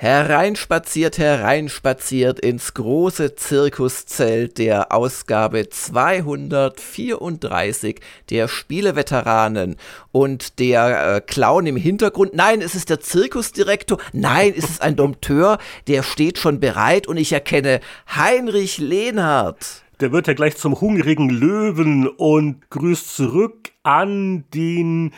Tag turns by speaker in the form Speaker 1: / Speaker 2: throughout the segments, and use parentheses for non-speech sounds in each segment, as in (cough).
Speaker 1: hereinspaziert, hereinspaziert ins große Zirkuszelt der Ausgabe 234 der Spieleveteranen und der äh, Clown im Hintergrund. Nein, es ist der Zirkusdirektor. Nein, es ist ein Dompteur, der steht schon bereit und ich erkenne Heinrich Lehnhardt.
Speaker 2: Der wird ja gleich zum hungrigen Löwen und grüßt zurück an den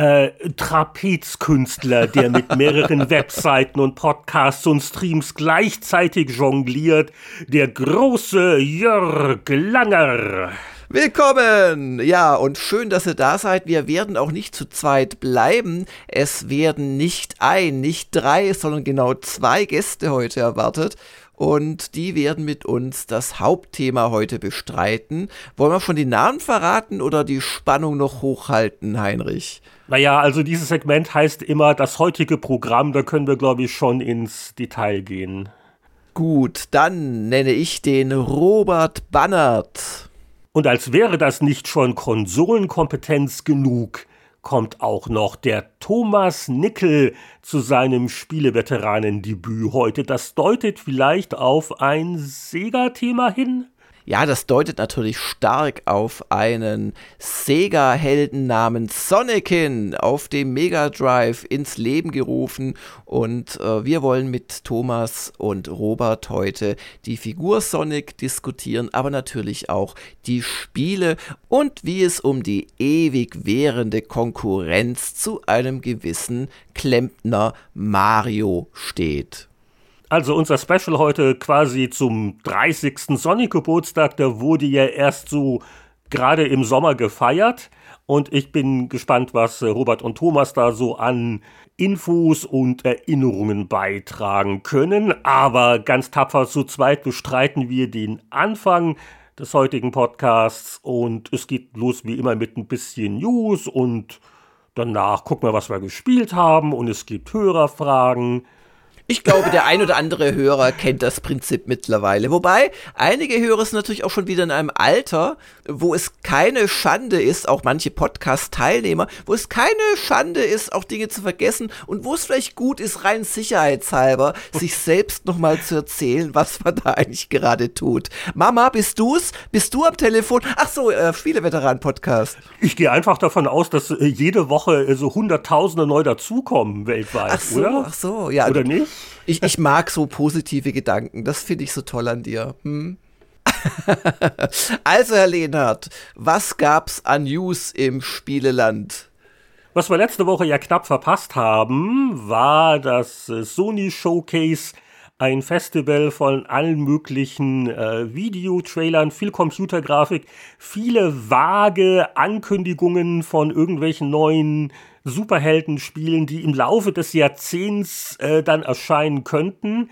Speaker 2: äh, Trapezkünstler, der mit mehreren (laughs) Webseiten und Podcasts und Streams gleichzeitig jongliert, der große Jörg Langer.
Speaker 1: Willkommen! Ja, und schön, dass ihr da seid. Wir werden auch nicht zu zweit bleiben. Es werden nicht ein, nicht drei, sondern genau zwei Gäste heute erwartet. Und die werden mit uns das Hauptthema heute bestreiten. Wollen wir schon die Namen verraten oder die Spannung noch hochhalten, Heinrich?
Speaker 2: Naja, also dieses Segment heißt immer das heutige Programm, da können wir, glaube ich, schon ins Detail gehen.
Speaker 1: Gut, dann nenne ich den Robert Bannert.
Speaker 2: Und als wäre das nicht schon Konsolenkompetenz genug, kommt auch noch der Thomas Nickel zu seinem Spieleveteranendebüt heute. Das deutet vielleicht auf ein Sega-Thema hin?
Speaker 1: Ja, das deutet natürlich stark auf einen Sega-Helden namens Sonic hin, auf dem Mega Drive ins Leben gerufen. Und äh, wir wollen mit Thomas und Robert heute die Figur Sonic diskutieren, aber natürlich auch die Spiele und wie es um die ewig währende Konkurrenz zu einem gewissen Klempner Mario steht.
Speaker 2: Also unser Special heute quasi zum 30. Sonic-Geburtstag, der wurde ja erst so gerade im Sommer gefeiert. Und ich bin gespannt, was äh, Robert und Thomas da so an Infos und Erinnerungen beitragen können. Aber ganz tapfer zu zweit bestreiten wir den Anfang des heutigen Podcasts. Und es geht los wie immer mit ein bisschen News und danach gucken wir, was wir gespielt haben. Und es gibt Hörerfragen.
Speaker 1: Ich glaube, der ein oder andere Hörer kennt das Prinzip mittlerweile. Wobei, einige Hörer sind natürlich auch schon wieder in einem Alter, wo es keine Schande ist, auch manche Podcast-Teilnehmer, wo es keine Schande ist, auch Dinge zu vergessen und wo es vielleicht gut ist, rein sicherheitshalber, sich selbst nochmal zu erzählen, was man da eigentlich gerade tut. Mama, bist du's? Bist du am Telefon? Ach so, äh, Spieleveteran-Podcast.
Speaker 2: Ich gehe einfach davon aus, dass äh, jede Woche äh, so Hunderttausende neu dazukommen weltweit, ach
Speaker 1: so,
Speaker 2: oder?
Speaker 1: Ach so, ja.
Speaker 2: Oder nicht?
Speaker 1: Ich, ich mag so positive Gedanken. Das finde ich so toll an dir. Hm? (laughs) also, Herr Lehnhardt, was gab's an News im Spieleland?
Speaker 2: Was wir letzte Woche ja knapp verpasst haben, war das äh, Sony Showcase, ein Festival von allen möglichen äh, Videotrailern, viel Computergrafik, viele vage Ankündigungen von irgendwelchen neuen Superheldenspielen, die im Laufe des Jahrzehnts äh, dann erscheinen könnten.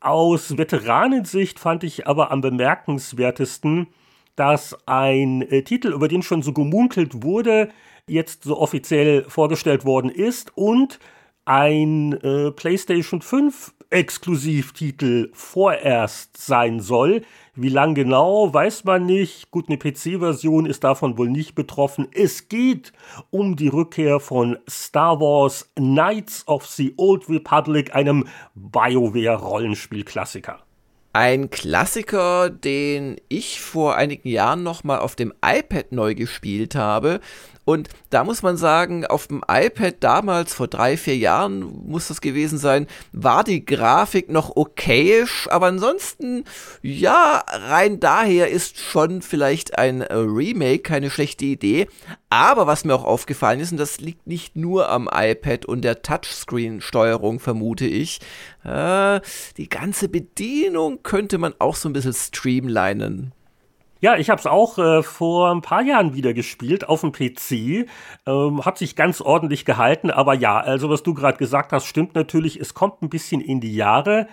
Speaker 2: Aus Veteranensicht fand ich aber am bemerkenswertesten, dass ein äh, Titel, über den schon so gemunkelt wurde, jetzt so offiziell vorgestellt worden ist und ein äh, PlayStation 5 Exklusivtitel vorerst sein soll. Wie lang genau, weiß man nicht. Gut, eine PC-Version ist davon wohl nicht betroffen. Es geht um die Rückkehr von Star Wars Knights of the Old Republic, einem BioWare-Rollenspiel-Klassiker.
Speaker 1: Ein Klassiker, den ich vor einigen Jahren noch mal auf dem iPad neu gespielt habe. Und da muss man sagen, auf dem iPad damals, vor drei, vier Jahren muss das gewesen sein, war die Grafik noch okayisch, aber ansonsten, ja, rein daher ist schon vielleicht ein Remake keine schlechte Idee. Aber was mir auch aufgefallen ist, und das liegt nicht nur am iPad und der Touchscreen-Steuerung, vermute ich, äh, die ganze Bedienung könnte man auch so ein bisschen streamlinen.
Speaker 2: Ja, ich habe es auch äh, vor ein paar Jahren wieder gespielt auf dem PC. Ähm, hat sich ganz ordentlich gehalten, aber ja, also was du gerade gesagt hast, stimmt natürlich. Es kommt ein bisschen in die Jahre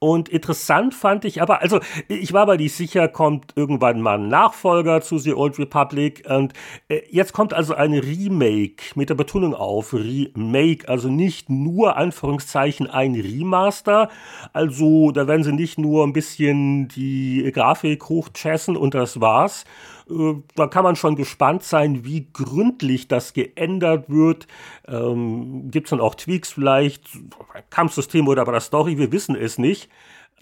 Speaker 2: Und interessant fand ich aber, also ich war aber nicht sicher, kommt irgendwann mal ein Nachfolger zu The Old Republic. Und äh, jetzt kommt also ein Remake mit der Betonung auf Remake, also nicht nur Anführungszeichen ein Remaster. Also da werden sie nicht nur ein bisschen die Grafik hochchessen und das war's, äh, da kann man schon gespannt sein, wie gründlich das geändert wird. Ähm, Gibt es dann auch Tweaks vielleicht, Kampfsystem oder bei der Story, wir wissen es nicht.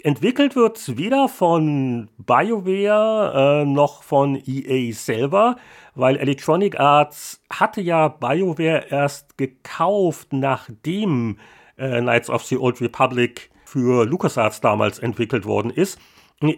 Speaker 2: Entwickelt wird es weder von BioWare äh, noch von EA selber, weil Electronic Arts hatte ja BioWare erst gekauft, nachdem äh, Knights of the Old Republic für LucasArts damals entwickelt worden ist.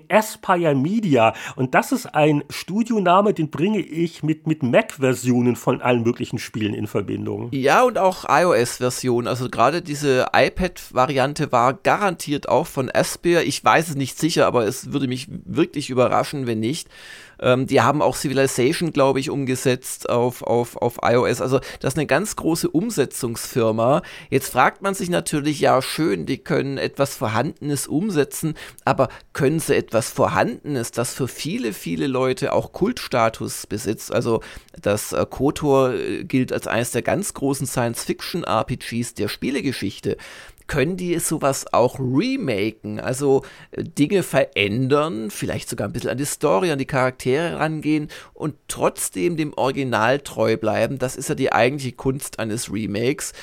Speaker 2: Aspire Media. Und das ist ein Studioname, den bringe ich mit, mit Mac-Versionen von allen möglichen Spielen in Verbindung.
Speaker 1: Ja, und auch iOS-Versionen. Also gerade diese iPad-Variante war garantiert auch von Aspire. Ich weiß es nicht sicher, aber es würde mich wirklich überraschen, wenn nicht. Ähm, die haben auch Civilization, glaube ich, umgesetzt auf, auf, auf iOS. Also das ist eine ganz große Umsetzungsfirma. Jetzt fragt man sich natürlich, ja schön, die können etwas Vorhandenes umsetzen, aber können sie etwas Vorhandenes, das für viele, viele Leute auch Kultstatus besitzt? Also das äh, KOTOR äh, gilt als eines der ganz großen Science-Fiction-RPGs der Spielegeschichte können die sowas auch remaken, also äh, Dinge verändern, vielleicht sogar ein bisschen an die Story, an die Charaktere rangehen und trotzdem dem Original treu bleiben. Das ist ja die eigentliche Kunst eines Remakes.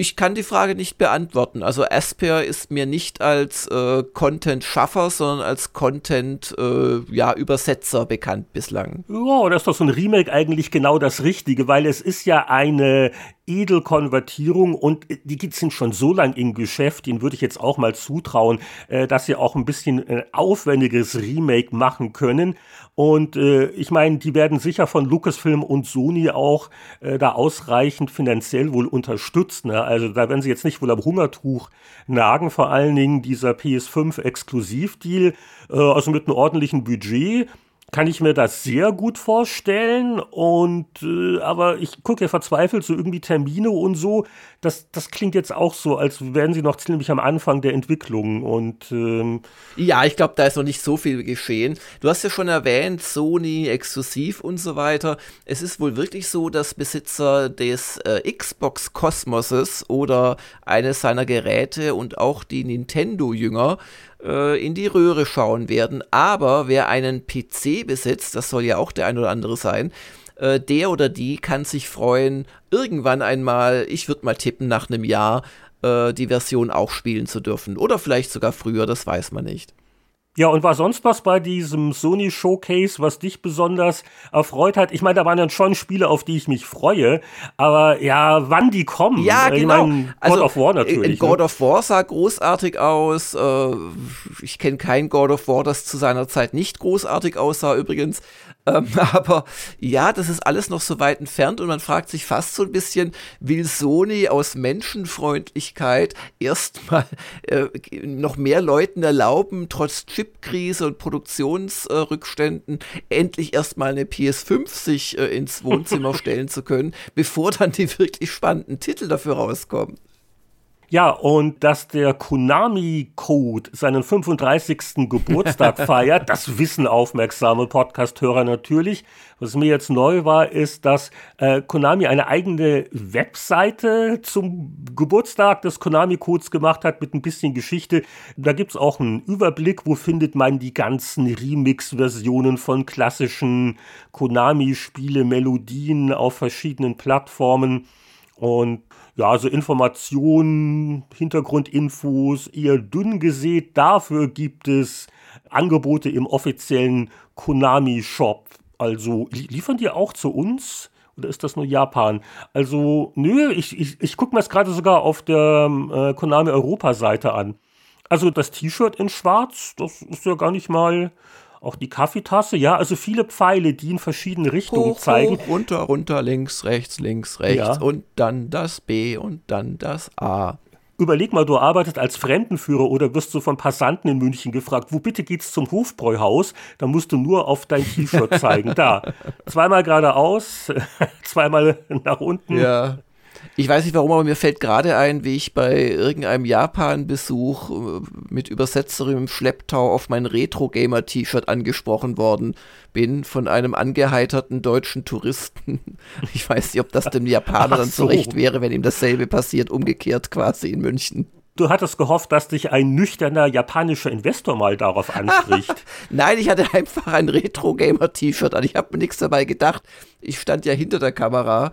Speaker 1: Ich kann die Frage nicht beantworten. Also Asper ist mir nicht als äh, Content-Schaffer, sondern als Content-Übersetzer äh, ja, bekannt bislang.
Speaker 2: Ja, das ist doch so ein Remake eigentlich genau das Richtige, weil es ist ja eine Edelkonvertierung und die sind schon so lang im Geschäft, ihnen würde ich jetzt auch mal zutrauen, äh, dass sie auch ein bisschen ein aufwendiges Remake machen können. Und äh, ich meine, die werden sicher von Lucasfilm und Sony auch äh, da ausreichend finanziell wohl unterstützt. Ne? Also da werden sie jetzt nicht wohl am Hungertuch nagen, vor allen Dingen dieser PS5-Exklusivdeal, äh, also mit einem ordentlichen Budget kann ich mir das sehr gut vorstellen. Und äh, aber ich gucke ja verzweifelt so irgendwie Termine und so. Das, das klingt jetzt auch so, als wären sie noch ziemlich am Anfang der Entwicklung. Und ähm
Speaker 1: ja, ich glaube, da ist noch nicht so viel geschehen. Du hast ja schon erwähnt, Sony exklusiv und so weiter. Es ist wohl wirklich so, dass Besitzer des äh, Xbox Kosmoses oder eines seiner Geräte und auch die Nintendo-Jünger äh, in die Röhre schauen werden. Aber wer einen PC besitzt, das soll ja auch der ein oder andere sein, äh, der oder die kann sich freuen, irgendwann einmal, ich würde mal tippen, nach einem Jahr äh, die Version auch spielen zu dürfen. Oder vielleicht sogar früher, das weiß man nicht.
Speaker 2: Ja, und war sonst was bei diesem Sony Showcase, was dich besonders erfreut hat? Ich meine, da waren dann schon Spiele, auf die ich mich freue, aber ja, wann die kommen?
Speaker 1: Ja,
Speaker 2: ich
Speaker 1: genau.
Speaker 2: Mein, God
Speaker 1: also,
Speaker 2: of War natürlich.
Speaker 1: God ne? of War sah großartig aus. Äh, ich kenne kein God of War, das zu seiner Zeit nicht großartig aussah übrigens. Ähm, (laughs) aber ja, das ist alles noch so weit entfernt und man fragt sich fast so ein bisschen, will Sony aus Menschenfreundlichkeit erstmal äh, noch mehr Leuten erlauben, trotz Chipkrise und Produktionsrückständen äh, endlich erstmal eine PS5 sich äh, ins Wohnzimmer (laughs) stellen zu können, bevor dann die wirklich spannenden Titel dafür rauskommen.
Speaker 2: Ja, und dass der Konami-Code seinen 35. Geburtstag (laughs) feiert, das wissen aufmerksame Podcast-Hörer natürlich. Was mir jetzt neu war, ist, dass äh, Konami eine eigene Webseite zum Geburtstag des Konami-Codes gemacht hat mit ein bisschen Geschichte. Da gibt's auch einen Überblick, wo findet man die ganzen Remix-Versionen von klassischen Konami-Spiele, Melodien auf verschiedenen Plattformen. Und ja, so Informationen, Hintergrundinfos eher dünn gesät. Dafür gibt es Angebote im offiziellen Konami-Shop. Also liefern die auch zu uns? Oder ist das nur Japan? Also, nö, ich, ich, ich gucke mir das gerade sogar auf der äh, Konami Europa-Seite an. Also das T-Shirt in Schwarz, das ist ja gar nicht mal auch die Kaffeetasse, ja, also viele Pfeile, die in verschiedene Richtungen
Speaker 1: hoch,
Speaker 2: zeigen.
Speaker 1: Hoch, runter, runter, links, rechts, links, rechts ja. und dann das B und dann das A.
Speaker 2: Überleg mal, du arbeitest als Fremdenführer oder wirst du von Passanten in München gefragt, wo bitte geht's zum Hofbräuhaus? Da musst du nur auf dein T-Shirt zeigen. Da. (laughs) Zweimal geradeaus, (laughs) zweimal nach unten.
Speaker 1: Ja. Ich weiß nicht warum, aber mir fällt gerade ein, wie ich bei irgendeinem Japan-Besuch äh, mit Übersetzerin im Schlepptau auf mein Retro-Gamer-T-Shirt angesprochen worden bin von einem angeheiterten deutschen Touristen. (laughs) Ich weiß nicht, ob das dem Japaner dann so. zurecht wäre, wenn ihm dasselbe passiert, umgekehrt quasi in München.
Speaker 2: Du hattest gehofft, dass dich ein nüchterner japanischer Investor mal darauf anspricht. (laughs)
Speaker 1: Nein, ich hatte einfach ein Retro-Gamer-T-Shirt an. Ich habe mir nichts dabei gedacht. Ich stand ja hinter der Kamera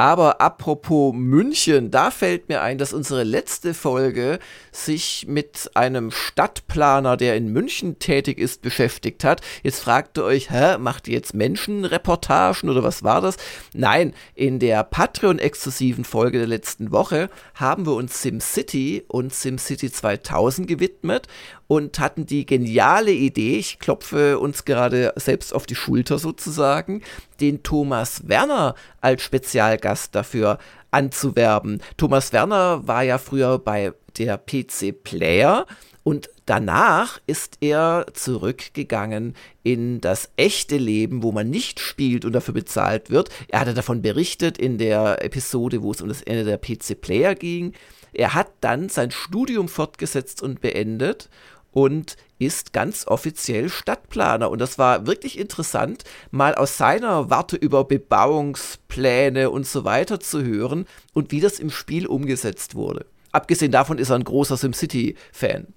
Speaker 1: aber apropos München, da fällt mir ein, dass unsere letzte Folge sich mit einem Stadtplaner, der in München tätig ist, beschäftigt hat. Jetzt fragt ihr euch, hä, macht ihr jetzt Menschenreportagen oder was war das? Nein, in der Patreon-exklusiven Folge der letzten Woche haben wir uns SimCity und SimCity 2000 gewidmet und hatten die geniale Idee, ich klopfe uns gerade selbst auf die Schulter sozusagen, den Thomas Werner als Spezialgast dafür anzuwerben. Thomas Werner war ja früher bei der PC Player und danach ist er zurückgegangen in das echte Leben, wo man nicht spielt und dafür bezahlt wird. Er hatte davon berichtet in der Episode, wo es um das Ende der PC Player ging. Er hat dann sein Studium fortgesetzt und beendet und ist ganz offiziell Stadtplaner. Und das war wirklich interessant, mal aus seiner Warte über Bebauungspläne und so weiter zu hören und wie das im Spiel umgesetzt wurde. Abgesehen davon ist er ein großer SimCity-Fan.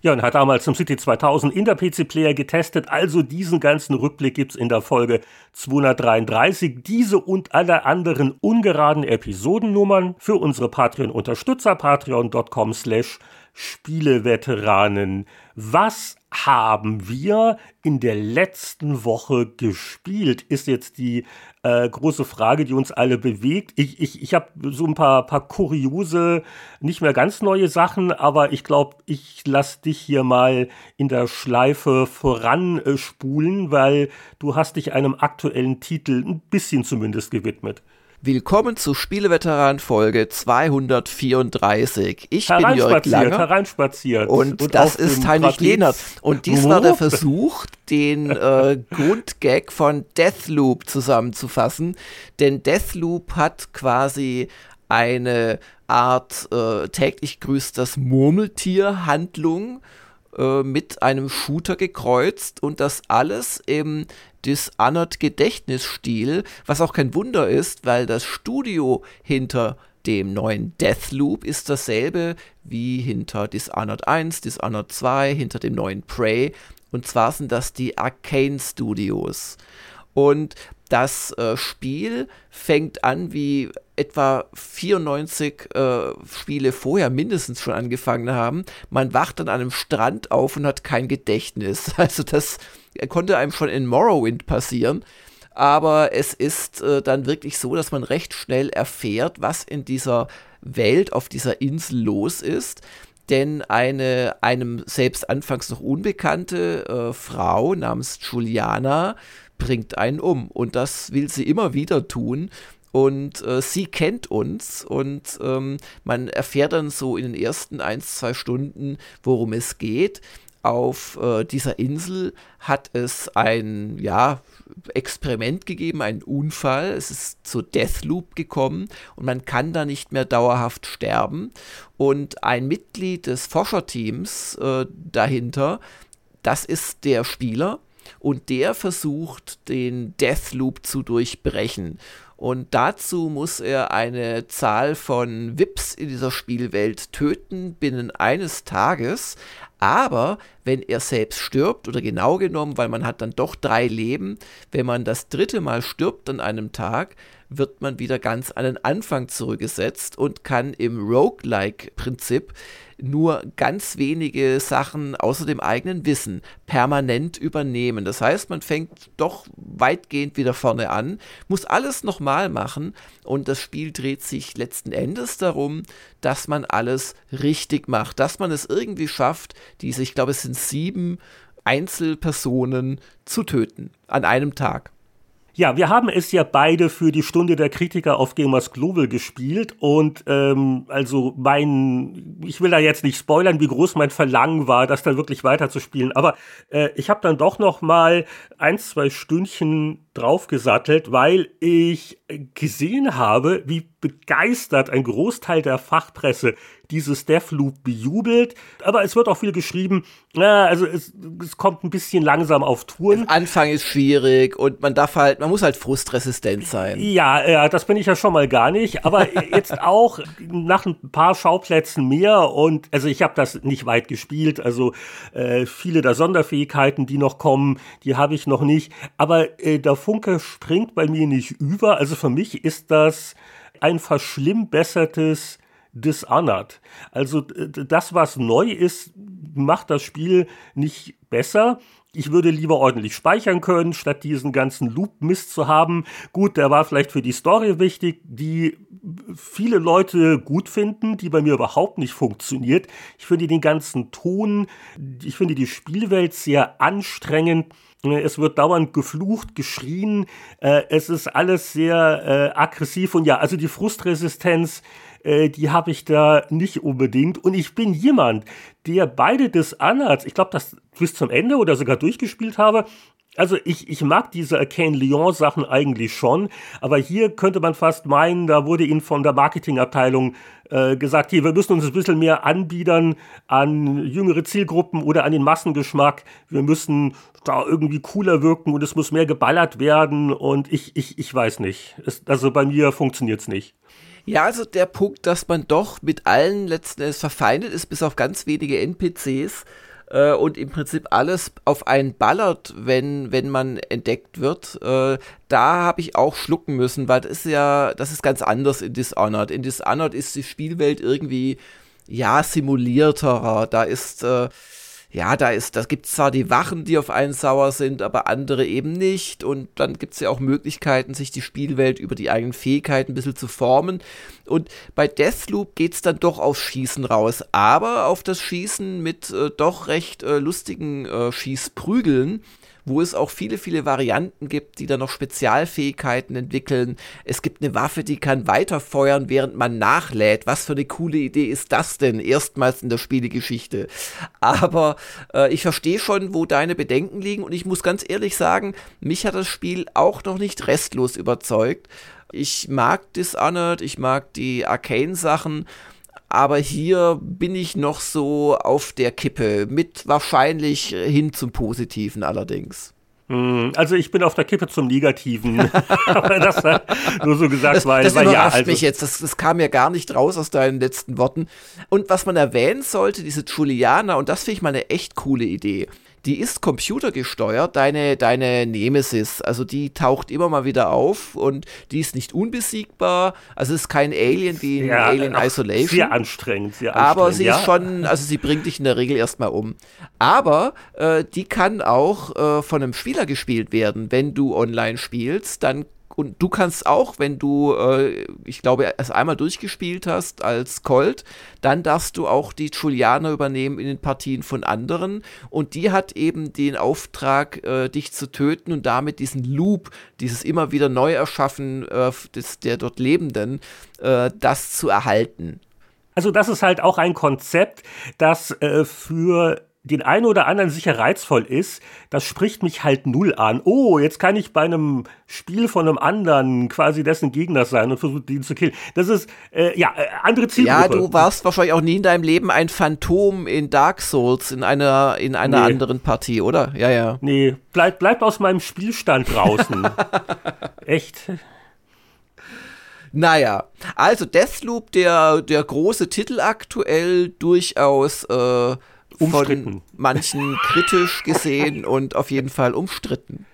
Speaker 2: Ja, und hat damals SimCity 2000 in der PC-Player getestet. Also diesen ganzen Rückblick gibt's in der Folge 233. Diese und alle anderen ungeraden Episodennummern für unsere Patreon-Unterstützer patreon.com slash Spieleveteranen. Was haben wir in der letzten Woche gespielt, ist jetzt die äh, große Frage, die uns alle bewegt. Ich, ich, ich habe so ein paar, paar kuriose, nicht mehr ganz neue Sachen, aber ich glaube, ich lasse dich hier mal in der Schleife voranspulen, weil du hast dich einem aktuellen Titel ein bisschen zumindest gewidmet.
Speaker 1: Willkommen zu Spieleveteran Folge 234. Ich bin Jörg Langer.
Speaker 2: Hereinspaziert.
Speaker 1: Und, und das ist Heinrich Lehnert. Und dies war der Versuch, den äh, (laughs) Grundgag von Deathloop zusammenzufassen. Denn Deathloop hat quasi eine Art äh, täglich grüßt das Murmeltier-Handlung äh, mit einem Shooter gekreuzt und das alles im Dishonored Gedächtnisstil, was auch kein Wunder ist, weil das Studio hinter dem neuen Deathloop ist dasselbe wie hinter Dishonored 1, Dishonored 2, hinter dem neuen Prey. Und zwar sind das die Arcane Studios. Und das äh, Spiel fängt an wie etwa 94 äh, Spiele vorher mindestens schon angefangen haben. Man wacht an einem Strand auf und hat kein Gedächtnis. (laughs) Also das konnte einem schon in Morrowind passieren. Aber es ist äh, dann wirklich so, dass man recht schnell erfährt, was in dieser Welt, auf dieser Insel los ist. Denn eine einem selbst anfangs noch unbekannte äh, Frau namens Juliana bringt einen um. Und das will sie immer wieder tun. Und äh, sie kennt uns und ähm, man erfährt dann so in den ersten ein, zwei Stunden, worum es geht. Auf äh, dieser Insel hat es ein ja, Experiment gegeben, einen Unfall. Es ist zu Deathloop gekommen und man kann da nicht mehr dauerhaft sterben. Und ein Mitglied des Forscherteams äh, dahinter, das ist der Spieler und der versucht, den Deathloop zu durchbrechen. Und dazu muss er eine Zahl von Vips in dieser Spielwelt töten binnen eines Tages. Aber wenn er selbst stirbt, oder genau genommen, weil man hat dann doch drei Leben, wenn man das dritte Mal stirbt an einem Tag, wird man wieder ganz an den Anfang zurückgesetzt und kann im Roguelike-Prinzip nur ganz wenige Sachen außer dem eigenen Wissen permanent übernehmen. Das heißt, man fängt doch weitgehend wieder vorne an, muss alles nochmal machen und das Spiel dreht sich letzten Endes darum, dass man alles richtig macht, dass man es irgendwie schafft, diese, ich glaube, es sind sieben Einzelpersonen zu töten an einem Tag.
Speaker 2: Ja, wir haben es ja beide für die Stunde der Kritiker auf Gamers Global gespielt und ähm, also mein, ich will da jetzt nicht spoilern, wie groß mein Verlangen war, das dann wirklich weiterzuspielen, aber äh, ich habe dann doch noch mal ein, zwei Stündchen draufgesattelt, weil ich gesehen habe, wie begeistert ein Großteil der Fachpresse dieses Deathloop bejubelt. Aber es wird auch viel geschrieben, na, also es, es kommt ein bisschen langsam auf Touren.
Speaker 1: Der Anfang ist schwierig und man darf halt, man muss halt frustresistent sein.
Speaker 2: Ja, ja, das bin ich ja schon mal gar nicht. Aber (laughs) jetzt auch nach ein paar Schauplätzen mehr und also ich habe das nicht weit gespielt. Also äh, viele der Sonderfähigkeiten, die noch kommen, die habe ich noch nicht. Aber äh, der Funke springt bei mir nicht über. Also für mich ist das ein verschlimmbessertes Dishonored. Also das, was neu ist, macht das Spiel nicht besser. Ich würde lieber ordentlich speichern können, statt diesen ganzen Loop-Mist zu haben. Gut, der war vielleicht für die Story wichtig, die viele Leute gut finden, die bei mir überhaupt nicht funktioniert. Ich finde den ganzen Ton, ich finde die Spielwelt sehr anstrengend. Es wird dauernd geflucht, geschrien. Äh, es ist alles sehr äh, aggressiv und ja, also die Frustresistenz, äh, die habe ich da nicht unbedingt. Und ich bin jemand, der beide des Anhalts, ich glaube, das bis zum Ende oder sogar durchgespielt habe, also ich, ich mag diese Arcane Lyon Sachen eigentlich schon, aber hier könnte man fast meinen, da wurde ihnen von der Marketingabteilung äh, gesagt, hier, wir müssen uns ein bisschen mehr anbiedern an jüngere Zielgruppen oder an den Massengeschmack. Wir müssen da irgendwie cooler wirken und es muss mehr geballert werden und ich, ich, ich weiß nicht. Es, also bei mir funktioniert's nicht.
Speaker 1: Ja, also der Punkt, dass man doch mit allen letzten Endes verfeindet ist, bis auf ganz wenige NPCs, äh, und im Prinzip alles auf einen ballert, wenn, wenn man entdeckt wird, äh, da habe ich auch schlucken müssen, weil das ist ja, das ist ganz anders in Dishonored. In Dishonored ist die Spielwelt irgendwie, ja, simulierterer. Da ist, äh, ja, da ist, da gibt zwar die Wachen, die auf einen sauer sind, aber andere eben nicht. Und dann gibt es ja auch Möglichkeiten, sich die Spielwelt über die eigenen Fähigkeiten ein bisschen zu formen. Und bei Deathloop geht es dann doch aufs Schießen raus, aber auf das Schießen mit äh, doch recht äh, lustigen äh, Schießprügeln wo es auch viele, viele Varianten gibt, die dann noch Spezialfähigkeiten entwickeln. Es gibt eine Waffe, die kann weiterfeuern, während man nachlädt. Was für eine coole Idee ist das denn? Erstmals in der Spielegeschichte. Aber äh, ich verstehe schon, wo deine Bedenken liegen und ich muss ganz ehrlich sagen, mich hat das Spiel auch noch nicht restlos überzeugt. Ich mag Dishonored, ich mag die Arcane-Sachen aber hier bin ich noch so auf der Kippe, mit wahrscheinlich hin zum Positiven allerdings.
Speaker 2: Hm, also ich bin auf der Kippe zum Negativen. (laughs) Das nur so gesagt,
Speaker 1: das,
Speaker 2: weil,
Speaker 1: das
Speaker 2: weil
Speaker 1: ja,
Speaker 2: also
Speaker 1: mich jetzt. Das, das kam ja gar nicht raus aus deinen letzten Worten. Und was man erwähnen sollte, diese Juliana, und das finde ich mal eine echt coole Idee die ist computergesteuert, deine, deine Nemesis. Also die taucht immer mal wieder auf und die ist nicht unbesiegbar. Also es ist kein Alien wie in ja, Alien Isolation.
Speaker 2: Sehr anstrengend, sehr
Speaker 1: anstrengend. Aber sie
Speaker 2: ja.
Speaker 1: ist schon, also sie bringt dich in der Regel erstmal um. Aber äh, die kann auch äh, von einem Spieler gespielt werden. Wenn du online spielst, dann und du kannst auch, wenn du, äh, ich glaube, es einmal durchgespielt hast als Colt, dann darfst du auch die Juliana übernehmen in den Partien von anderen. Und die hat eben den Auftrag, äh, dich zu töten und damit diesen Loop, dieses immer wieder neu erschaffen äh, des, der dort Lebenden, äh, das zu erhalten.
Speaker 2: Also das ist halt auch ein Konzept, das äh, für den einen oder anderen sicher reizvoll ist, das spricht mich halt null an. Oh, jetzt kann ich bei einem Spiel von einem anderen quasi dessen Gegner sein und versuchen, ihn zu killen. Das ist, äh, ja, äh, andere Zielgruppe.
Speaker 1: Ja, du warst wahrscheinlich auch nie in deinem Leben ein Phantom in Dark Souls in einer, in einer nee. anderen Partie, oder? Ja, ja.
Speaker 2: Nee, bleib, bleib aus meinem Spielstand draußen. (laughs) Echt.
Speaker 1: Naja, also Deathloop, der, der große Titel aktuell, durchaus äh, von manchen kritisch gesehen und auf jeden Fall umstritten.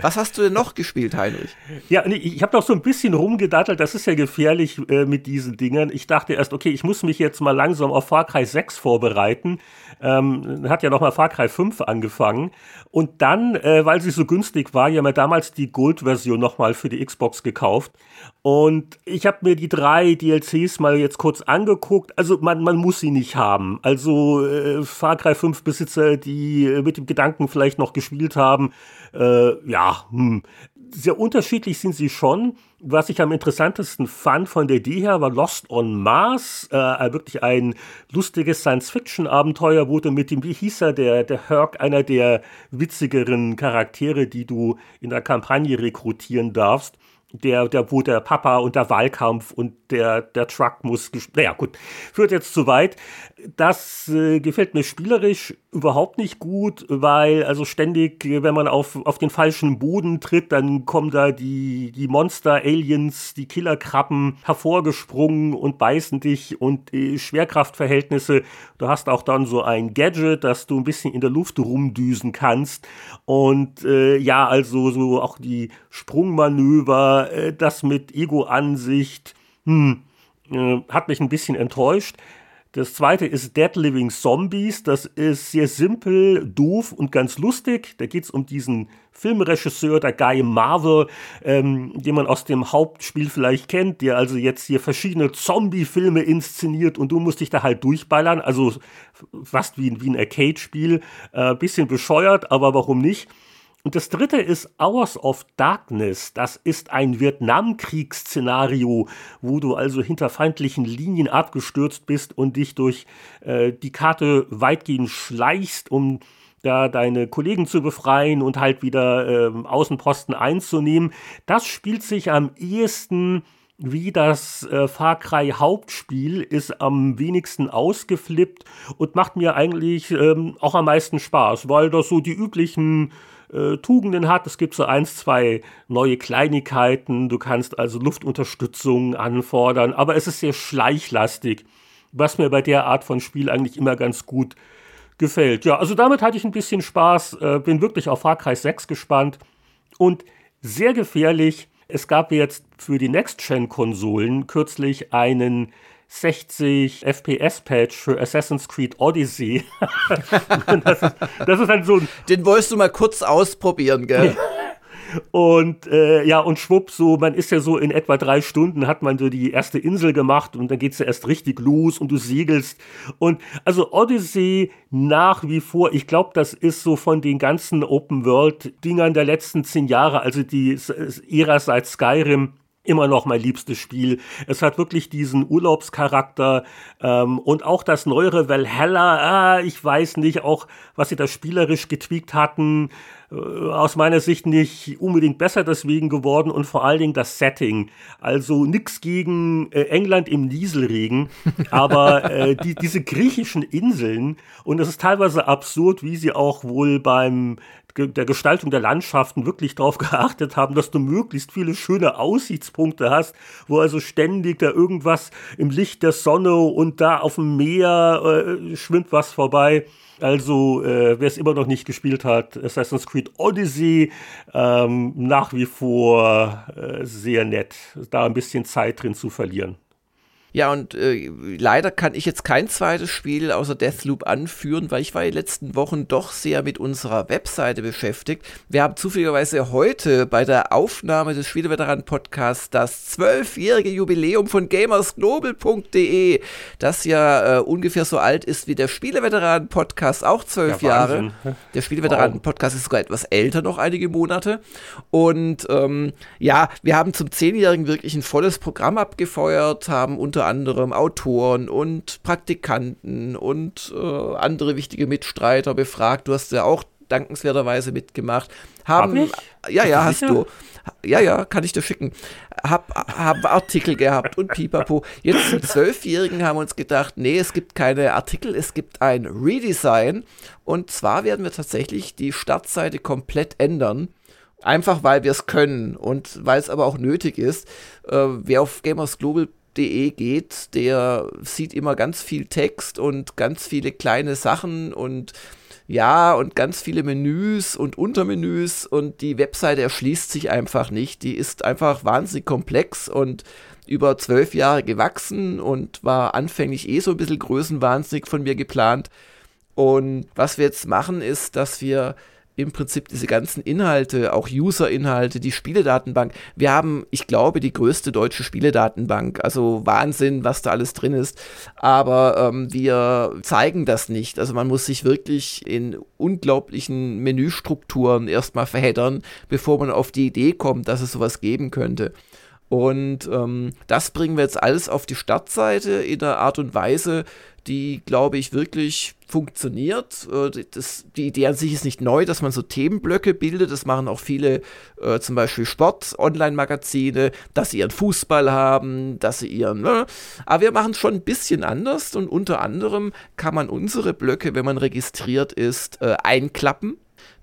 Speaker 1: Was hast du denn noch gespielt, Heinrich?
Speaker 2: Ja, ich, habe noch so ein bisschen rumgedattelt. Das ist ja gefährlich äh, mit diesen Dingen. Ich dachte erst, okay, ich muss mich jetzt mal langsam auf Far Cry 6 vorbereiten. Ähm, hat ja noch mal Far Cry 5 angefangen. Und dann, äh, weil sie so günstig war, ja mir damals die Gold-Version noch mal für die Xbox gekauft. Und ich habe mir die drei DLCs mal jetzt kurz angeguckt. Also man, man muss sie nicht haben. Also äh, Far Cry 5 Besitzer, die äh, mit dem Gedanken vielleicht noch gespielt haben, äh, ja, hm, sehr unterschiedlich sind sie schon. Was ich am interessantesten fand von der Idee her war Lost on Mars, äh, wirklich ein lustiges Science-Fiction-Abenteuer, du mit dem, wie hieß er, der, der Herc, einer der witzigeren Charaktere, die du in der Kampagne rekrutieren darfst der, der, wo der Papa und der Wahlkampf und der, der Truck muss, naja, gut, führt jetzt zu weit. Das äh, gefällt mir spielerisch überhaupt nicht gut, weil also ständig, wenn man auf, auf den falschen Boden tritt, dann kommen da die, die Monster, Aliens, die Killerkrabben hervorgesprungen und beißen dich und äh, Schwerkraftverhältnisse. Du hast auch dann so ein Gadget, dass du ein bisschen in der Luft rumdüsen kannst. Und äh, ja, also so auch die Sprungmanöver, äh, das mit Ego-Ansicht, hm, äh, hat mich ein bisschen enttäuscht. Das zweite ist Dead Living Zombies. Das ist sehr simpel, doof und ganz lustig. Da geht es um diesen Filmregisseur, der Guy Marvel, ähm, den man aus dem Hauptspiel vielleicht kennt, der also jetzt hier verschiedene Zombie-Filme inszeniert und du musst dich da halt durchballern. Also fast wie, wie ein Arcade-Spiel. Äh, bisschen bescheuert, aber warum nicht? Und das dritte ist Hours of Darkness. Das ist ein Vietnamkriegsszenario, wo du also hinter feindlichen Linien abgestürzt bist und dich durch äh, die Karte weitgehend schleichst, um da deine Kollegen zu befreien und halt wieder äh, Außenposten einzunehmen. Das spielt sich am ehesten wie das äh, Far Cry Hauptspiel ist am wenigsten ausgeflippt und macht mir eigentlich ähm, auch am meisten Spaß, weil das so die üblichen äh, Tugenden hat. Es gibt so eins, zwei neue Kleinigkeiten. Du kannst also Luftunterstützung anfordern, aber es ist sehr schleichlastig, was mir bei der Art von Spiel eigentlich immer ganz gut gefällt. Ja, also damit hatte ich ein bisschen Spaß, äh, bin wirklich auf Cry 6 gespannt und sehr gefährlich. Es gab jetzt für die Next-Gen-Konsolen kürzlich einen 60 FPS-Patch für Assassin's Creed Odyssey. (laughs)
Speaker 1: das, ist, das ist dann so ein. Den wolltest du mal kurz ausprobieren, gell?
Speaker 2: Und äh, ja, und schwupp, so, man ist ja so in etwa drei Stunden, hat man so die erste Insel gemacht und dann geht's ja erst richtig los und du segelst. Und also Odyssey nach wie vor, ich glaube, das ist so von den ganzen Open-World-Dingern der letzten zehn Jahre, also die Ära seit Skyrim, immer noch mein liebstes Spiel. Es hat wirklich diesen Urlaubscharakter ähm, und auch das neuere Valhalla, ah, ich weiß nicht, auch was sie da spielerisch getweakt hatten, äh, aus meiner Sicht nicht unbedingt besser deswegen geworden und vor allen Dingen das Setting. Also nichts gegen äh, England im Nieselregen, (laughs) aber äh, die, diese griechischen Inseln und es ist teilweise absurd, wie sie auch wohl beim der Gestaltung der Landschaften wirklich darauf (laughs) geachtet haben, dass du möglichst viele schöne Aussichtspunkte hast, wo also ständig da irgendwas im Licht der Sonne und da auf dem Meer äh, schwimmt was vorbei. Also, äh, wer es immer noch nicht gespielt hat, Assassin's Creed Odyssey, ähm, nach wie vor äh, sehr nett, da ein bisschen Zeit drin zu verlieren.
Speaker 1: Ja, und äh, leider kann ich jetzt kein zweites Spiel außer Deathloop anführen, weil ich war die letzten Wochen doch sehr mit unserer Webseite beschäftigt. Wir haben zufälligerweise heute bei der Aufnahme des Spieleveteranen-Podcasts das zwölfjährige Jubiläum von gamersglobal.de, das ja äh, ungefähr so alt ist wie der Spieleveteranen-Podcast, auch zwölf ja, Jahre. Der Spieleveteranen-Podcast ist sogar etwas älter, noch einige Monate. Und ähm, ja, wir haben zum zehnjährigen wirklich ein volles Programm abgefeuert, haben unter unter anderem Autoren und Praktikanten und äh, andere wichtige Mitstreiter befragt. Du hast ja auch dankenswerterweise mitgemacht. Haben,
Speaker 2: Hab
Speaker 1: ich? Ja, ja, hast du. Ja, ja, kann ich dir schicken. Hab, hab Artikel gehabt und pipapo. Jetzt die Zwölfjährigen haben uns gedacht, nee, es gibt keine Artikel, es gibt ein Redesign. Und zwar werden wir tatsächlich die Startseite komplett ändern. Einfach weil wir es können und weil es aber auch nötig ist. Äh, wer auf Gamers Global geht, der sieht immer ganz viel Text und ganz viele kleine Sachen und ja, und ganz viele Menüs und Untermenüs und die Webseite erschließt sich einfach nicht. Die ist einfach wahnsinnig komplex und über zwölf Jahre gewachsen und war anfänglich eh so ein bisschen größenwahnsinnig von mir geplant. Und was wir jetzt machen, ist, dass wir im Prinzip diese ganzen Inhalte, auch User-Inhalte, die Spieledatenbank. Wir haben, ich glaube, die größte deutsche Spieledatenbank. Also Wahnsinn, was da alles drin ist. Aber ähm, wir zeigen das nicht. Also man muss sich wirklich in unglaublichen Menüstrukturen erstmal verheddern, bevor man auf die Idee kommt, dass es sowas geben könnte. Und ähm, das bringen wir jetzt alles auf die Startseite in der Art und Weise, die, glaube ich, wirklich funktioniert. Äh, das, die Idee an sich ist nicht neu, dass man so Themenblöcke bildet. Das machen auch viele, äh, zum Beispiel Sport-Online-Magazine, dass sie ihren Fußball haben, dass sie ihren. Ne? Aber wir machen es schon ein bisschen anders und unter anderem kann man unsere Blöcke, wenn man registriert ist, äh, einklappen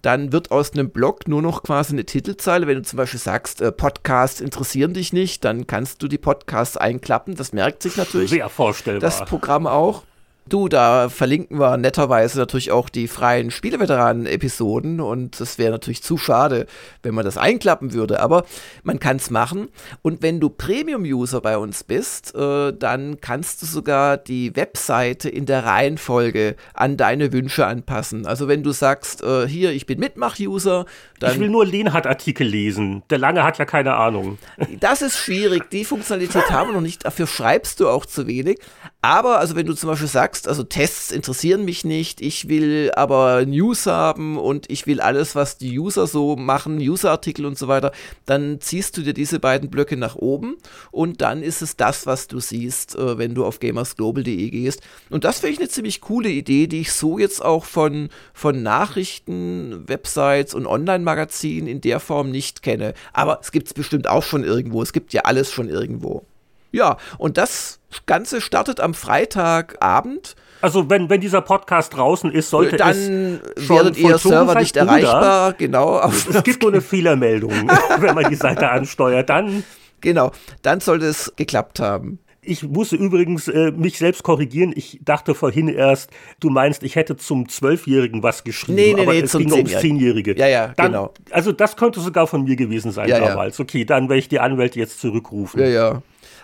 Speaker 1: dann wird aus einem Blog nur noch quasi eine Titelzeile. Wenn du zum Beispiel sagst, äh, Podcasts interessieren dich nicht, dann kannst du die Podcasts einklappen. Das merkt sich natürlich
Speaker 2: Sehr vorstellbar.
Speaker 1: das Programm auch. Du, da verlinken wir netterweise natürlich auch die freien Spieleveteranen-Episoden und es wäre natürlich zu schade, wenn man das einklappen würde, aber man kann es machen. Und wenn du Premium-User bei uns bist, äh, dann kannst du sogar die Webseite in der Reihenfolge an deine Wünsche anpassen. Also wenn du sagst, äh, hier, ich bin Mitmach-User, dann.
Speaker 2: Ich will nur Lehnhardt-Artikel lesen. Der Lange hat ja keine Ahnung.
Speaker 1: Das ist schwierig. Die Funktionalität haben wir noch nicht. Dafür schreibst du auch zu wenig. Aber, also wenn du zum Beispiel sagst, also Tests interessieren mich nicht, ich will aber News haben und ich will alles, was die User so machen, User-Artikel und so weiter, dann ziehst du dir diese beiden Blöcke nach oben und dann ist es das, was du siehst, äh, wenn du auf gamersglobal.de gehst. Und das finde ich eine ziemlich coole Idee, die ich so jetzt auch von, von Nachrichten, Websites und Online-Magazinen in der Form nicht kenne. Aber es gibt es bestimmt auch schon irgendwo. Es gibt ja alles schon irgendwo. Ja, und das Ganze startet am Freitagabend.
Speaker 2: Also wenn, wenn dieser Podcast draußen ist, sollte
Speaker 1: dann
Speaker 2: es
Speaker 1: schon werdet ihr Server nicht
Speaker 2: oder
Speaker 1: erreichbar. Genau.
Speaker 2: Es gibt nur eine Fehlermeldung, (laughs) (laughs) wenn man die Seite ansteuert. Dann
Speaker 1: genau, dann sollte es geklappt haben.
Speaker 2: Ich musste übrigens äh, mich selbst korrigieren. Ich dachte vorhin erst, du meinst, ich hätte zum Zwölfjährigen was geschrieben.
Speaker 1: Nee, nee,
Speaker 2: aber
Speaker 1: nee,
Speaker 2: es
Speaker 1: zum
Speaker 2: ging ums Zehnjährige.
Speaker 1: Ja, ja,
Speaker 2: dann,
Speaker 1: genau.
Speaker 2: Also das könnte sogar von mir gewesen sein
Speaker 1: Ja, ja.
Speaker 2: damals. Okay, dann werde ich die Anwälte jetzt zurückrufen.
Speaker 1: Ja, ja.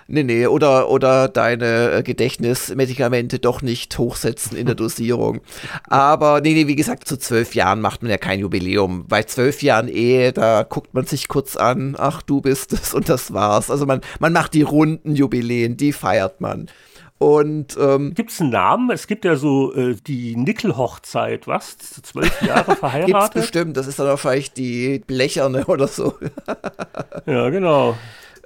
Speaker 1: Nee, nee, oder, oder deine äh, Gedächtnismedikamente doch nicht hochsetzen in der (laughs) Dosierung. Aber nee, nee, wie gesagt, zu zwölf Jahren macht man ja kein Jubiläum. Bei zwölf Jahren Ehe, da guckt man sich kurz an, ach, du bist es und das war's. Also man, man macht die runden Jubiläen, die feiert man. Und ähm,
Speaker 2: Gibt es einen Namen? Es gibt ja so äh, die Nickel-Hochzeit, was? Zwölf Jahre (laughs)
Speaker 1: gibt's
Speaker 2: verheiratet?
Speaker 1: bestimmt, das ist dann wahrscheinlich die Blecherne oder so. (laughs)
Speaker 2: Ja, genau.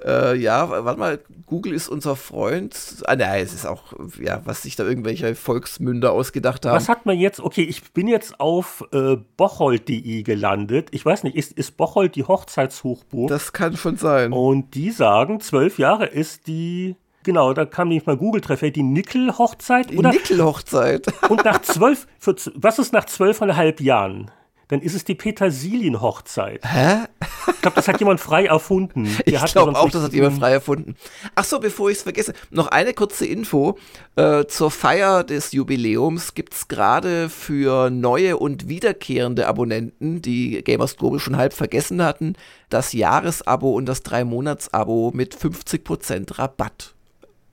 Speaker 1: Äh, ja, warte mal, Google ist unser Freund. Ah, nein, es ist auch, ja, was sich da irgendwelche Volksmünder ausgedacht haben.
Speaker 2: Was hat man jetzt? Okay, ich bin jetzt auf äh, bocholt.de gelandet. Ich weiß nicht, ist, ist Bocholt die Hochzeitshochburg?
Speaker 1: Das kann schon sein.
Speaker 2: Und die sagen, zwölf Jahre ist die. Genau, da kam nämlich mal Google-Treffer, die Nickel-Hochzeit.
Speaker 1: Die? Nickel-Hochzeit.
Speaker 2: Und nach (laughs) zwölf, was ist nach zwölfeinhalb Jahren? Dann ist es die Petersilien-Hochzeit.
Speaker 1: Hä?
Speaker 2: Ich glaube, das hat jemand frei erfunden. (laughs) Der
Speaker 1: Ich glaube auch, das hat jemand frei erfunden. Ach so, bevor ich es vergesse, noch eine kurze Info. Äh, zur Feier des Jubiläums gibt es gerade für neue und wiederkehrende Abonnenten, die Gamers Global schon halb vergessen hatten, das Jahresabo und das Drei-Monats-Abo mit 50% Rabatt.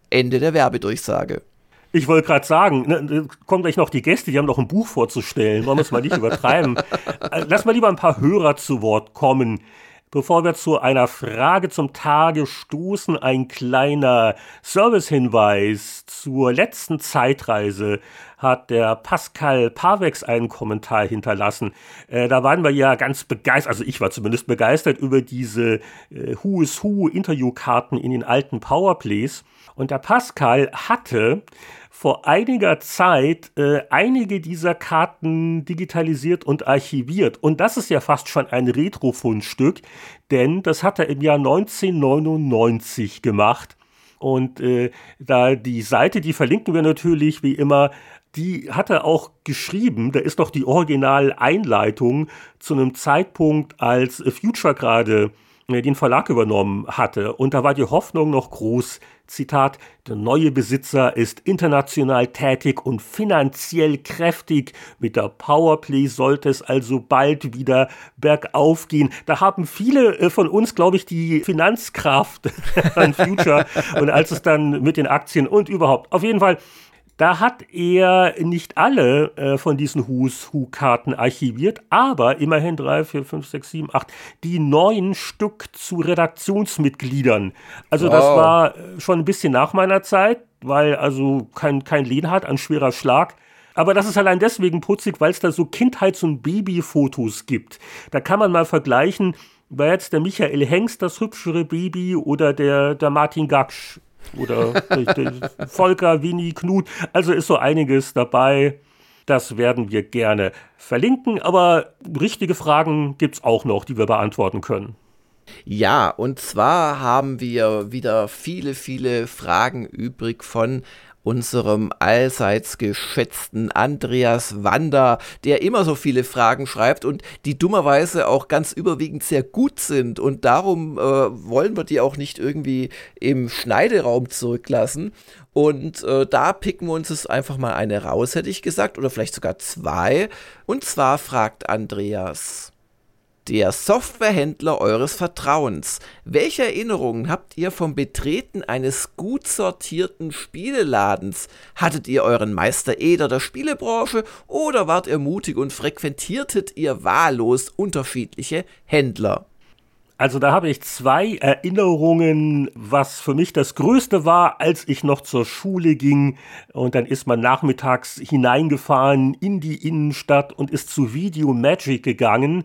Speaker 1: Ende der Werbedurchsage.
Speaker 2: Ich wollte gerade sagen, ne, ne, kommen gleich noch die Gäste, die haben noch ein Buch vorzustellen. Wollen wir es mal nicht übertreiben. (laughs) Äh, Lass mal lieber ein paar Hörer zu Wort kommen. Bevor wir zu einer Frage zum Tage stoßen, ein kleiner Servicehinweis. Zur letzten Zeitreise hat der Pascal Pavex einen Kommentar hinterlassen. Äh, da waren wir ja ganz begeistert, also ich war zumindest begeistert über diese äh, Who is Who Interviewkarten in den alten Powerplays. Und der Pascal hatte vor einiger Zeit äh, einige dieser Karten digitalisiert und archiviert. Und das ist ja fast schon ein Retro-Fundstück, denn das hat er im Jahr 1999 gemacht. Und äh, da die Seite, die verlinken wir natürlich wie immer, die hat er auch geschrieben. Da ist noch die Original-Einleitung zu einem Zeitpunkt, als Future gerade äh, den Verlag übernommen hatte. Und da war die Hoffnung noch groß. Zitat, der neue Besitzer ist international tätig und finanziell kräftig. Mit der Powerplay sollte es also bald wieder bergauf gehen. Da haben viele äh, von uns, glaube ich, die Finanzkraft (laughs) an Future. und als es dann mit den Aktien und überhaupt, auf jeden Fall, Da hat er nicht alle äh, von diesen Who's Who-Karten archiviert, aber immerhin drei, vier, fünf, sechs, sieben, acht, die neun Stück zu Redaktionsmitgliedern. Also das war äh, schon ein bisschen nach meiner Zeit, weil also kein, kein Lehnhardt, ein schwerer Schlag. Aber das ist allein deswegen putzig, weil es da so Kindheits- und Babyfotos gibt. Da kann man mal vergleichen, war jetzt der Michael Hengst das hübschere Baby oder der, der Martin Gaksch oder Volker, Winnie, Knut. Also ist so einiges dabei. Das werden wir gerne verlinken, aber richtige Fragen gibt es auch noch, die wir beantworten können.
Speaker 1: Ja, und zwar haben wir wieder viele, viele Fragen übrig von unserem allseits geschätzten Andreas Wander, der immer so viele Fragen schreibt und die dummerweise auch ganz überwiegend sehr gut sind. Und darum äh, wollen wir die auch nicht irgendwie im Schneideraum zurücklassen. Und äh, da picken wir uns jetzt einfach mal eine raus, hätte ich gesagt, oder vielleicht sogar zwei. Und zwar fragt Andreas der Softwarehändler eures Vertrauens. Welche Erinnerungen habt ihr vom Betreten eines gut sortierten Spieleladens? Hattet ihr euren Meister Eder der Spielebranche oder wart ihr mutig und frequentiertet ihr wahllos unterschiedliche Händler?
Speaker 2: Also da habe ich zwei Erinnerungen, was für mich das Größte war, als ich noch zur Schule ging und dann ist man nachmittags hineingefahren in die Innenstadt und ist zu Video Magic gegangen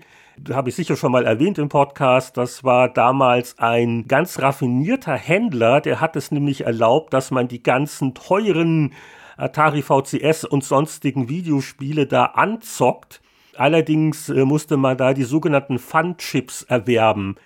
Speaker 2: habe ich sicher schon mal erwähnt im Podcast, das war damals ein ganz raffinierter Händler, der hat es nämlich erlaubt, dass man die ganzen teuren Atari VCS und sonstigen Videospiele da anzockt. Allerdings äh, musste man da die sogenannten Fun-Chips erwerben.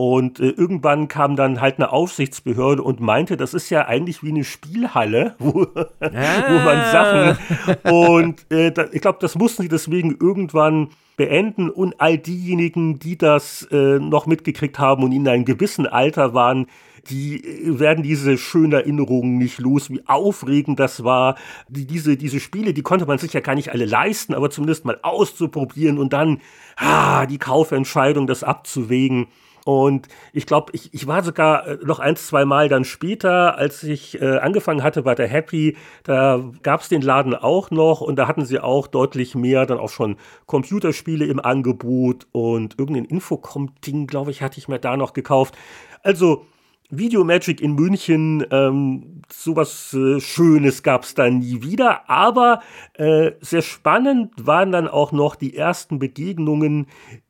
Speaker 2: Und äh, irgendwann kam dann halt eine Aufsichtsbehörde und meinte, das ist ja eigentlich wie eine Spielhalle, (laughs) wo, ah. wo man Sachen. Und äh, da, ich glaube, das mussten sie deswegen irgendwann beenden und all diejenigen, die das äh, noch mitgekriegt haben und in einem gewissen Alter waren, die äh, werden diese schönen Erinnerungen nicht los, wie aufregend das war. Die, diese, diese Spiele, die konnte man sich ja gar nicht alle leisten, aber zumindest mal auszuprobieren und dann ah, die Kaufentscheidung, das abzuwägen. Und ich glaube, ich, ich war sogar äh, noch ein, zwei Mal dann später, als ich äh, angefangen hatte bei der Happy, da gab es den Laden auch noch und da hatten sie auch deutlich mehr dann auch schon Computerspiele im Angebot und irgendein Infocom-Ding, glaube ich, hatte ich mir da noch gekauft. Also Video Magic in München, ähm, sowas äh, Schönes gab es da nie wieder, aber äh, sehr spannend waren dann auch noch die ersten Begegnungen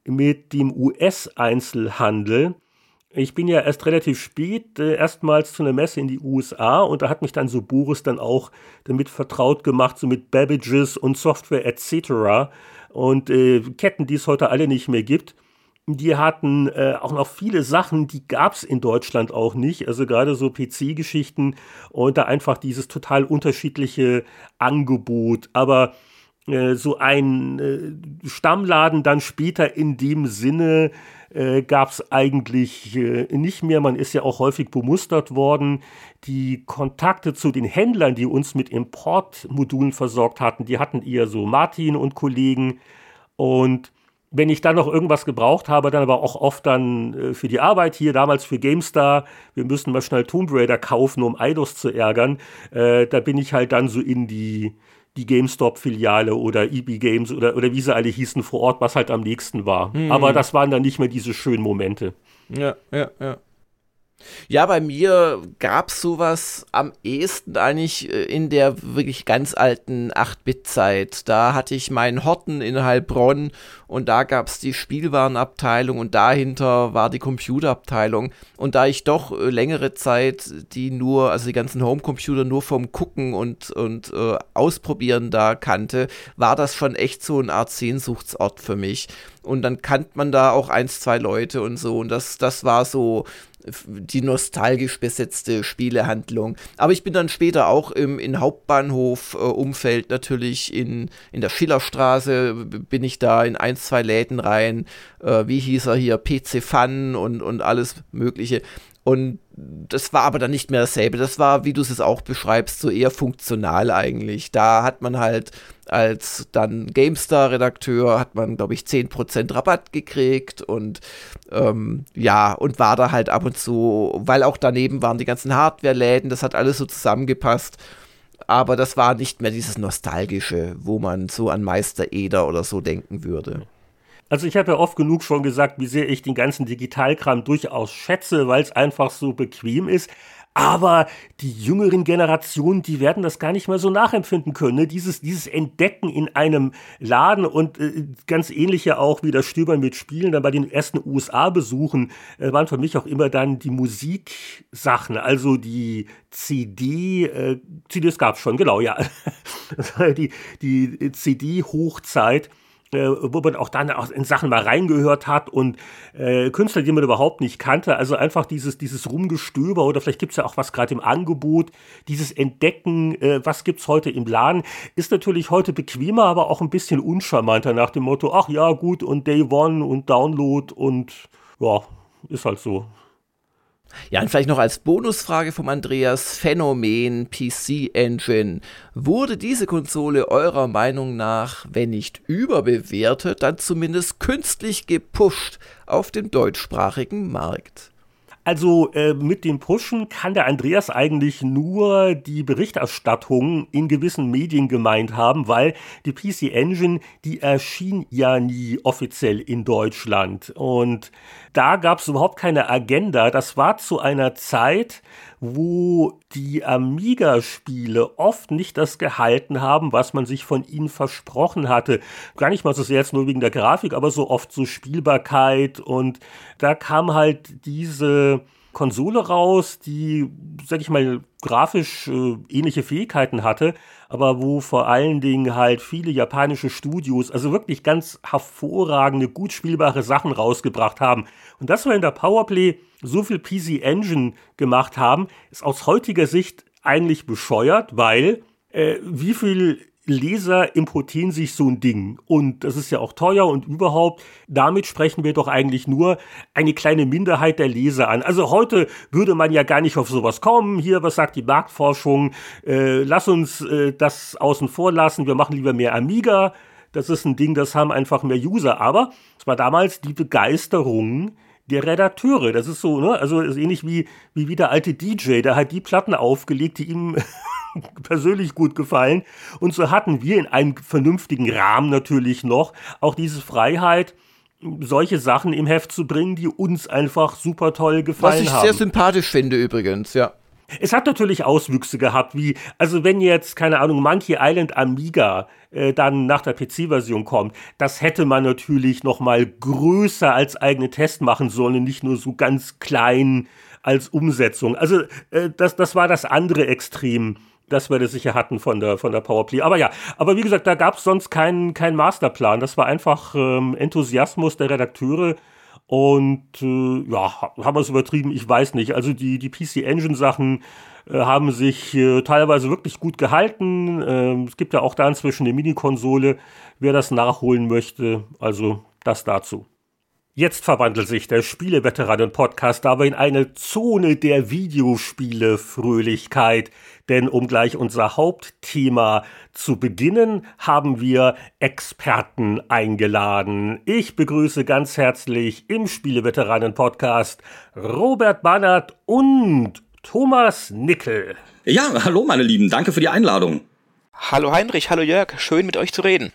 Speaker 2: mit dem US-Einzelhandel. Ich bin ja erst relativ spät äh, erstmals zu einer Messe in die USA und da hat mich dann so Boris dann auch damit vertraut gemacht, so mit Babbages und Software etc. und äh, Ketten, die es heute alle nicht mehr gibt die hatten äh, auch noch viele Sachen, die gab es in Deutschland auch nicht. Also gerade so PC-Geschichten und da einfach dieses total unterschiedliche Angebot. Aber äh, so ein äh, Stammladen dann später in dem Sinne äh, gab es eigentlich äh, nicht mehr. Man ist ja auch häufig bemustert worden. Die Kontakte zu den Händlern, die uns mit Importmodulen versorgt hatten, die hatten eher so Martin und Kollegen. Und wenn ich dann noch irgendwas gebraucht habe, dann aber auch oft dann äh, für die Arbeit hier, damals für GameStar, wir müssen mal schnell Tomb Raider kaufen, um Eidos zu ärgern, da bin ich halt dann so in die, die GameStop-Filiale oder EB Games oder, oder wie sie alle hießen vor Ort, was halt am nächsten war. Mhm. Aber das waren dann nicht mehr diese schönen Momente.
Speaker 1: Ja, ja, ja. Ja, bei mir gab es sowas am ehesten eigentlich äh, in der wirklich ganz alten 8-Bit-Zeit. Da hatte ich meinen Horten in Heilbronn und da gab es die Spielwarenabteilung und dahinter war die Computerabteilung. Und da ich doch äh, längere Zeit die nur, also die ganzen Homecomputer nur vom Gucken und, und äh, Ausprobieren da kannte, war das schon echt so eine Art Sehnsuchtsort für mich. Und dann kannte man da auch eins, zwei Leute und so. Und das, das war so die nostalgisch besetzte Spielehandlung. Aber ich bin dann später auch im in Hauptbahnhof-Umfeld äh, natürlich in, in der Schillerstraße, bin ich da in ein, zwei Läden rein. Äh, wie hieß er hier? PC Fun und, und alles Mögliche. Und das war aber dann nicht mehr dasselbe. Das war, wie du es auch beschreibst, so eher funktional eigentlich. Da hat man halt als dann GameStar-Redakteur, hat man, glaube ich, 10% Rabatt gekriegt und ähm, ja, und war da halt ab und zu, weil auch daneben waren die ganzen Hardware-Läden, das hat alles so zusammengepasst. aber das war nicht mehr dieses Nostalgische, wo man so an Meister Eder oder so denken würde.
Speaker 2: Also ich habe ja oft genug schon gesagt, wie sehr ich den ganzen Digitalkram durchaus schätze, weil es einfach so bequem ist. Aber die jüngeren Generationen, die werden das gar nicht mehr so nachempfinden können. Ne? Dieses, dieses Entdecken in einem Laden und äh, ganz ähnliche auch wie das Stöbern mit Spielen, dann bei den ersten USA-Besuchen äh, waren für mich auch immer dann die Musiksachen, also die CD, äh, CDs gab es schon, genau, ja. (laughs) die, die CD-Hochzeit äh, wo man auch dann auch in Sachen mal reingehört hat und äh, Künstler, die man überhaupt nicht kannte. Also einfach dieses, dieses Rumgestöber oder vielleicht gibt es ja auch was gerade im Angebot, dieses Entdecken, äh, was gibt es heute im Laden, ist natürlich heute bequemer, aber auch ein bisschen uncharmanter nach dem Motto, ach ja, gut, und Day One und Download und ja, ist halt so.
Speaker 1: Ja, und vielleicht noch als Bonusfrage vom Andreas, Phänomen PC Engine. Wurde diese Konsole eurer Meinung nach, wenn nicht überbewertet, dann zumindest künstlich gepusht auf dem deutschsprachigen Markt?
Speaker 2: Also äh, mit dem Pushen kann der Andreas eigentlich nur die Berichterstattung in gewissen Medien gemeint haben, weil die PC Engine, die erschien ja nie offiziell in Deutschland. Und da gab es überhaupt keine Agenda. Das war zu einer Zeit, wo die Amiga-Spiele oft nicht das gehalten haben, was man sich von ihnen versprochen hatte. Gar nicht mal so sehr jetzt nur wegen der Grafik, aber so oft so Spielbarkeit und da kam halt diese Konsole raus, die, sag ich mal, grafisch äh, ähnliche Fähigkeiten hatte, aber wo vor allen Dingen halt viele japanische Studios, also wirklich ganz hervorragende, gut spielbare Sachen rausgebracht haben. Und das wir in der Powerplay so viel PC Engine gemacht haben, ist aus heutiger Sicht eigentlich bescheuert, weil äh, wie viel Leser importieren sich so ein Ding. Und das ist ja auch teuer und überhaupt, damit sprechen wir doch eigentlich nur eine kleine Minderheit der Leser an. Also heute würde man ja gar nicht auf sowas kommen. Hier, was sagt die Marktforschung? Äh, lass uns äh, das außen vor lassen. Wir machen lieber mehr Amiga. Das ist ein Ding, das haben einfach mehr User. Aber es war damals die Begeisterung der Redakteure. Das ist so, ne? Also ist ähnlich wie, wie, wie der alte DJ, der hat die Platten aufgelegt, die ihm (laughs) persönlich gut gefallen. Und so hatten wir in einem vernünftigen Rahmen natürlich noch auch diese Freiheit, solche Sachen im Heft zu bringen, die uns einfach super toll gefallen haben. Was
Speaker 1: ich
Speaker 2: haben.
Speaker 1: sehr sympathisch finde übrigens, ja.
Speaker 2: Es hat natürlich Auswüchse gehabt, wie, also wenn jetzt, keine Ahnung, Monkey Island Amiga äh, dann nach der PC-Version kommt, das hätte man natürlich noch mal größer als eigene Test machen sollen, nicht nur so ganz klein als Umsetzung. Also äh, das, das war das andere Extrem das wir das sicher hatten von der, von der Powerplay. Aber ja, aber wie gesagt, da gab es sonst keinen keinen Masterplan. Das war einfach ähm, Enthusiasmus der Redakteure. Und äh, ja, haben wir es übertrieben? Ich weiß nicht. Also die, die PC Engine Sachen äh, haben sich äh, teilweise wirklich gut gehalten. Ähm, es gibt ja auch da inzwischen eine Mini-Konsole, wer das nachholen möchte. Also das dazu. Jetzt verwandelt sich der Spieleveteranen-Podcast aber in eine Zone der Videospiele-Fröhlichkeit. Denn um gleich unser Hauptthema zu beginnen, haben wir Experten eingeladen. Ich begrüße ganz herzlich im Spieleveteranen-Podcast Robert Bannert und Thomas Nickel.
Speaker 3: Ja, hallo meine Lieben, danke für die Einladung.
Speaker 4: Hallo Heinrich, hallo Jörg, schön mit euch zu reden.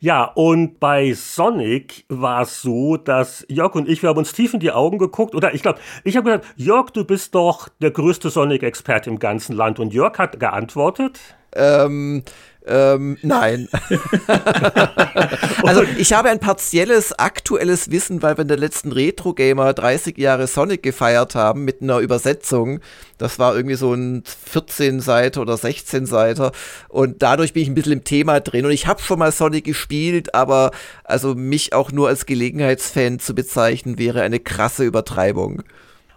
Speaker 2: Ja, und bei Sonic war es so, dass Jörg und ich, wir haben uns tief in die Augen geguckt. Oder ich glaube, ich habe gesagt, Jörg, du bist doch der größte Sonic-Experte im ganzen Land. Und Jörg hat geantwortet.
Speaker 1: Ähm, ähm, nein. (laughs) also ich habe ein partielles aktuelles Wissen, weil wir in der letzten Retro Gamer 30 Jahre Sonic gefeiert haben mit einer Übersetzung. Das war irgendwie so ein 14 Seiter oder 16 Seiter und dadurch bin ich ein bisschen im Thema drin und ich habe schon mal Sonic gespielt, aber also mich auch nur als Gelegenheitsfan zu bezeichnen wäre eine krasse Übertreibung.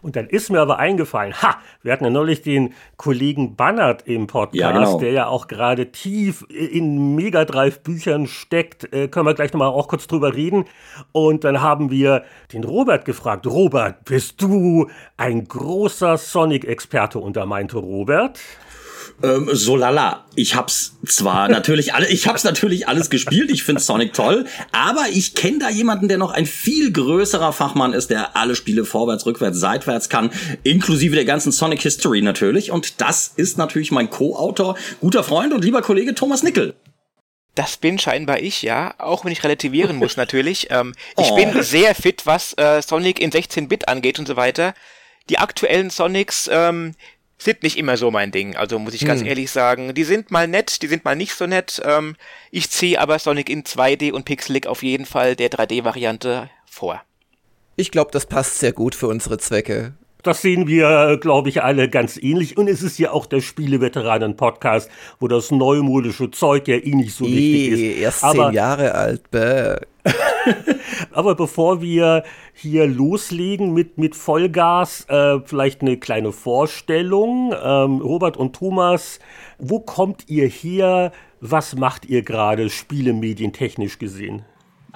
Speaker 2: Und dann ist mir aber eingefallen, ha, wir hatten ja neulich den Kollegen Bannert im Podcast, ja, genau. der ja auch gerade tief in Mega Drive Büchern steckt. Äh, können wir gleich nochmal auch kurz drüber reden. Und dann haben wir den Robert gefragt, Robert, bist du ein großer Sonic-Experte? Und da meinte Robert,
Speaker 3: Ähm, so lala. Ich hab's zwar natürlich alle, ich hab's natürlich alles gespielt. Ich finde Sonic toll, aber ich kenne da jemanden, der noch ein viel größerer Fachmann ist, der alle Spiele vorwärts, rückwärts, seitwärts kann, inklusive der ganzen Sonic History natürlich. Und das ist natürlich mein Co-Autor, guter Freund und lieber Kollege Thomas Nickel.
Speaker 4: Das bin scheinbar ich, ja. Auch wenn ich relativieren muss (laughs) natürlich. Ähm, ich oh. bin sehr fit, was äh, Sonic in 16-Bit angeht und so weiter. Die aktuellen Sonics, ähm, sind nicht immer so mein Ding. Also muss ich ganz hm. ehrlich sagen, die sind mal nett, die sind mal nicht so nett. Ähm, ich ziehe aber Sonic in 2D und Pixelic auf jeden Fall der 3D-Variante vor.
Speaker 1: Ich glaube, das passt sehr gut für unsere Zwecke.
Speaker 2: Das sehen wir, glaube ich, alle ganz ähnlich. Und es ist ja auch der Spieleveteranen-Podcast, wo das neumodische Zeug ja eh nicht so
Speaker 1: I,
Speaker 2: wichtig
Speaker 1: ist. Erst Aber, zehn Jahre alt. Bäh. (laughs)
Speaker 2: Aber bevor wir hier loslegen mit, mit Vollgas, äh, vielleicht eine kleine Vorstellung. Ähm, Robert und Thomas, wo kommt ihr her? Was macht ihr gerade spielemedientechnisch gesehen?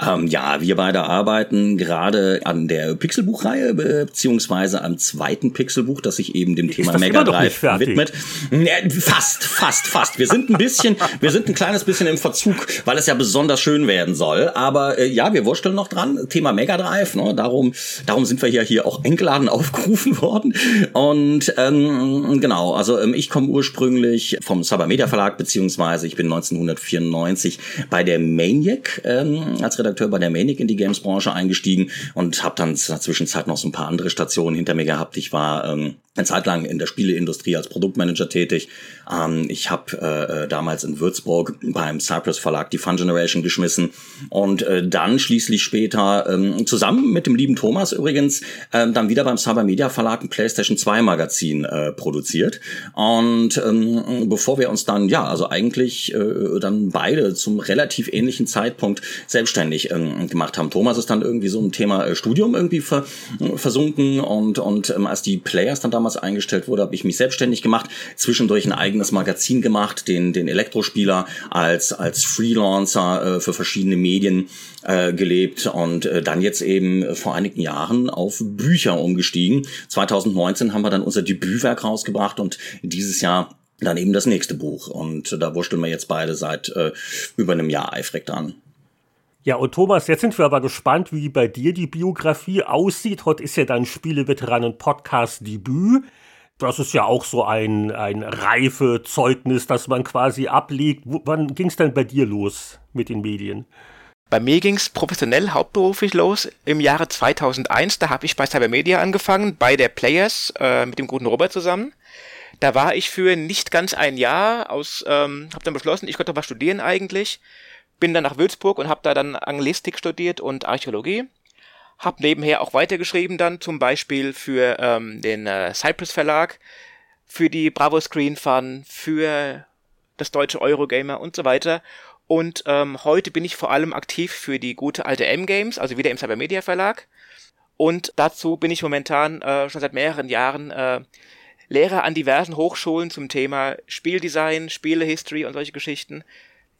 Speaker 3: Ähm, ja, wir beide arbeiten gerade an der Pixelbuchreihe, beziehungsweise am zweiten Pixelbuch, das sich eben dem Thema Mega Drive widmet. Ja, fast, fast, fast. Wir sind ein bisschen, (laughs) wir sind ein kleines bisschen im Verzug, weil es ja besonders schön werden soll. Aber äh, ja, wir wursteln noch dran. Thema Mega Drive, ne? darum, darum sind wir ja hier auch eingeladen (laughs) aufgerufen worden. Und ähm, genau, also ähm, ich komme ursprünglich vom Cyber Media Verlag, beziehungsweise ich bin 1994 bei der Maniac ähm, als Chefredakteur bei der Manic in die Games-Branche eingestiegen und habe dann in der Zwischenzeit noch so ein paar andere Stationen hinter mir gehabt. Ich war ähm, eine Zeit lang in der Spieleindustrie als Produktmanager tätig. Ähm, ich habe äh, äh, damals in Würzburg beim Cypress Verlag die Fun Generation geschmissen und äh, dann schließlich später ähm, zusammen mit dem lieben Thomas übrigens äh, dann wieder beim Cyber Media Verlag ein PlayStation 2 Magazin äh, produziert. Und ähm, bevor wir uns dann, ja, also eigentlich äh, dann beide zum relativ ähnlichen Zeitpunkt selbstständig äh, gemacht haben. Thomas ist dann irgendwie so ein Thema äh, Studium irgendwie ver, versunken und, und ähm, als die Players dann damals eingestellt wurde, habe ich mich selbstständig gemacht, zwischendurch ein eigenes Magazin gemacht, den, den Elektrospieler als, als Freelancer äh, für verschiedene Medien äh, gelebt und äh, dann jetzt eben vor einigen Jahren auf Bücher umgestiegen. 2019 haben wir dann unser Debütwerk rausgebracht und dieses Jahr dann eben das nächste Buch. Und da wursteln wir jetzt beide seit äh, über einem Jahr eifrig dran.
Speaker 2: Ja, und Thomas, jetzt sind wir aber gespannt, wie bei dir die Biografie aussieht. Heute ist ja dein Spieleveteranen-Podcast-Debüt. Das ist ja auch so ein, ein reife Zeugnis, das man quasi ablegt. Wo, wann ging es denn bei dir los mit den Medien?
Speaker 4: Bei mir ging es professionell hauptberuflich los im Jahre 2001. Da habe ich bei Cybermedia angefangen, bei der Players äh, mit dem guten Robert zusammen. Da war ich für nicht ganz ein Jahr aus, ähm, habe dann beschlossen, ich könnte was studieren eigentlich bin dann nach Würzburg und habe da dann Anglistik studiert und Archäologie. Hab nebenher auch weitergeschrieben dann, zum Beispiel für ähm, den äh, Cypress Verlag, für die Bravo Screen Fun, für das deutsche Eurogamer und so weiter. Und ähm, heute bin ich vor allem aktiv für die gute alte M-Games, also wieder im Cybermedia Verlag. Und dazu bin ich momentan äh, schon seit mehreren Jahren äh, Lehrer an diversen Hochschulen zum Thema Spieldesign, Spielehistory und solche Geschichten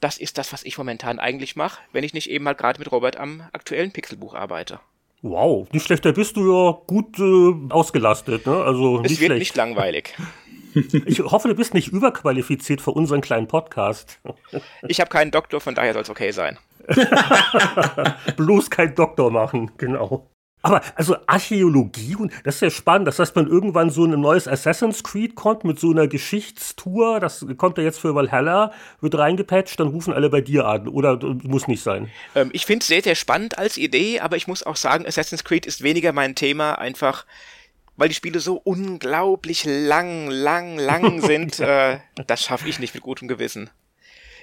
Speaker 4: das ist das, was ich momentan eigentlich mache, wenn ich nicht eben mal gerade mit Robert am aktuellen Pixelbuch arbeite.
Speaker 2: Wow, nicht schlecht, da bist du ja gut äh, ausgelastet, ne? Also
Speaker 4: es
Speaker 2: nicht
Speaker 4: wird
Speaker 2: schlecht.
Speaker 4: nicht langweilig. (laughs)
Speaker 2: Ich hoffe, du bist nicht überqualifiziert für unseren kleinen Podcast. (laughs)
Speaker 4: Ich habe keinen Doktor, von daher soll es okay sein. (laughs)
Speaker 2: Bloß kein Doktor machen, genau. Aber also Archäologie, und das ist ja spannend, das heißt, man irgendwann so ein neues Assassin's Creed kommt mit so einer Geschichtstour, das kommt ja jetzt für Valhalla, wird reingepatcht, dann rufen alle bei dir an, oder muss nicht sein?
Speaker 4: Ähm, ich finde es sehr, sehr spannend als Idee, aber ich muss auch sagen, Assassin's Creed ist weniger mein Thema, einfach weil die Spiele so unglaublich lang, lang, lang (laughs) sind. äh, das schaffe ich nicht mit gutem Gewissen.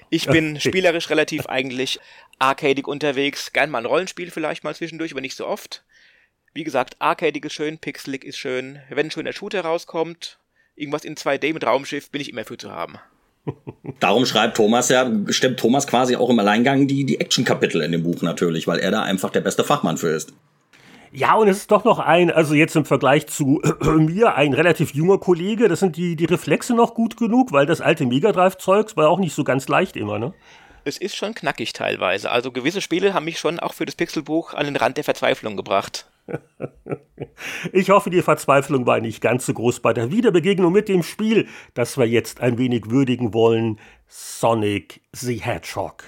Speaker 4: Ich bin spielerisch relativ eigentlich arcadig unterwegs, gern mal ein Rollenspiel vielleicht mal zwischendurch, aber nicht so oft. Wie gesagt, arcadig ist schön, pixelig ist schön. Wenn schon der Shooter rauskommt, irgendwas in 2D mit Raumschiff, bin ich immer für zu haben. (laughs)
Speaker 3: Darum schreibt Thomas ja, stimmt Thomas quasi auch im Alleingang die, die Action-Kapitel in dem Buch natürlich, weil er da einfach der beste Fachmann für ist.
Speaker 2: Ja, und es ist doch noch ein, also jetzt im Vergleich zu äh, (clears throat) mir, ein relativ junger Kollege. Das sind die, die Reflexe noch gut genug, weil das alte Mega Drive-Zeugs war auch nicht so ganz leicht immer, ne?
Speaker 4: Es ist schon knackig teilweise. Also gewisse Spiele haben mich schon auch für das Pixelbuch an den Rand der Verzweiflung gebracht. (laughs)
Speaker 2: Ich hoffe, die Verzweiflung war nicht ganz so groß bei der Wiederbegegnung mit dem Spiel, das wir jetzt ein wenig würdigen wollen, Sonic the Hedgehog.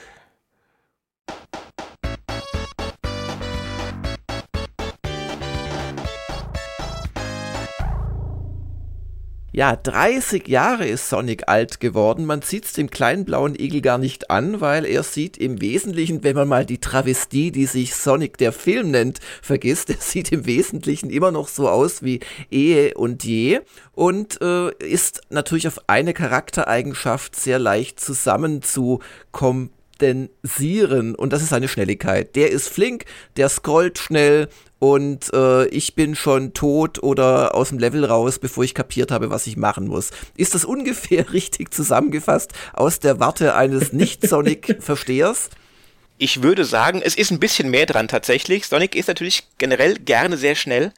Speaker 1: Ja, 30 Jahre ist Sonic alt geworden. Man sieht es dem kleinen blauen Igel gar nicht an, weil er sieht im Wesentlichen, wenn man mal die Travestie, die sich Sonic der Film nennt, vergisst, (laughs) er sieht im Wesentlichen immer noch so aus wie Ehe und je und äh, ist natürlich auf eine Charaktereigenschaft sehr leicht zusammenzukommen kondensieren und das ist seine Schnelligkeit. Der ist flink, der scrollt schnell und äh, ich bin schon tot oder aus dem Level raus, bevor ich kapiert habe, was ich machen muss. Ist das ungefähr (laughs) richtig zusammengefasst aus der Warte eines Nicht-Sonic-Verstehers?
Speaker 4: Ich würde sagen, es ist ein bisschen mehr dran tatsächlich. Sonic ist natürlich generell gerne sehr schnell,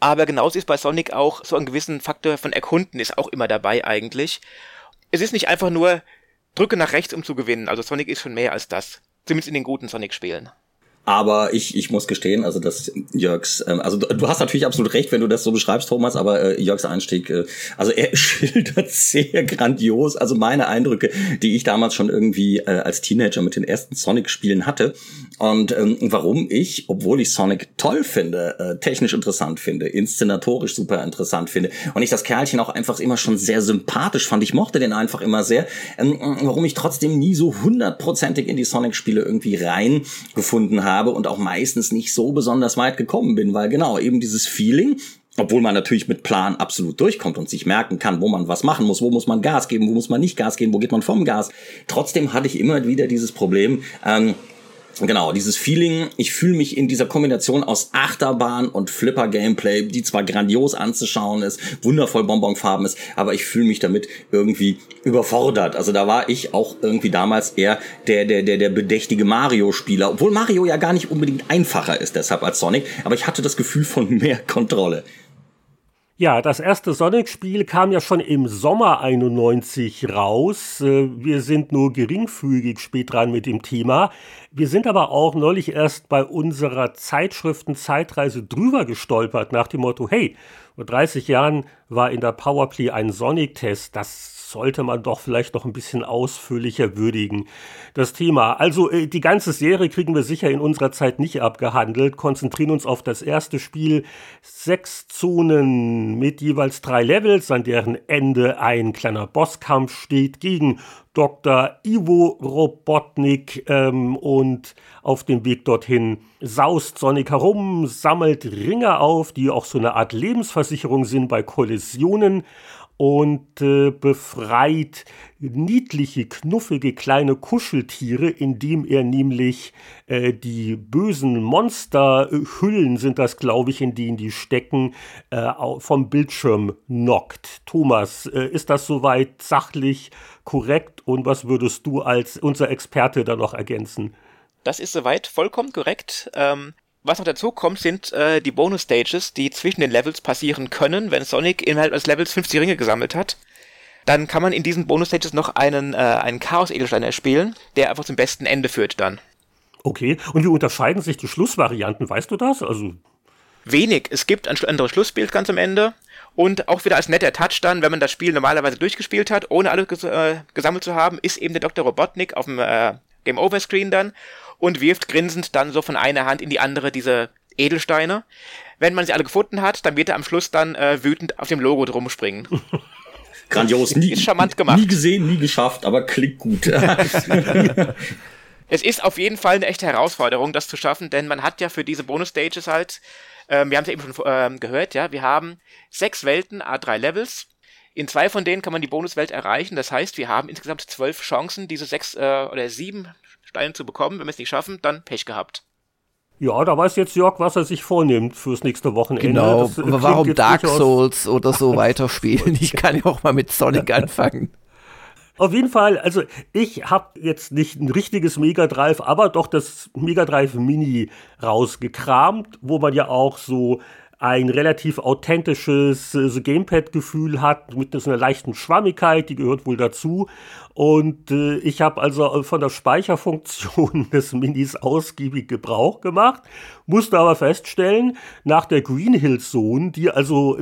Speaker 4: aber genauso ist bei Sonic auch so ein gewissen Faktor von Erkunden ist auch immer dabei eigentlich. Es ist nicht einfach nur drücke nach rechts, um zu gewinnen. Also Sonic ist schon mehr als das. Zumindest in den guten Sonic-Spielen.
Speaker 3: Aber ich, ich muss gestehen, also das Jörgs, ähm, also du, hast natürlich absolut recht, wenn du das so beschreibst, Thomas, aber äh, Jörgs Einstieg, äh, also er (laughs) schildert sehr grandios, also meine Eindrücke, die ich damals schon irgendwie äh, als Teenager mit den ersten Sonic-Spielen hatte. Und ähm, warum ich, obwohl ich Sonic toll finde, äh, technisch interessant finde, inszenatorisch super interessant finde und ich das Kerlchen auch einfach immer schon sehr sympathisch fand, ich mochte den einfach immer sehr, ähm, warum ich trotzdem nie so hundertprozentig in die Sonic-Spiele irgendwie reingefunden habe habe und auch meistens nicht so besonders weit gekommen bin, weil genau eben dieses Feeling, obwohl man natürlich mit Plan absolut durchkommt und sich merken kann, wo man was machen muss, wo muss man Gas geben, wo muss man nicht Gas geben, wo geht man vom Gas. Trotzdem hatte ich immer wieder dieses Problem, ähm, Genau, dieses Feeling, ich fühle mich in dieser Kombination aus Achterbahn und Flipper-Gameplay, die zwar grandios anzuschauen ist, wundervoll Bonbonfarben ist, aber ich fühle mich damit irgendwie überfordert. Also da war ich auch irgendwie damals eher der, der, der, der bedächtige Mario-Spieler, obwohl Mario ja gar nicht unbedingt einfacher ist deshalb als Sonic, aber ich hatte das Gefühl von (laughs) mehr Kontrolle.
Speaker 2: Ja, das erste Sonic-Spiel kam ja schon im Sommer 91 raus. Äh, wir sind nur geringfügig spät dran mit dem Thema. Wir sind aber auch neulich erst bei unserer Zeitschriften-Zeitreise drüber gestolpert nach dem Motto, hey, vor 30 Jahren war in der Powerplay ein Sonic-Test. Das sollte man doch vielleicht noch ein bisschen ausführlicher würdigen, das Thema. Also äh, die ganze Serie kriegen wir sicher in unserer Zeit nicht abgehandelt, konzentrieren uns auf das erste Spiel. Sechs Zonen mit jeweils drei Levels, an deren Ende ein kleiner Bosskampf steht gegen Dr. Ivo Robotnik ähm, und auf dem Weg dorthin saust Sonic herum, sammelt Ringe auf, die auch so eine Art Lebensversicherung sind bei Kollisionen und äh, befreit niedliche, knuffige kleine Kuscheltiere, indem er nämlich äh, die bösen Monsterhüllen sind das, glaube ich, in denen die stecken, äh, vom Bildschirm knockt. Thomas, äh, ist das soweit sachlich korrekt und was würdest du als unser Experte da noch ergänzen?
Speaker 4: Das ist soweit vollkommen korrekt. Ähm, was noch dazu kommt, sind äh, die Bonus-Stages, die zwischen den Levels passieren können, wenn Sonic innerhalb des Levels 50 Ringe gesammelt hat. Dann kann man in diesen Bonus-Stages noch einen, äh, einen Chaos-Edelstein erspielen, der einfach zum besten Ende führt dann.
Speaker 2: Okay, und wie unterscheiden sich die Schlussvarianten, weißt du das? Also
Speaker 4: Wenig. Es gibt ein anderes Schlussbild ganz am Ende. Und auch wieder als netter Touch dann, wenn man das Spiel normalerweise durchgespielt hat, ohne alles ges äh, gesammelt zu haben, ist eben der Dr. Robotnik auf dem äh, Game Over Screen dann und wirft grinsend dann so von einer Hand in die andere diese Edelsteine. Wenn man sie alle gefunden hat, dann wird er am Schluss dann äh, wütend auf dem Logo drum springen. (laughs)
Speaker 3: Grandios, nie, ist charmant gemacht. Nie gesehen, nie geschafft, aber klingt gut. (laughs) (laughs)
Speaker 4: es ist auf jeden Fall eine echte Herausforderung, das zu schaffen, denn man hat ja für diese Bonus-Stages halt, äh, wir haben es ja eben schon äh, gehört, ja, wir haben sechs Welten, A3 Levels. In zwei von denen kann man die Bonuswelt erreichen. Das heißt, wir haben insgesamt zwölf Chancen, diese sechs äh, oder sieben Steine zu bekommen. Wenn wir es nicht schaffen, dann Pech gehabt.
Speaker 2: Ja, da weiß jetzt Jörg, was er sich vornimmt fürs nächste Wochenende.
Speaker 1: Genau, das, warum Dark Souls oder so (laughs) weiterspielen? Ich kann ja auch mal mit Sonic anfangen.
Speaker 2: Auf jeden Fall, also ich habe jetzt nicht ein richtiges Mega Drive, aber doch das Mega Drive Mini rausgekramt, wo man ja auch so ein relativ authentisches äh, Gamepad-Gefühl hat, mit so einer leichten Schwammigkeit, die gehört wohl dazu. Und äh, ich habe also von der Speicherfunktion (laughs) des Minis ausgiebig Gebrauch gemacht, musste aber feststellen, nach der Green Hill Zone, die also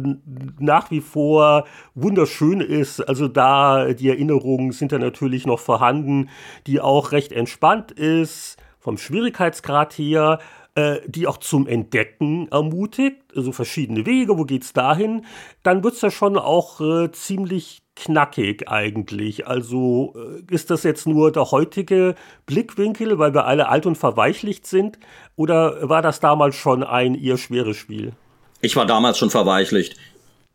Speaker 2: nach wie vor wunderschön ist, also da die Erinnerungen sind ja natürlich noch vorhanden, die auch recht entspannt ist, vom Schwierigkeitsgrad her, äh, die auch zum Entdecken ermutigt, also verschiedene Wege, wo geht's dahin, dann wird's ja schon auch äh, ziemlich knackig eigentlich. Also äh, ist das jetzt nur der heutige Blickwinkel, weil wir alle alt und verweichlicht sind, oder war das damals schon ein eher schweres Spiel?
Speaker 3: Ich war damals schon verweichlicht.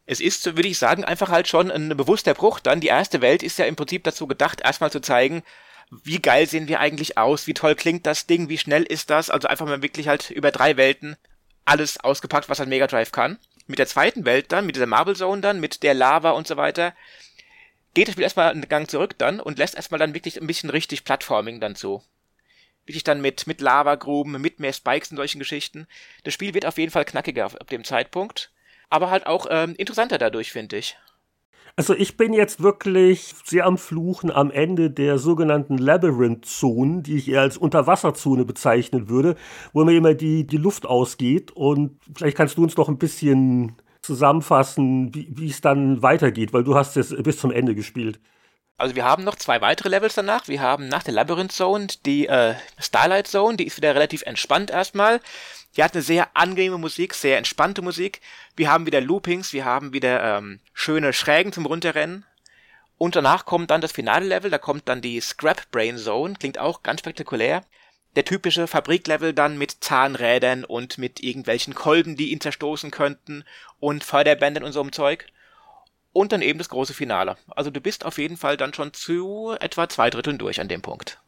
Speaker 4: Es ist, würde ich sagen, einfach halt schon ein bewusster Bruch. Dann die erste Welt ist ja im Prinzip dazu gedacht, erstmal zu zeigen, wie geil sehen wir eigentlich aus, wie toll klingt das Ding, wie schnell ist das. Also einfach mal wirklich halt über drei Welten alles ausgepackt, was ein Mega Drive kann. Mit der zweiten Welt dann, mit dieser Marble Zone dann, mit der Lava und so weiter, geht das Spiel erstmal einen Gang zurück dann und lässt erstmal dann wirklich ein bisschen richtig Plattforming dann zu. Wirklich dann mit, mit Lavagruben, mit mehr Spikes und solchen Geschichten. Das Spiel wird auf jeden Fall knackiger ab dem Zeitpunkt. Aber halt auch ähm, interessanter dadurch, finde ich.
Speaker 2: Also ich bin jetzt wirklich sehr am Fluchen am Ende der sogenannten Labyrinth-Zonen, die ich eher als Unterwasserzone bezeichnen würde, wo mir immer die, die Luft ausgeht. Und vielleicht kannst du uns noch ein bisschen zusammenfassen, wie, wie es dann weitergeht, weil du hast es bis zum Ende gespielt.
Speaker 4: Also wir haben noch zwei weitere Levels danach. Wir haben nach der Labyrinth Zone die äh, Starlight Zone, die ist wieder relativ entspannt erstmal. Die hat eine sehr angenehme Musik, sehr entspannte Musik. Wir haben wieder Loopings, wir haben wieder ähm, schöne Schrägen zum Runterrennen. Und danach kommt dann das finale Level, da kommt dann die Scrap Brain Zone, klingt auch ganz spektakulär. Der typische Fabriklevel dann mit Zahnrädern und mit irgendwelchen Kolben, die ihn zerstoßen könnten und Förderbändern und so einem Zeug. Und dann eben das große Finale. Also du bist auf jeden Fall dann schon zu etwa zwei Dritteln durch an dem Punkt.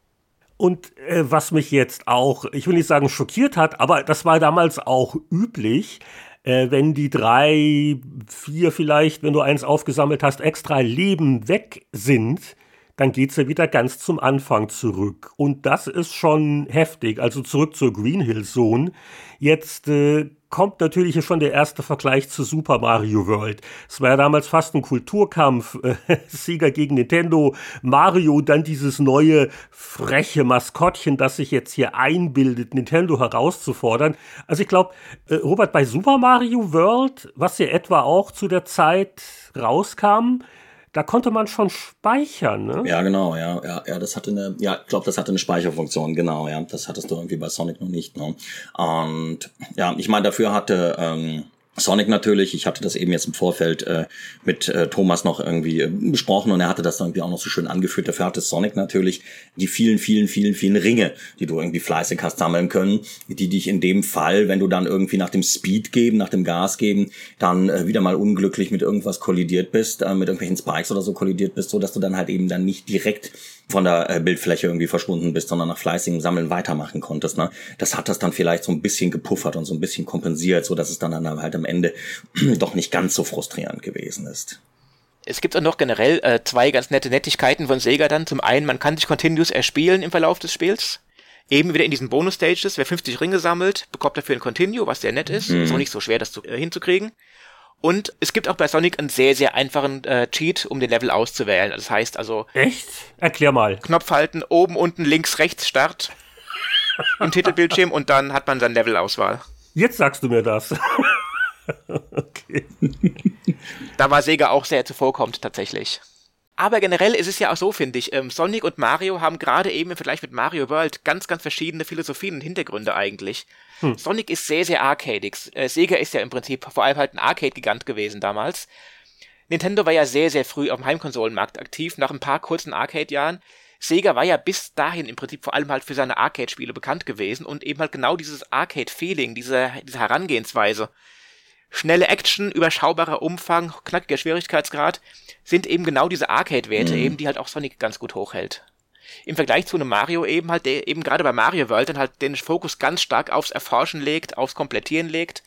Speaker 2: Und äh, was mich jetzt auch, ich will nicht sagen schockiert hat, aber das war damals auch üblich, äh, wenn die drei, vier vielleicht, wenn du eins aufgesammelt hast, extra Leben weg sind, dann geht's ja wieder ganz zum Anfang zurück. Und das ist schon heftig. Also zurück zur Green Hill Zone. Jetzt äh, kommt natürlich schon der erste Vergleich zu Super Mario World. Es war ja damals fast ein Kulturkampf. Äh, (laughs) Sega gegen Nintendo, Mario, dann dieses neue freche Maskottchen, das sich jetzt hier einbildet, Nintendo herauszufordern. Also ich glaube, äh, Robert, bei Super Mario World, was ja etwa auch zu der Zeit rauskam, da konnte man schon speichern, ne?
Speaker 3: Ja, genau, ja, ja, ja, das hatte eine, ja, ich glaube, das hatte eine Speicherfunktion, genau, ja, das hattest du irgendwie bei Sonic noch nicht, ne? Und ja, ich meine, dafür hatte ähm, Sonic natürlich, ich hatte das eben jetzt im Vorfeld äh, mit äh, Thomas noch irgendwie äh, besprochen und er hatte das irgendwie auch noch so schön angeführt. Dafür hatte Sonic natürlich die vielen, vielen, vielen, vielen Ringe, die du irgendwie fleißig hast sammeln können, die dich in dem Fall, wenn du dann irgendwie nach dem Speed geben, nach dem Gas geben, dann äh, wieder mal unglücklich mit irgendwas kollidiert bist, äh, mit irgendwelchen Spikes oder so kollidiert bist, so dass du dann halt eben dann nicht direkt von der äh, Bildfläche irgendwie verschwunden bist, sondern nach fleißigem Sammeln weitermachen konntest. Ne? Das hat das dann vielleicht so ein bisschen gepuffert und so ein bisschen kompensiert, so dass es dann, dann halt am Ende (clears throat) doch nicht ganz so frustrierend gewesen ist.
Speaker 4: Es gibt auch noch generell äh, zwei ganz nette Nettigkeiten von Sega dann. Zum einen, man kann sich Continuous erspielen im Verlauf des Spiels. Eben wieder in diesen Bonus-Stages. Wer 50 Ringe sammelt, bekommt dafür ein Continue, was sehr nett ist. Mhm. Ist auch nicht so schwer, das zu, äh, hinzukriegen. Und es gibt auch bei Sonic einen sehr, sehr einfachen äh, Cheat, um den Level auszuwählen. Das heißt also.
Speaker 2: Echt? Erklär mal.
Speaker 4: Knopf halten, oben, unten, links, rechts, Start im Titelbildschirm und dann hat man seine Levelauswahl.
Speaker 2: Jetzt sagst du mir das. (laughs) okay.
Speaker 4: Da war Sega auch sehr zuvorkommt, tatsächlich. Aber generell ist es ja auch so, finde ich. Ähm, Sonic und Mario haben gerade eben im Vergleich mit Mario World ganz, ganz verschiedene Philosophien und Hintergründe eigentlich. Hm. Sonic ist sehr, sehr arcadig. Äh, Sega ist ja im Prinzip vor allem halt ein Arcade-Gigant gewesen damals. Nintendo war ja sehr, sehr früh auf dem Heimkonsolenmarkt aktiv, nach ein paar kurzen Arcade-Jahren. Sega war ja bis dahin im Prinzip vor allem halt für seine Arcade-Spiele bekannt gewesen und eben halt genau dieses Arcade-Feeling, diese, diese Herangehensweise. Schnelle Action, überschaubarer Umfang, knackiger Schwierigkeitsgrad sind eben genau diese Arcade-Werte mhm. eben, die halt auch Sonic ganz gut hochhält im Vergleich zu einem Mario eben halt, der eben gerade bei Mario World dann halt den Fokus ganz stark aufs Erforschen legt, aufs Komplettieren legt.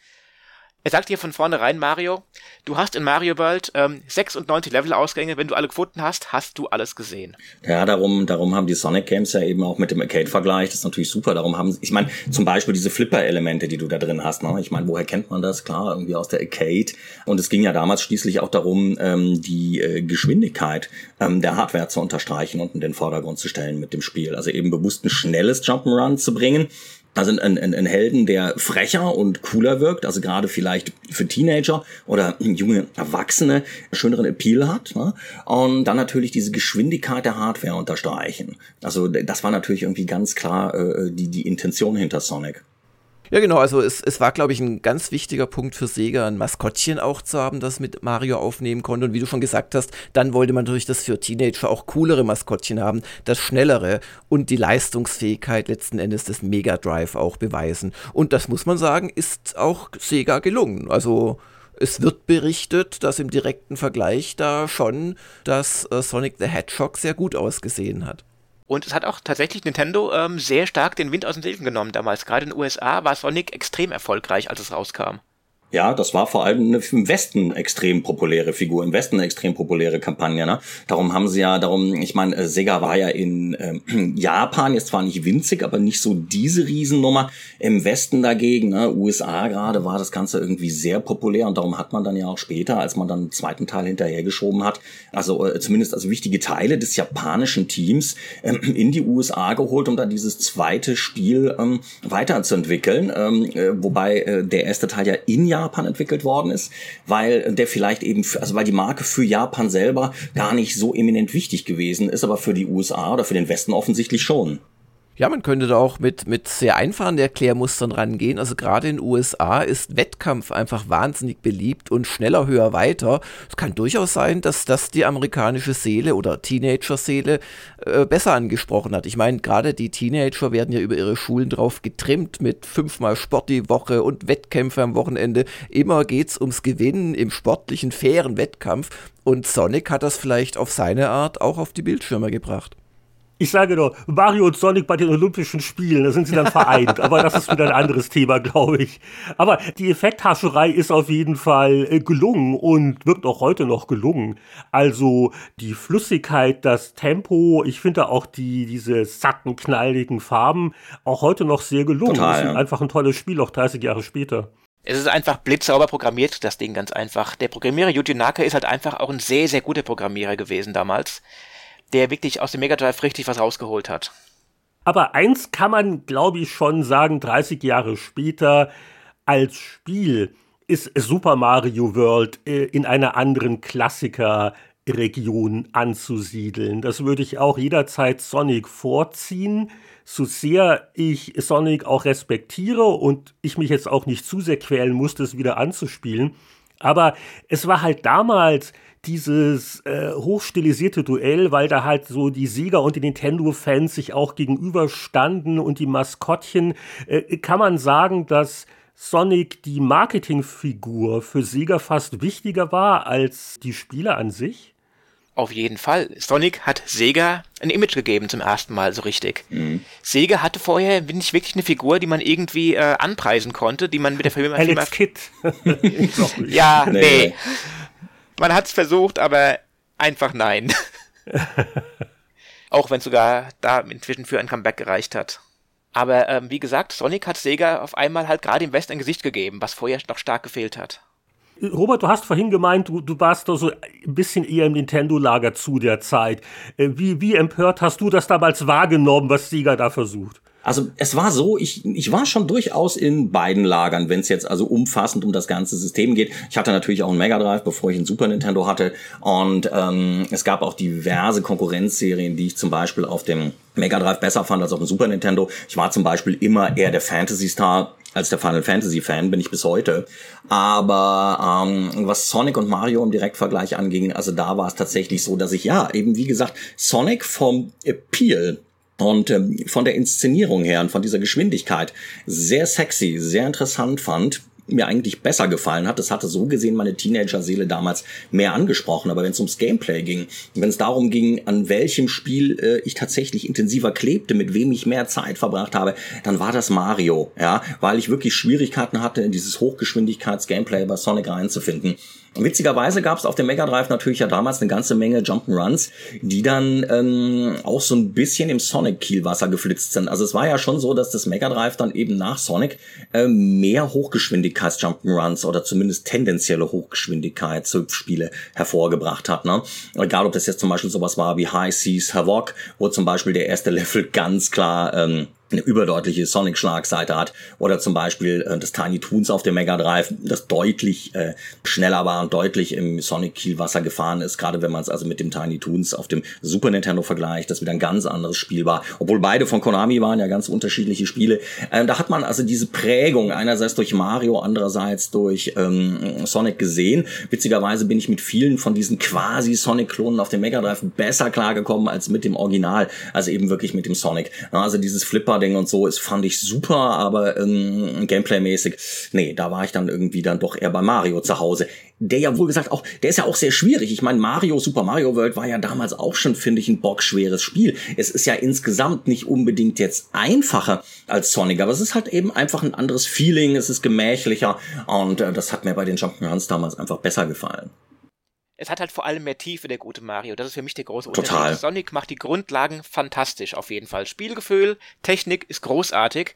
Speaker 4: Er sagt dir von vornherein, Mario, du hast in Mario World ähm, 96 Levelausgänge. Wenn du alle gefunden hast, hast du alles gesehen.
Speaker 3: Ja, darum, darum haben die Sonic Games ja eben auch mit dem Arcade-Vergleich. Das ist natürlich super. Darum haben, ich meine, zum Beispiel diese Flipper-Elemente, die du da drin hast. Ne? Ich meine, woher kennt man das? Klar, irgendwie aus der Arcade. Und es ging ja damals schließlich auch darum, ähm, die äh, Geschwindigkeit ähm, der Hardware zu unterstreichen und in den Vordergrund zu stellen mit dem Spiel. Also eben bewusst ein schnelles Jump'n'Run zu bringen also ein, ein, ein Helden, der frecher und cooler wirkt, also gerade vielleicht für Teenager oder junge Erwachsene schöneren Appeal hat. Ne? Und dann natürlich diese Geschwindigkeit der Hardware unterstreichen. Also das war natürlich irgendwie ganz klar äh, die, die Intention hinter Sonic.
Speaker 1: Ja, genau. Also es, es war, glaube ich, ein ganz wichtiger Punkt für Sega, ein Maskottchen auch zu haben, das mit Mario aufnehmen konnte. Und wie du schon gesagt hast, dann wollte man natürlich das für Teenager auch coolere Maskottchen haben, das schnellere und die Leistungsfähigkeit letzten Endes des Mega Drive auch beweisen. Und das muss man sagen, ist auch Sega gelungen. Also es wird berichtet, dass im direkten Vergleich da schon das äh, Sonic the Hedgehog sehr gut ausgesehen hat.
Speaker 4: Und es hat auch tatsächlich Nintendo ähm, sehr stark den Wind aus den Segeln genommen damals. Gerade in den USA war Sonic extrem erfolgreich, als es rauskam.
Speaker 3: Ja, das war vor allem eine im Westen extrem populäre Figur, im Westen extrem populäre Kampagne. Ne? Darum haben sie ja, darum, ich meine, äh, Sega war ja in ähm, (clears throat) Japan jetzt zwar nicht winzig, aber nicht so diese Riesennummer. Im Westen dagegen, ne, USA gerade, war das Ganze irgendwie sehr populär und darum hat man dann ja auch später, als man dann einen zweiten Teil hinterhergeschoben hat, also äh, zumindest also wichtige Teile des japanischen Teams ähm, (clears throat) in die USA geholt, um dann dieses zweite Spiel ähm, weiterzuentwickeln. Ähm, äh, wobei äh, der erste Teil ja in Japan Japan entwickelt worden ist, weil der vielleicht eben, für, also weil die Marke für Japan selber gar nicht so eminent wichtig gewesen ist, aber für die USA oder für den Westen offensichtlich schon.
Speaker 1: Ja, man könnte da auch mit, mit sehr einfachen Erklärmustern rangehen. Also gerade in den USA ist Wettkampf einfach wahnsinnig beliebt und schneller, höher, weiter. Es kann durchaus sein, dass das die amerikanische Seele oder Teenager-Seele äh, besser angesprochen hat. Ich meine, gerade die Teenager werden ja über ihre Schulen drauf getrimmt mit fünfmal Sport die Woche und Wettkämpfe am Wochenende. Immer geht's ums Gewinnen im sportlichen, fairen Wettkampf. Und Sonic hat das vielleicht auf seine Art auch auf die Bildschirme gebracht.
Speaker 2: Ich sage nur, Mario und Sonic bei den Olympischen Spielen, da sind sie dann vereint. aber das ist wieder ein anderes Thema, glaube ich. Aber die Effekthascherei ist auf jeden Fall äh, gelungen und wirkt auch heute noch gelungen. Also die Flüssigkeit, das Tempo, ich finde auch die, diese satten, knalligen Farben auch heute noch sehr gelungen. Total, ja. einfach ein tolles Spiel, auch 30 Jahre später.
Speaker 4: Es ist einfach blitzsauber programmiert, das Ding ganz einfach. Der Programmierer Yuji Naka ist halt einfach auch ein sehr, sehr guter Programmierer gewesen damals der wirklich aus dem Mega Drive richtig was rausgeholt hat.
Speaker 2: Aber eins kann man, glaube ich, schon sagen, 30 Jahre später als Spiel ist Super Mario World äh, in einer anderen Klassikerregion anzusiedeln. Das würde ich auch jederzeit Sonic vorziehen, so sehr ich Sonic auch respektiere und ich mich jetzt auch nicht zu sehr quälen musste, es wieder anzuspielen. Aber es war halt damals dieses äh, hochstilisierte Duell, weil da halt so die Sieger und die Nintendo-Fans sich auch gegenüberstanden und die Maskottchen, äh, kann man sagen, dass Sonic die Marketingfigur für Sega fast wichtiger war als die Spiele an sich?
Speaker 4: Auf jeden Fall. Sonic hat Sega ein Image gegeben zum ersten Mal so richtig. Mhm. Sega hatte vorher nicht wirklich eine Figur, die man irgendwie äh, anpreisen konnte, die man mit der Firma...
Speaker 2: Alex Kidd. (laughs)
Speaker 4: ja, nee. Man hat es versucht, aber einfach nein. (laughs) Auch wenn es sogar da inzwischen für ein Comeback gereicht hat. Aber ähm, wie gesagt, Sonic hat Sega auf einmal halt gerade im West ein Gesicht gegeben, was vorher noch stark gefehlt hat.
Speaker 2: Robert, du hast vorhin gemeint, du, du warst doch so ein bisschen eher im Nintendo-Lager zu der Zeit. Äh, wie, wie empört hast du das damals wahrgenommen, was Sega da versucht?
Speaker 3: Also es war so, ich, ich war schon durchaus in beiden Lagern, wenn es jetzt also umfassend um das ganze System geht. Ich hatte natürlich auch einen Mega Drive, bevor ich einen Super Nintendo hatte. Und ähm, es gab auch diverse Konkurrenzserien, die ich zum Beispiel auf dem Mega Drive besser fand als auf dem Super Nintendo. Ich war zum Beispiel immer eher der Fantasy Star als der Final Fantasy Fan, bin ich bis heute. Aber ähm, was Sonic und Mario im Direktvergleich anging, also da war es tatsächlich so, dass ich ja eben wie gesagt Sonic vom Appeal und ähm, von der Inszenierung her und von dieser Geschwindigkeit sehr sexy, sehr interessant fand. mir eigentlich besser gefallen hat. Das hatte so gesehen meine Teenager-Seele damals mehr angesprochen. Aber wenn es ums Gameplay ging, wenn es darum ging, an welchem Spiel äh, ich tatsächlich intensiver klebte, mit wem ich mehr Zeit verbracht habe, dann war das Mario, ja, weil ich wirklich Schwierigkeiten hatte, in dieses Hochgeschwindigkeits-Gameplay bei Sonic reinzufinden. Witzigerweise gab es auf dem Mega Drive natürlich ja damals eine ganze Menge Jump'n'Runs, die dann ähm, auch so ein bisschen im Sonic-Kielwasser geflitzt sind. Also es war ja schon so, dass das Mega Drive dann eben nach Sonic äh, mehr Hochgeschwindigkeits-Jump'n'Runs oder zumindest tendenzielle Hochgeschwindigkeits-Spiele hervorgebracht hat. Ne? Egal, ob das jetzt zum Beispiel sowas war wie High Seas Havoc, wo zum Beispiel der erste Level ganz klar ähm, eine überdeutliche Sonic-Schlagseite hat oder zum Beispiel äh, das Tiny Toons auf dem Mega Drive, das deutlich äh, schneller war und deutlich im Sonic Kielwasser gefahren ist, gerade wenn man es also mit dem Tiny Toons auf dem Super Nintendo vergleicht, das wieder ein ganz anderes Spiel war, obwohl beide von Konami waren ja ganz unterschiedliche Spiele. Ähm, da hat man also diese Prägung einerseits durch Mario, andererseits durch ähm, Sonic gesehen. Witzigerweise bin ich mit vielen von diesen quasi Sonic-Klonen auf dem Mega Drive besser klargekommen als mit dem Original, also eben wirklich mit dem Sonic. Also dieses Flipper Ding und so ist, fand ich super, aber ähm, Gameplay-mäßig, nee, da war ich dann irgendwie dann doch eher bei Mario zu Hause. Der ja wohl gesagt auch, der ist ja auch sehr schwierig. Ich meine, Mario, Super Mario World war ja damals auch schon, finde ich, ein bockschweres Spiel. Es ist ja insgesamt nicht unbedingt jetzt einfacher als Sonic, aber es ist halt eben einfach ein anderes Feeling, es ist gemächlicher und äh, das hat mir bei den Jump'n'Runs damals einfach besser gefallen
Speaker 4: es hat halt vor allem mehr Tiefe, der gute Mario. Das ist für mich der große
Speaker 3: Unterschied. Total.
Speaker 4: Sonic macht die Grundlagen fantastisch, auf jeden Fall. Spielgefühl, Technik ist großartig.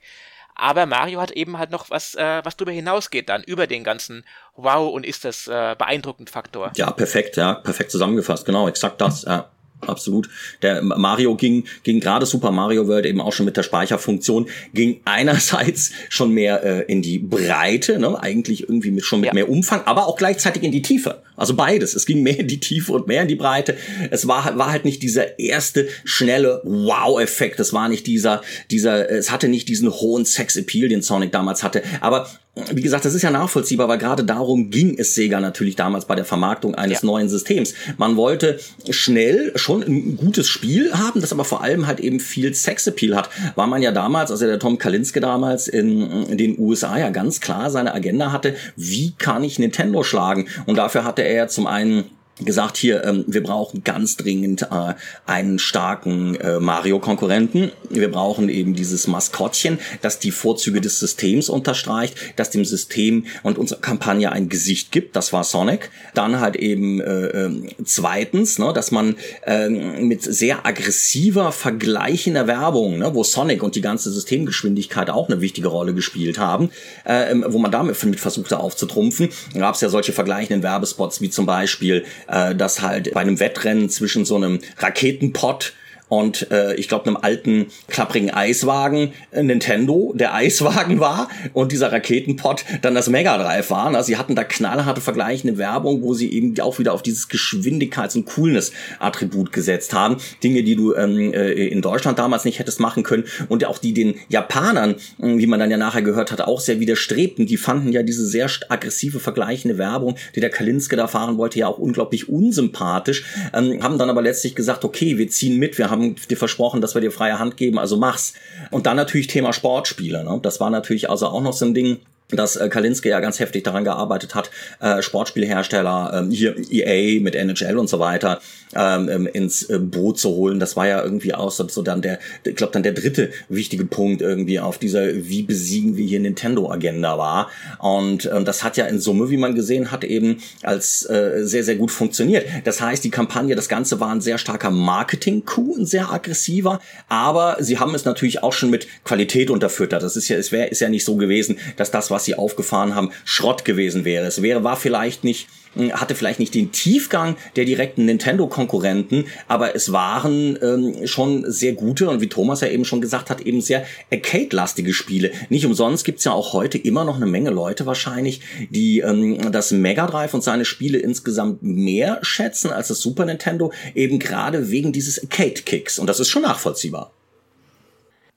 Speaker 4: Aber Mario hat eben halt noch was, äh, was darüber hinausgeht dann, über den ganzen Wow und ist das äh, beeindruckend Faktor.
Speaker 3: Ja, perfekt, ja, perfekt zusammengefasst, genau, exakt das, ja absolut. Der Mario ging, ging gerade Super Mario World eben auch schon mit der Speicherfunktion, ging einerseits schon mehr äh, in die Breite, ne, eigentlich irgendwie mit schon mit ja. mehr Umfang, aber auch gleichzeitig in die Tiefe. Also beides. Es ging mehr in die Tiefe und mehr in die Breite. Es war, war halt nicht dieser erste schnelle Wow-Effekt. Es war nicht dieser, dieser, es hatte nicht diesen hohen Sex-Appeal, den Sonic damals hatte. Aber wie gesagt, das ist ja nachvollziehbar, weil gerade darum ging es Sega natürlich damals bei der Vermarktung eines ja. neuen Systems. Man wollte schnell schon ein gutes Spiel haben, das aber vor allem halt eben viel Sexappeal hat. War man ja damals, also der Tom Kalinske damals in, in den USA ja ganz klar seine Agenda hatte, wie kann ich Nintendo schlagen? Und dafür hatte er zum einen gesagt, hier, ähm, wir brauchen ganz dringend äh, einen starken äh, Mario-Konkurrenten. Wir brauchen eben dieses Maskottchen, das die Vorzüge des Systems unterstreicht, das dem System und unserer Kampagne ein Gesicht gibt. Das war Sonic. Dann halt eben äh, äh, zweitens, ne, dass man äh, mit sehr aggressiver, vergleichender Werbung, ne, wo Sonic und die ganze Systemgeschwindigkeit auch eine wichtige Rolle gespielt haben, äh, wo man damit mit versuchte aufzutrumpfen, gab es ja solche vergleichenden Werbespots wie zum Beispiel äh, dass halt bei einem Wettrennen zwischen so einem Raketenpott und äh, ich glaube einem alten klapprigen Eiswagen äh, Nintendo der Eiswagen (laughs) war und dieser Raketenpot dann das Mega Drive war. Also sie hatten da knallharte vergleichende Werbung, wo sie eben auch wieder auf dieses Geschwindigkeits- und Coolness-Attribut gesetzt haben. Dinge, die du ähm, äh, in Deutschland damals nicht hättest machen können und auch die den Japanern, äh, wie man dann ja nachher gehört hat, auch sehr widerstrebten. Die fanden ja diese sehr aggressive vergleichende Werbung, die der Kalinske da fahren wollte, ja auch unglaublich unsympathisch. Ähm, haben dann aber letztlich gesagt, okay, wir ziehen mit, wir haben haben dir versprochen, dass wir dir freie Hand geben, also mach's. Und dann natürlich Thema Sportspiele. Ne? Das war natürlich also auch noch so ein Ding dass äh, Kalinske ja ganz heftig daran gearbeitet hat, äh, Sportspielhersteller, ähm, hier EA mit NHL und so weiter, ähm, ähm, ins äh, Boot zu holen. Das war ja irgendwie auch so, dann der, ich glaube dann der dritte wichtige Punkt irgendwie auf dieser Wie besiegen wir hier Nintendo-Agenda war. Und ähm, das hat ja in Summe, wie man gesehen hat, eben als äh, sehr, sehr gut funktioniert. Das heißt, die Kampagne, das Ganze war ein sehr starker Marketing-Coup, ein sehr aggressiver, aber sie haben es natürlich auch schon mit Qualität unterfüttert. Das ist ja, es wäre, ist ja nicht so gewesen, dass das, was was sie aufgefahren haben, Schrott gewesen wäre. Es wäre, war vielleicht nicht hm, hatte vielleicht nicht den Tiefgang der direkten Nintendo-Konkurrenten, aber es waren ähm, schon sehr gute und wie Thomas ja eben schon gesagt hat, eben sehr Arcade-lastige Spiele. Nicht umsonst gibt's ja auch heute immer noch eine Menge Leute wahrscheinlich, die ähm, das Mega Drive und seine Spiele insgesamt mehr schätzen als das Super Nintendo, eben gerade wegen dieses Arcade-Kicks. Und das ist schon nachvollziehbar.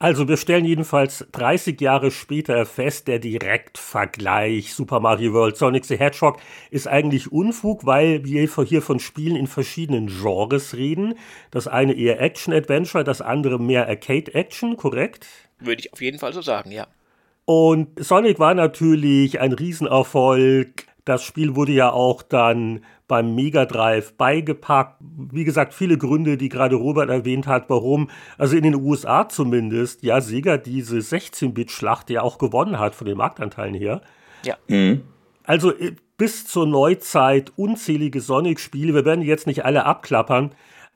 Speaker 2: Also wir stellen jedenfalls 30 Jahre später fest, der Direktvergleich Super Mario World Sonic the Hedgehog ist eigentlich Unfug, weil wir hier von Spielen in verschiedenen Genres reden. Das eine eher Action-Adventure, das andere mehr Arcade-Action, korrekt?
Speaker 4: Würde ich auf jeden Fall so sagen, ja.
Speaker 2: Und Sonic war natürlich ein Riesenerfolg. Das Spiel wurde ja auch dann beim Mega Drive beigepackt. Wie gesagt, viele Gründe, die gerade Robert erwähnt hat, warum, also in den USA zumindest, ja, Sega diese 16-Bit-Schlacht ja auch gewonnen hat von den Marktanteilen her.
Speaker 4: Ja. Mhm.
Speaker 2: Also äh, bis zur Neuzeit unzählige Sonic-Spiele. Wir werden jetzt nicht alle abklappern.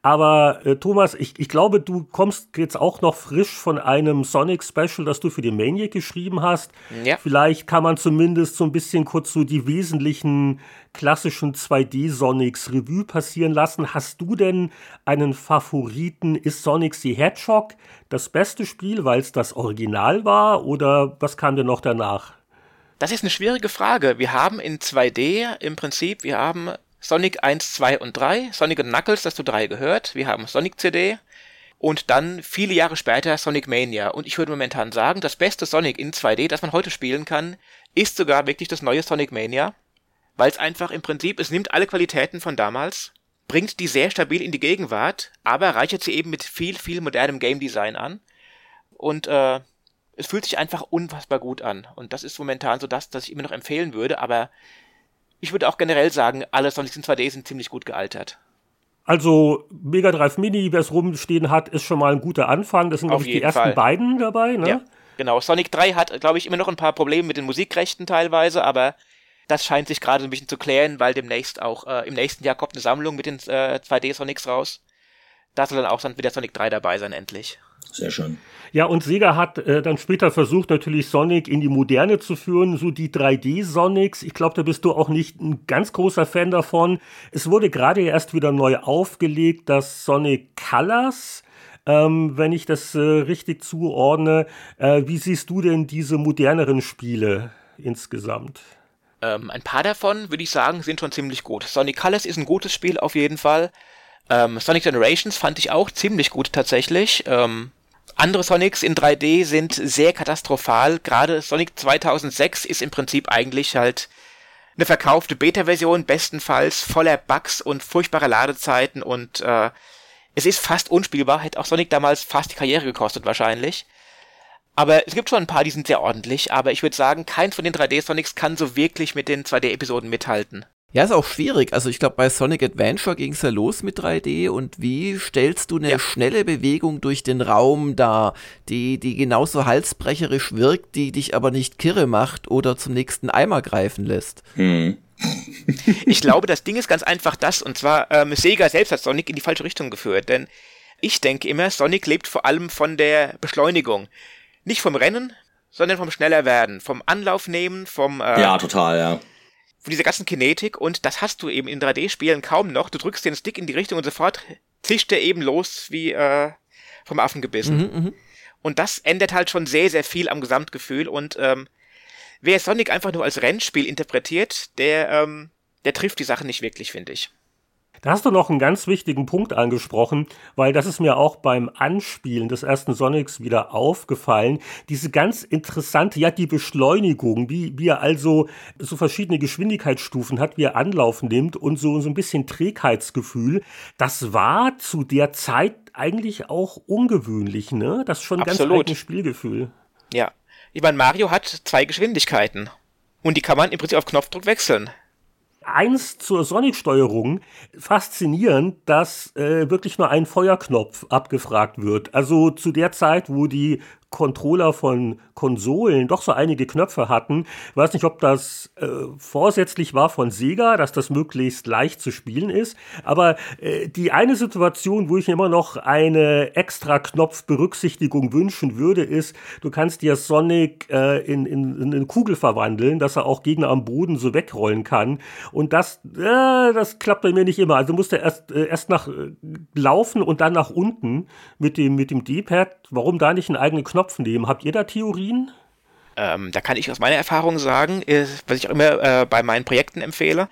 Speaker 2: Aber äh, Thomas, ich, ich glaube, du kommst jetzt auch noch frisch von einem Sonic Special, das du für die Maniac geschrieben hast. Ja. Vielleicht kann man zumindest so ein bisschen kurz so die wesentlichen klassischen 2D Sonics Revue passieren lassen. Hast du denn einen Favoriten? Ist Sonic the Hedgehog das beste Spiel, weil es das Original war? Oder was kam denn noch danach?
Speaker 4: Das ist eine schwierige Frage. Wir haben in 2D im Prinzip, wir haben Sonic 1, 2 und 3, Sonic und Knuckles, das zu 3 gehört. Wir haben Sonic CD und dann viele Jahre später Sonic Mania. Und ich würde momentan sagen, das beste Sonic in 2D, das man heute spielen kann, ist sogar wirklich das neue Sonic Mania, weil es einfach im Prinzip, es nimmt alle Qualitäten von damals, bringt die sehr stabil in die Gegenwart, aber reichert sie eben mit viel, viel modernem Game Design an. Und äh, es fühlt sich einfach unfassbar gut an. Und das ist momentan so das, das ich immer noch empfehlen würde, aber ich würde auch generell sagen, alle Sonics in 2D sind ziemlich gut gealtert.
Speaker 2: Also Mega Drive Mini, wer es rumstehen hat, ist schon mal ein guter Anfang. Das sind, glaube ich, die ersten Fall. beiden dabei, ne? Ja,
Speaker 4: genau. Sonic 3 hat, glaube ich, immer noch ein paar Probleme mit den Musikrechten teilweise, aber das scheint sich gerade ein bisschen zu klären, weil demnächst auch äh, im nächsten Jahr kommt eine Sammlung mit den äh, 2D Sonics raus. Da soll dann auch dann wieder Sonic 3 dabei sein, endlich.
Speaker 3: Sehr schön.
Speaker 2: Ja, und Sega hat äh, dann später versucht, natürlich Sonic in die Moderne zu führen, so die 3D-Sonics. Ich glaube, da bist du auch nicht ein ganz großer Fan davon. Es wurde gerade erst wieder neu aufgelegt, das Sonic Colors. Ähm, wenn ich das äh, richtig zuordne. Äh, wie siehst du denn diese moderneren Spiele insgesamt?
Speaker 4: Ähm, ein paar davon, würde ich sagen, sind schon ziemlich gut. Sonic Colors ist ein gutes Spiel auf jeden Fall. Ähm, Sonic Generations fand ich auch ziemlich gut tatsächlich. Ähm, andere Sonics in 3D sind sehr katastrophal. Gerade Sonic 2006 ist im Prinzip eigentlich halt eine verkaufte Beta-Version, bestenfalls voller Bugs und furchtbarer Ladezeiten und äh, es ist fast unspielbar. Hätte auch Sonic damals fast die Karriere gekostet wahrscheinlich. Aber es gibt schon ein paar, die sind sehr ordentlich, aber ich würde sagen, keins von den 3D-Sonics kann so wirklich mit den 2D-Episoden mithalten.
Speaker 1: Ja, ist auch schwierig. Also ich glaube, bei Sonic Adventure ging es ja los mit 3D und wie stellst du eine ja. schnelle Bewegung durch den Raum dar, die, die genauso halsbrecherisch wirkt, die dich aber nicht kirre macht oder zum nächsten Eimer greifen lässt? Hm. (laughs)
Speaker 4: ich glaube, das Ding ist ganz einfach das, und zwar ähm, Sega selbst hat Sonic in die falsche Richtung geführt, denn ich denke immer, Sonic lebt vor allem von der Beschleunigung. Nicht vom Rennen, sondern vom schneller werden, vom Anlauf nehmen, vom...
Speaker 3: Äh, ja, total, ja
Speaker 4: von dieser ganzen Kinetik und das hast du eben in 3D-Spielen kaum noch. Du drückst den Stick in die Richtung und sofort zischt der eben los wie äh, vom Affen gebissen. Mhm, mh. Und das ändert halt schon sehr, sehr viel am Gesamtgefühl und ähm, wer Sonic einfach nur als Rennspiel interpretiert, der, ähm, der trifft die Sache nicht wirklich, finde ich.
Speaker 2: Da hast du noch einen ganz wichtigen Punkt angesprochen, weil das ist mir auch beim Anspielen des ersten Sonics wieder aufgefallen. Diese ganz interessante, ja, die Beschleunigung, wie, wie er also so verschiedene Geschwindigkeitsstufen hat, wie er Anlauf nimmt und so, so ein bisschen Trägheitsgefühl. Das war zu der Zeit eigentlich auch ungewöhnlich, ne? Das ist schon ein Absolut. ganz eigenes Spielgefühl.
Speaker 4: Ja. Ich meine, Mario hat zwei Geschwindigkeiten. Und die kann man im Prinzip auf Knopfdruck wechseln
Speaker 2: eins zur Sonic-Steuerung faszinierend, dass äh, wirklich nur ein Feuerknopf abgefragt wird. Also zu der Zeit, wo die Controller von Konsolen doch so einige Knöpfe hatten. Ich weiß nicht, ob das äh, vorsätzlich war von Sega, dass das möglichst leicht zu spielen ist. Aber äh, die eine Situation, wo ich immer noch eine extra Knopfberücksichtigung wünschen würde, ist, du kannst dir Sonic äh, in, in, in eine Kugel verwandeln, dass er auch Gegner am Boden so wegrollen kann. Und das, äh, das klappt bei mir nicht immer. Also musste erst, äh, erst nach äh, laufen und dann nach unten mit dem, mit dem D-Pad. Warum da nicht einen eigenen Knopf Knopf nehmen. Habt ihr da Theorien?
Speaker 4: Ähm, da kann ich aus meiner Erfahrung sagen, ist, was ich auch immer äh, bei meinen Projekten empfehle,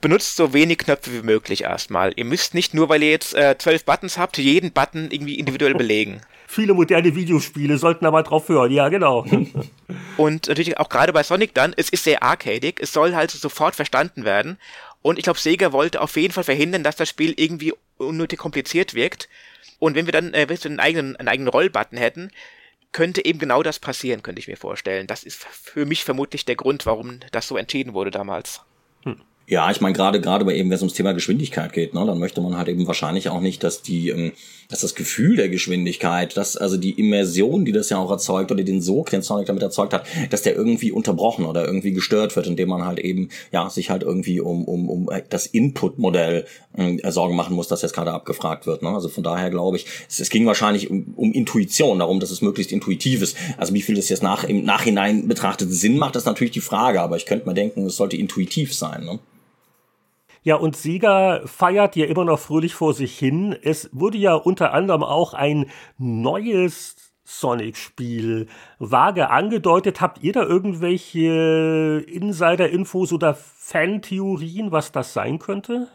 Speaker 4: benutzt so wenig Knöpfe wie möglich erstmal. Ihr müsst nicht nur, weil ihr jetzt äh, zwölf Buttons habt, jeden Button irgendwie individuell belegen. (laughs)
Speaker 2: Viele moderne Videospiele sollten aber drauf hören, ja genau. (laughs)
Speaker 4: Und natürlich auch gerade bei Sonic dann, es ist sehr arcadig, es soll halt sofort verstanden werden. Und ich glaube, Sega wollte auf jeden Fall verhindern, dass das Spiel irgendwie unnötig kompliziert wirkt. Und wenn wir dann äh, einen eigenen, einen eigenen Rollbutton hätten, könnte eben genau das passieren, könnte ich mir vorstellen. Das ist für mich vermutlich der Grund, warum das so entschieden wurde damals.
Speaker 3: Hm. Ja, ich meine, gerade gerade bei eben, wenn es ums Thema Geschwindigkeit geht, ne, dann möchte man halt eben wahrscheinlich auch nicht, dass die, ähm, dass das Gefühl der Geschwindigkeit, dass also die Immersion, die das ja auch erzeugt oder den Sog, den Sonic damit erzeugt hat, dass der irgendwie unterbrochen oder irgendwie gestört wird, indem man halt eben ja sich halt irgendwie um um um das Input-Modell äh, Sorgen machen muss, dass jetzt gerade abgefragt wird. Ne? Also von daher glaube ich, es, es ging wahrscheinlich um, um Intuition, darum, dass es möglichst intuitiv ist. Also wie viel das jetzt nach im Nachhinein betrachtet Sinn macht, ist natürlich die Frage, aber ich könnte mir denken, es sollte intuitiv sein. Ne?
Speaker 2: Ja, und Sega feiert ja immer noch fröhlich vor sich hin. Es wurde ja unter anderem auch ein neues Sonic-Spiel vage angedeutet. Habt ihr da irgendwelche Insider-Infos oder Fantheorien, was das sein könnte?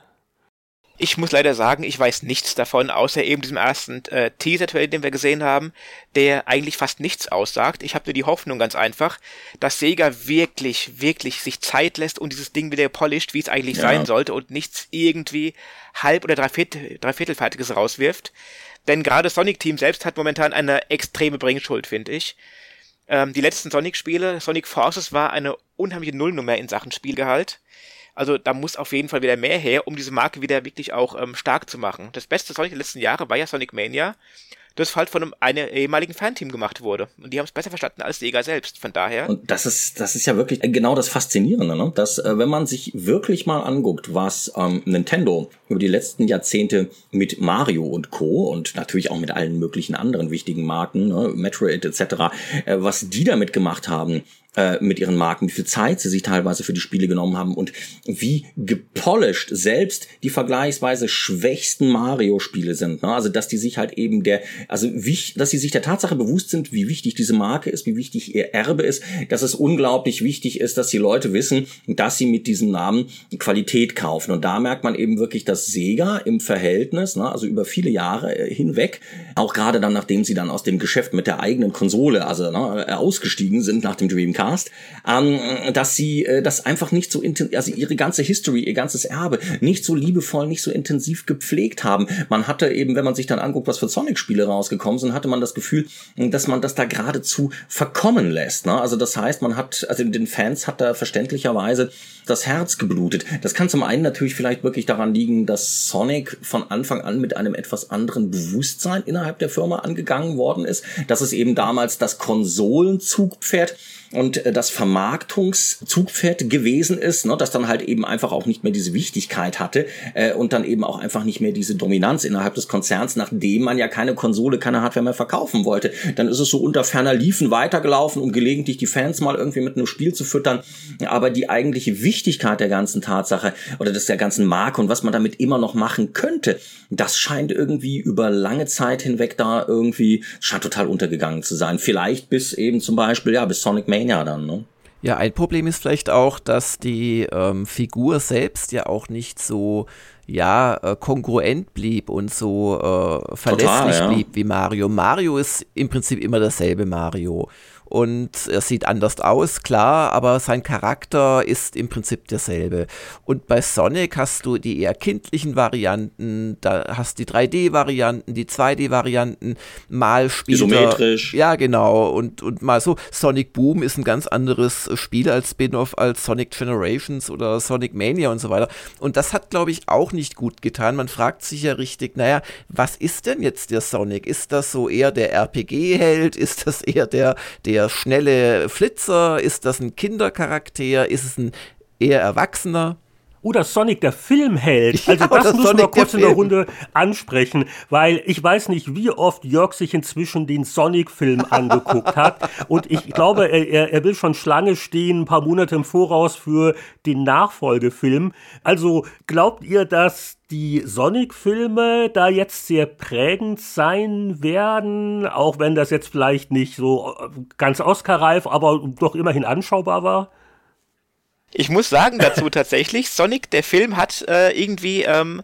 Speaker 4: Ich muss leider sagen, ich weiß nichts davon, außer eben diesem ersten äh, Teaser-Trailer, den wir gesehen haben, der eigentlich fast nichts aussagt. Ich habe nur die Hoffnung ganz einfach, dass Sega wirklich, wirklich sich Zeit lässt und dieses Ding wieder polished, wie es eigentlich ja. sein sollte und nichts irgendwie halb oder dreiviertel, dreiviertelfertiges rauswirft. Denn gerade Sonic Team selbst hat momentan eine extreme Bringschuld, finde ich. Ähm, die letzten Sonic-Spiele, Sonic Forces war eine unheimliche Nullnummer in Sachen Spielgehalt. Also da muss auf jeden Fall wieder mehr her, um diese Marke wieder wirklich auch ähm, stark zu machen. Das beste Sonic der letzten Jahre war ja Sonic Mania, das halt von einem, einem ehemaligen Fanteam gemacht wurde. Und die haben es besser verstanden als Sega selbst. Von daher.
Speaker 3: Und das ist, das ist ja wirklich genau das Faszinierende, ne? dass äh, wenn man sich wirklich mal anguckt, was ähm, Nintendo über die letzten Jahrzehnte mit Mario und Co. und natürlich auch mit allen möglichen anderen wichtigen Marken, ne? Metroid etc., äh, was die damit gemacht haben, äh, mit ihren Marken, wie viel Zeit sie sich teilweise für die Spiele genommen haben und wie gepolished selbst die vergleichsweise schwächsten Mario-Spiele sind. Ne? Also dass die sich halt eben der, also wie, dass sie sich der Tatsache bewusst sind, wie wichtig diese Marke ist, wie wichtig ihr Erbe ist, dass es unglaublich wichtig ist, dass die Leute wissen, dass sie mit diesem Namen Qualität kaufen. Und da merkt man eben wirklich, dass Sega im Verhältnis, ne, also über viele Jahre äh, hinweg, auch gerade dann, nachdem sie dann aus dem Geschäft mit der eigenen Konsole, also ne, ausgestiegen sind nach dem Dreamcast, Cast, ähm, dass sie äh, das einfach nicht so intensiv, also ihre ganze History, ihr ganzes Erbe nicht so liebevoll, nicht so intensiv gepflegt haben. Man hatte eben, wenn man sich dann anguckt, was für Sonic-Spiele rausgekommen sind, hatte man das Gefühl, dass man das da geradezu verkommen lässt. Ne? Also das heißt, man hat, also den Fans hat da verständlicherweise das Herz geblutet. Das kann zum einen natürlich vielleicht wirklich daran liegen, dass Sonic von Anfang an mit einem etwas anderen Bewusstsein innerhalb der Firma angegangen worden ist. dass es eben damals das Konsolenzugpferd und äh, das Vermarktungszugpferd gewesen ist, ne, das dann halt eben einfach auch nicht mehr diese Wichtigkeit hatte äh, und dann eben auch einfach nicht mehr diese Dominanz innerhalb des Konzerns, nachdem man ja keine Konsole, keine Hardware mehr verkaufen wollte. Dann ist es so unter ferner Liefen weitergelaufen, um gelegentlich die Fans mal irgendwie mit einem Spiel zu füttern. Aber die eigentliche Wichtigkeit der ganzen Tatsache oder des der ganzen Marke und was man damit immer noch machen könnte, das scheint irgendwie über lange Zeit hinweg da irgendwie, scheint total untergegangen zu sein. Vielleicht bis eben zum Beispiel, ja, bis Sonic Mania dann, ne?
Speaker 1: Ja, ein Problem ist vielleicht auch, dass die ähm, Figur selbst ja auch nicht so ja äh, kongruent blieb und so äh, verlässlich Total, ja. blieb wie Mario. Mario ist im Prinzip immer dasselbe Mario und er sieht anders aus, klar, aber sein Charakter ist im Prinzip derselbe. Und bei Sonic hast du die eher kindlichen Varianten, da hast die 3D-Varianten, die 2D-Varianten, mal spielt
Speaker 3: Isometrisch.
Speaker 1: Ja, genau, und, und mal so. Sonic Boom ist ein ganz anderes Spiel als Spin-off als Sonic Generations oder Sonic Mania und so weiter. Und das hat, glaube ich, auch nicht gut getan. Man fragt sich ja richtig, naja, was ist denn jetzt der Sonic? Ist das so eher der RPG-Held? Ist das eher der, der der schnelle Flitzer? Ist das ein Kindercharakter? Ist es ein eher Erwachsener?
Speaker 2: Oder Sonic der Filmheld. (laughs) Also ja, das müssen Sonic wir kurz in der Runde ansprechen, weil ich weiß nicht, wie oft Jörg sich inzwischen den Sonic-Film (laughs) angeguckt hat. Und ich glaube, er, er will schon Schlange stehen, ein paar Monate im Voraus für den Nachfolgefilm. Also glaubt ihr, dass die Sonic-Filme da jetzt sehr prägend sein werden, auch wenn das jetzt vielleicht nicht so ganz Oscar-reif, aber doch immerhin anschaubar war?
Speaker 4: Ich muss sagen dazu (laughs) tatsächlich, Sonic, der Film hat äh, irgendwie ähm,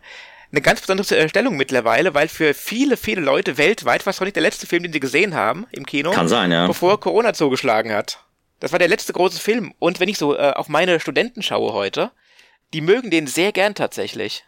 Speaker 4: eine ganz besondere Stellung mittlerweile, weil für viele, viele Leute weltweit war Sonic der letzte Film, den sie gesehen haben im Kino.
Speaker 3: Kann sein, ja.
Speaker 4: Bevor Corona zugeschlagen hat. Das war der letzte große Film. Und wenn ich so äh, auf meine Studenten schaue heute, die mögen den sehr gern tatsächlich.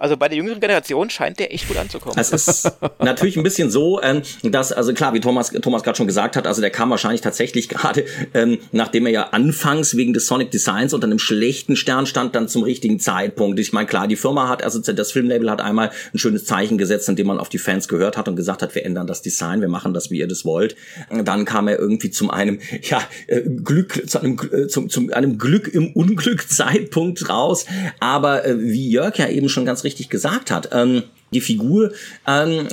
Speaker 4: Also bei der jüngeren Generation scheint der echt gut anzukommen.
Speaker 3: Es ist natürlich ein bisschen so, ähm, dass, also klar, wie Thomas, Thomas gerade schon gesagt hat, also der kam wahrscheinlich tatsächlich (laughs) gerade, ähm, nachdem er ja anfangs wegen des Sonic Designs unter einem schlechten Stern stand, dann zum richtigen Zeitpunkt. Ich meine, klar, die Firma hat, also das Filmlabel hat einmal ein schönes Zeichen gesetzt, indem man auf die Fans gehört hat und gesagt hat, wir ändern das Design, wir machen das, wie ihr das wollt. Dann kam er irgendwie zum einem, ja, äh, Glück, zu einem, äh, zum, zum einem Glück im Unglück Zeitpunkt raus. Aber äh, wie Jörg ja eben schon ganz richtig gesagt hat. Ähm, die Figur ähm,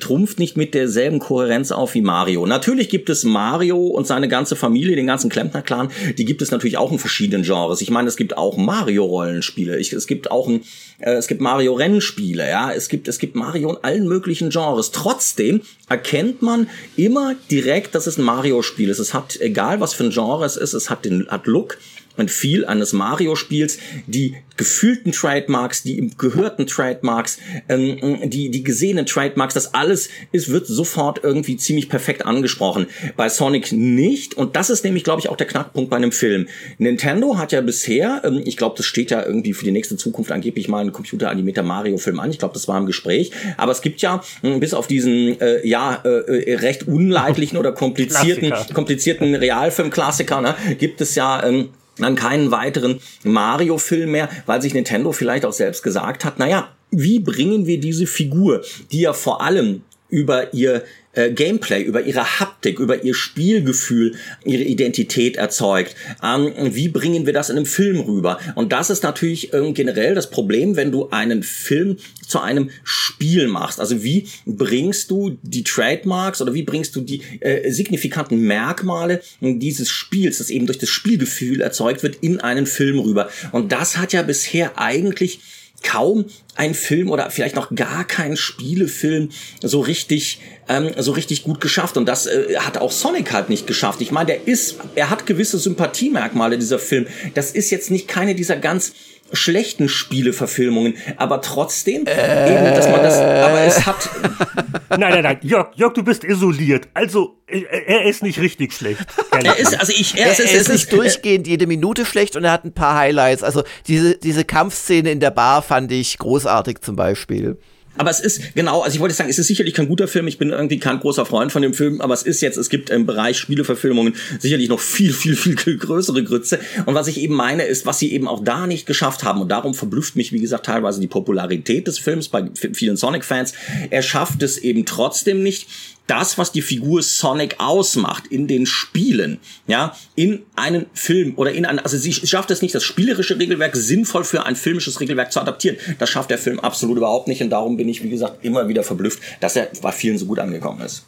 Speaker 3: trumpft nicht mit derselben Kohärenz auf wie Mario. Natürlich gibt es Mario und seine ganze Familie, den ganzen Klempner-Clan, die gibt es natürlich auch in verschiedenen Genres. Ich meine, es gibt auch Mario-Rollenspiele, es gibt auch ein, äh, es gibt Mario-Rennspiele, ja, es gibt, es gibt Mario in allen möglichen Genres. Trotzdem erkennt man immer direkt, dass es ein Mario-Spiel ist. Es hat, egal was für ein Genre es ist, es hat den, hat Look, und viel eines Mario-Spiels, die gefühlten Trademarks, die gehörten Trademarks, ähm, die, die gesehenen Trademarks, das alles ist, wird sofort irgendwie ziemlich perfekt angesprochen. Bei Sonic nicht. Und das ist nämlich, glaube ich, auch der Knackpunkt bei einem Film. Nintendo hat ja bisher, ähm, ich glaube, das steht ja irgendwie für die nächste Zukunft angeblich mal ein computeranimierter Mario-Film an. Ich glaube, das war im Gespräch. Aber es gibt ja, äh, bis auf diesen, äh, ja, äh, äh recht unleidlichen oder (laughs) komplizierten, komplizierten Realfilm-Klassiker, ne, gibt es ja, ähm, dann keinen weiteren Mario-Film mehr, weil sich Nintendo vielleicht auch selbst gesagt hat, naja, wie bringen wir diese Figur, die ja vor allem über ihr äh, Gameplay, über ihre Haptik, über ihr Spielgefühl, ihre Identität erzeugt. Ähm, wie bringen wir das in einem Film rüber? Und das ist natürlich äh, generell das Problem, wenn du einen Film zu einem Spiel machst. Also wie bringst du die Trademarks oder wie bringst du die äh, signifikanten Merkmale dieses Spiels, das eben durch das Spielgefühl erzeugt wird, in einen Film rüber? Und das hat ja bisher eigentlich kaum ein Film oder vielleicht noch gar kein Spielefilm so richtig ähm, so richtig gut geschafft und das äh, hat auch Sonic halt nicht geschafft. Ich meine, der ist er hat gewisse Sympathiemerkmale dieser Film. Das ist jetzt nicht keine dieser ganz schlechten Spieleverfilmungen, aber trotzdem äh, eben, dass man das, aber es hat. (laughs)
Speaker 2: Nein, nein, nein, Jörg, Jörg, du bist isoliert. Also er ist nicht richtig schlecht.
Speaker 1: Er ist, also ich, er, er ist, er ist nicht durchgehend jede Minute schlecht und er hat ein paar Highlights. Also diese, diese Kampfszene in der Bar fand ich großartig zum Beispiel.
Speaker 3: Aber es ist, genau, also ich wollte sagen, es ist sicherlich kein guter Film. Ich bin irgendwie kein großer Freund von dem Film, aber es ist jetzt, es gibt im Bereich Spieleverfilmungen sicherlich noch viel, viel, viel größere Grütze. Und was ich eben meine, ist, was sie eben auch da nicht geschafft haben. Und darum verblüfft mich, wie gesagt, teilweise die Popularität des Films bei vielen Sonic-Fans. Er schafft es eben trotzdem nicht, das, was die Figur Sonic ausmacht in den Spielen, ja, in einen Film oder in ein, also sie schafft es nicht, das spielerische Regelwerk sinnvoll für ein filmisches Regelwerk zu adaptieren. Das schafft der Film absolut überhaupt nicht und darum bin ich, wie gesagt, immer wieder verblüfft, dass er bei vielen so gut angekommen ist.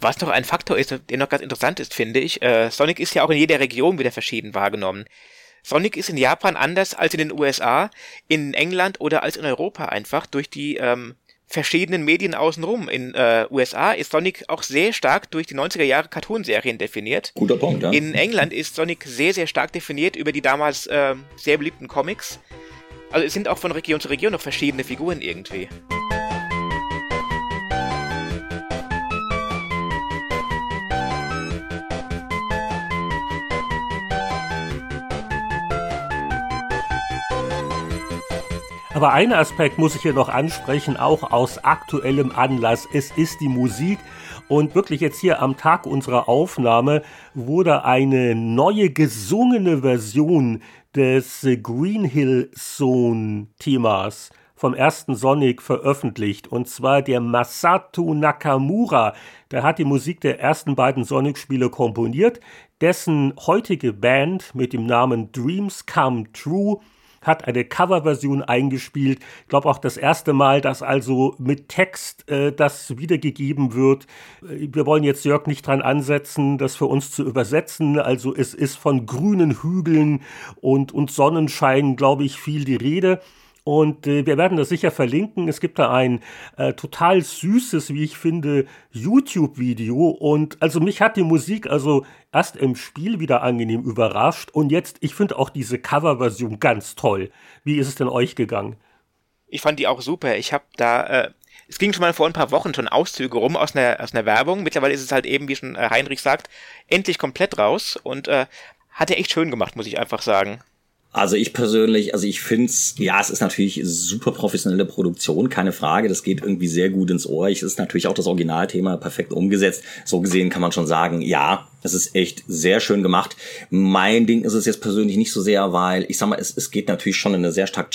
Speaker 4: Was noch ein Faktor ist, der noch ganz interessant ist, finde ich, äh, Sonic ist ja auch in jeder Region wieder verschieden wahrgenommen. Sonic ist in Japan anders als in den USA, in England oder als in Europa einfach durch die ähm, verschiedenen Medien außenrum. In äh, USA ist Sonic auch sehr stark durch die 90er Jahre Cartoonserien definiert.
Speaker 3: Guter Punkt, ja.
Speaker 4: In England ist Sonic sehr, sehr stark definiert über die damals äh, sehr beliebten Comics. Also es sind auch von Region zu Region noch verschiedene Figuren irgendwie.
Speaker 2: Aber einen Aspekt muss ich hier noch ansprechen, auch aus aktuellem Anlass. Es ist die Musik. Und wirklich jetzt hier am Tag unserer Aufnahme wurde eine neue gesungene Version des Green Hill Zone Themas vom ersten Sonic veröffentlicht. Und zwar der Masato Nakamura. Der hat die Musik der ersten beiden Sonic-Spiele komponiert. Dessen heutige Band mit dem Namen Dreams Come True hat eine Coverversion eingespielt. Ich glaube auch das erste Mal, dass also mit Text äh, das wiedergegeben wird. Äh, wir wollen jetzt Jörg nicht dran ansetzen, das für uns zu übersetzen. Also es ist von grünen Hügeln und, und Sonnenschein, glaube ich, viel die Rede. Und äh, wir werden das sicher verlinken. Es gibt da ein äh, total süßes, wie ich finde, YouTube-Video. Und also mich hat die Musik also erst im Spiel wieder angenehm überrascht. Und jetzt, ich finde auch diese Coverversion ganz toll. Wie ist es denn euch gegangen?
Speaker 4: Ich fand die auch super. Ich habe da, äh, es ging schon mal vor ein paar Wochen schon Auszüge rum aus einer, aus einer Werbung. Mittlerweile ist es halt eben, wie schon äh, Heinrich sagt, endlich komplett raus. Und äh, hat er echt schön gemacht, muss ich einfach sagen.
Speaker 3: Also ich persönlich, also ich find's, ja, es ist natürlich super professionelle Produktion, keine Frage. Das geht irgendwie sehr gut ins Ohr. Es ist natürlich auch das Originalthema perfekt umgesetzt. So gesehen kann man schon sagen, ja, es ist echt sehr schön gemacht. Mein Ding ist es jetzt persönlich nicht so sehr, weil ich sag mal, es, es geht natürlich schon in eine sehr stark,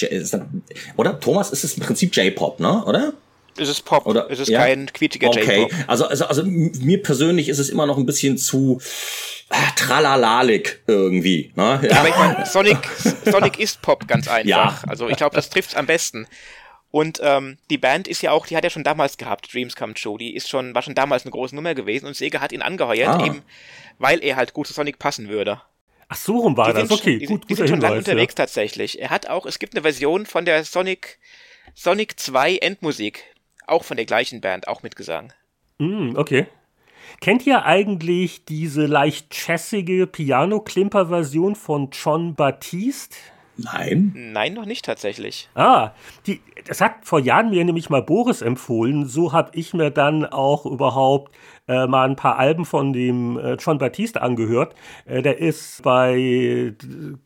Speaker 3: oder Thomas, ist es im Prinzip J-Pop, ne? Oder?
Speaker 4: Es ist Pop, Oder, es ist ja? kein quietschiger okay. J-Pop.
Speaker 3: Also, also, also mir persönlich ist es immer noch ein bisschen zu ah, tralalalik irgendwie. Ne?
Speaker 4: Ja. Aber ich meine, Sonic, Sonic ist Pop ganz (laughs) einfach. Ja. Also ich glaube, das trifft's am besten. Und ähm, die Band ist ja auch, die hat ja schon damals gehabt, Dreams Come True, die ist schon, war schon damals eine große Nummer gewesen und Sega hat ihn angeheuert, ah. eben weil er halt gut zu Sonic passen würde.
Speaker 2: Ach so rum war die das, okay,
Speaker 4: die, gut, die sind schon lange unterwegs ja. tatsächlich. Er hat auch, es gibt eine Version von der Sonic, Sonic 2 Endmusik, auch von der gleichen Band, auch mit Gesang.
Speaker 2: Mm, okay. Kennt ihr eigentlich diese leicht chassige Piano-Klimper-Version von John Baptiste?
Speaker 3: Nein.
Speaker 4: Nein, noch nicht tatsächlich.
Speaker 2: Ah, die, das hat vor Jahren mir nämlich mal Boris empfohlen. So habe ich mir dann auch überhaupt äh, mal ein paar Alben von dem äh, John Baptiste angehört. Äh, der ist bei äh,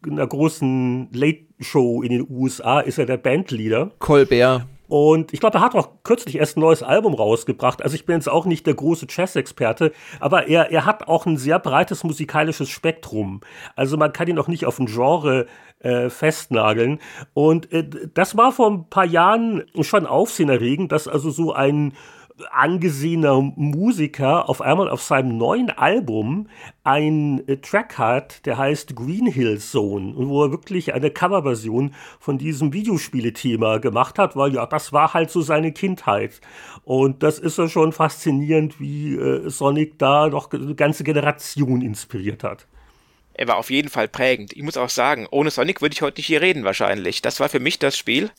Speaker 2: einer großen Late Show in den USA, ist er der Bandleader.
Speaker 1: Colbert.
Speaker 2: Und ich glaube, er hat auch kürzlich erst ein neues Album rausgebracht. Also ich bin jetzt auch nicht der große Jazz-Experte, aber er, er hat auch ein sehr breites musikalisches Spektrum. Also man kann ihn auch nicht auf ein Genre äh, festnageln. Und äh, das war vor ein paar Jahren schon aufsehenerregend, dass also so ein angesehener Musiker auf einmal auf seinem neuen Album einen äh, Track hat, der heißt Green Hill Zone, wo er wirklich eine Coverversion von diesem Videospielethema gemacht hat, weil ja, das war halt so seine Kindheit. Und das ist ja schon faszinierend, wie äh, Sonic da noch eine ganze Generation inspiriert hat.
Speaker 4: Er war auf jeden Fall prägend. Ich muss auch sagen, ohne Sonic würde ich heute nicht hier reden wahrscheinlich. Das war für mich das Spiel,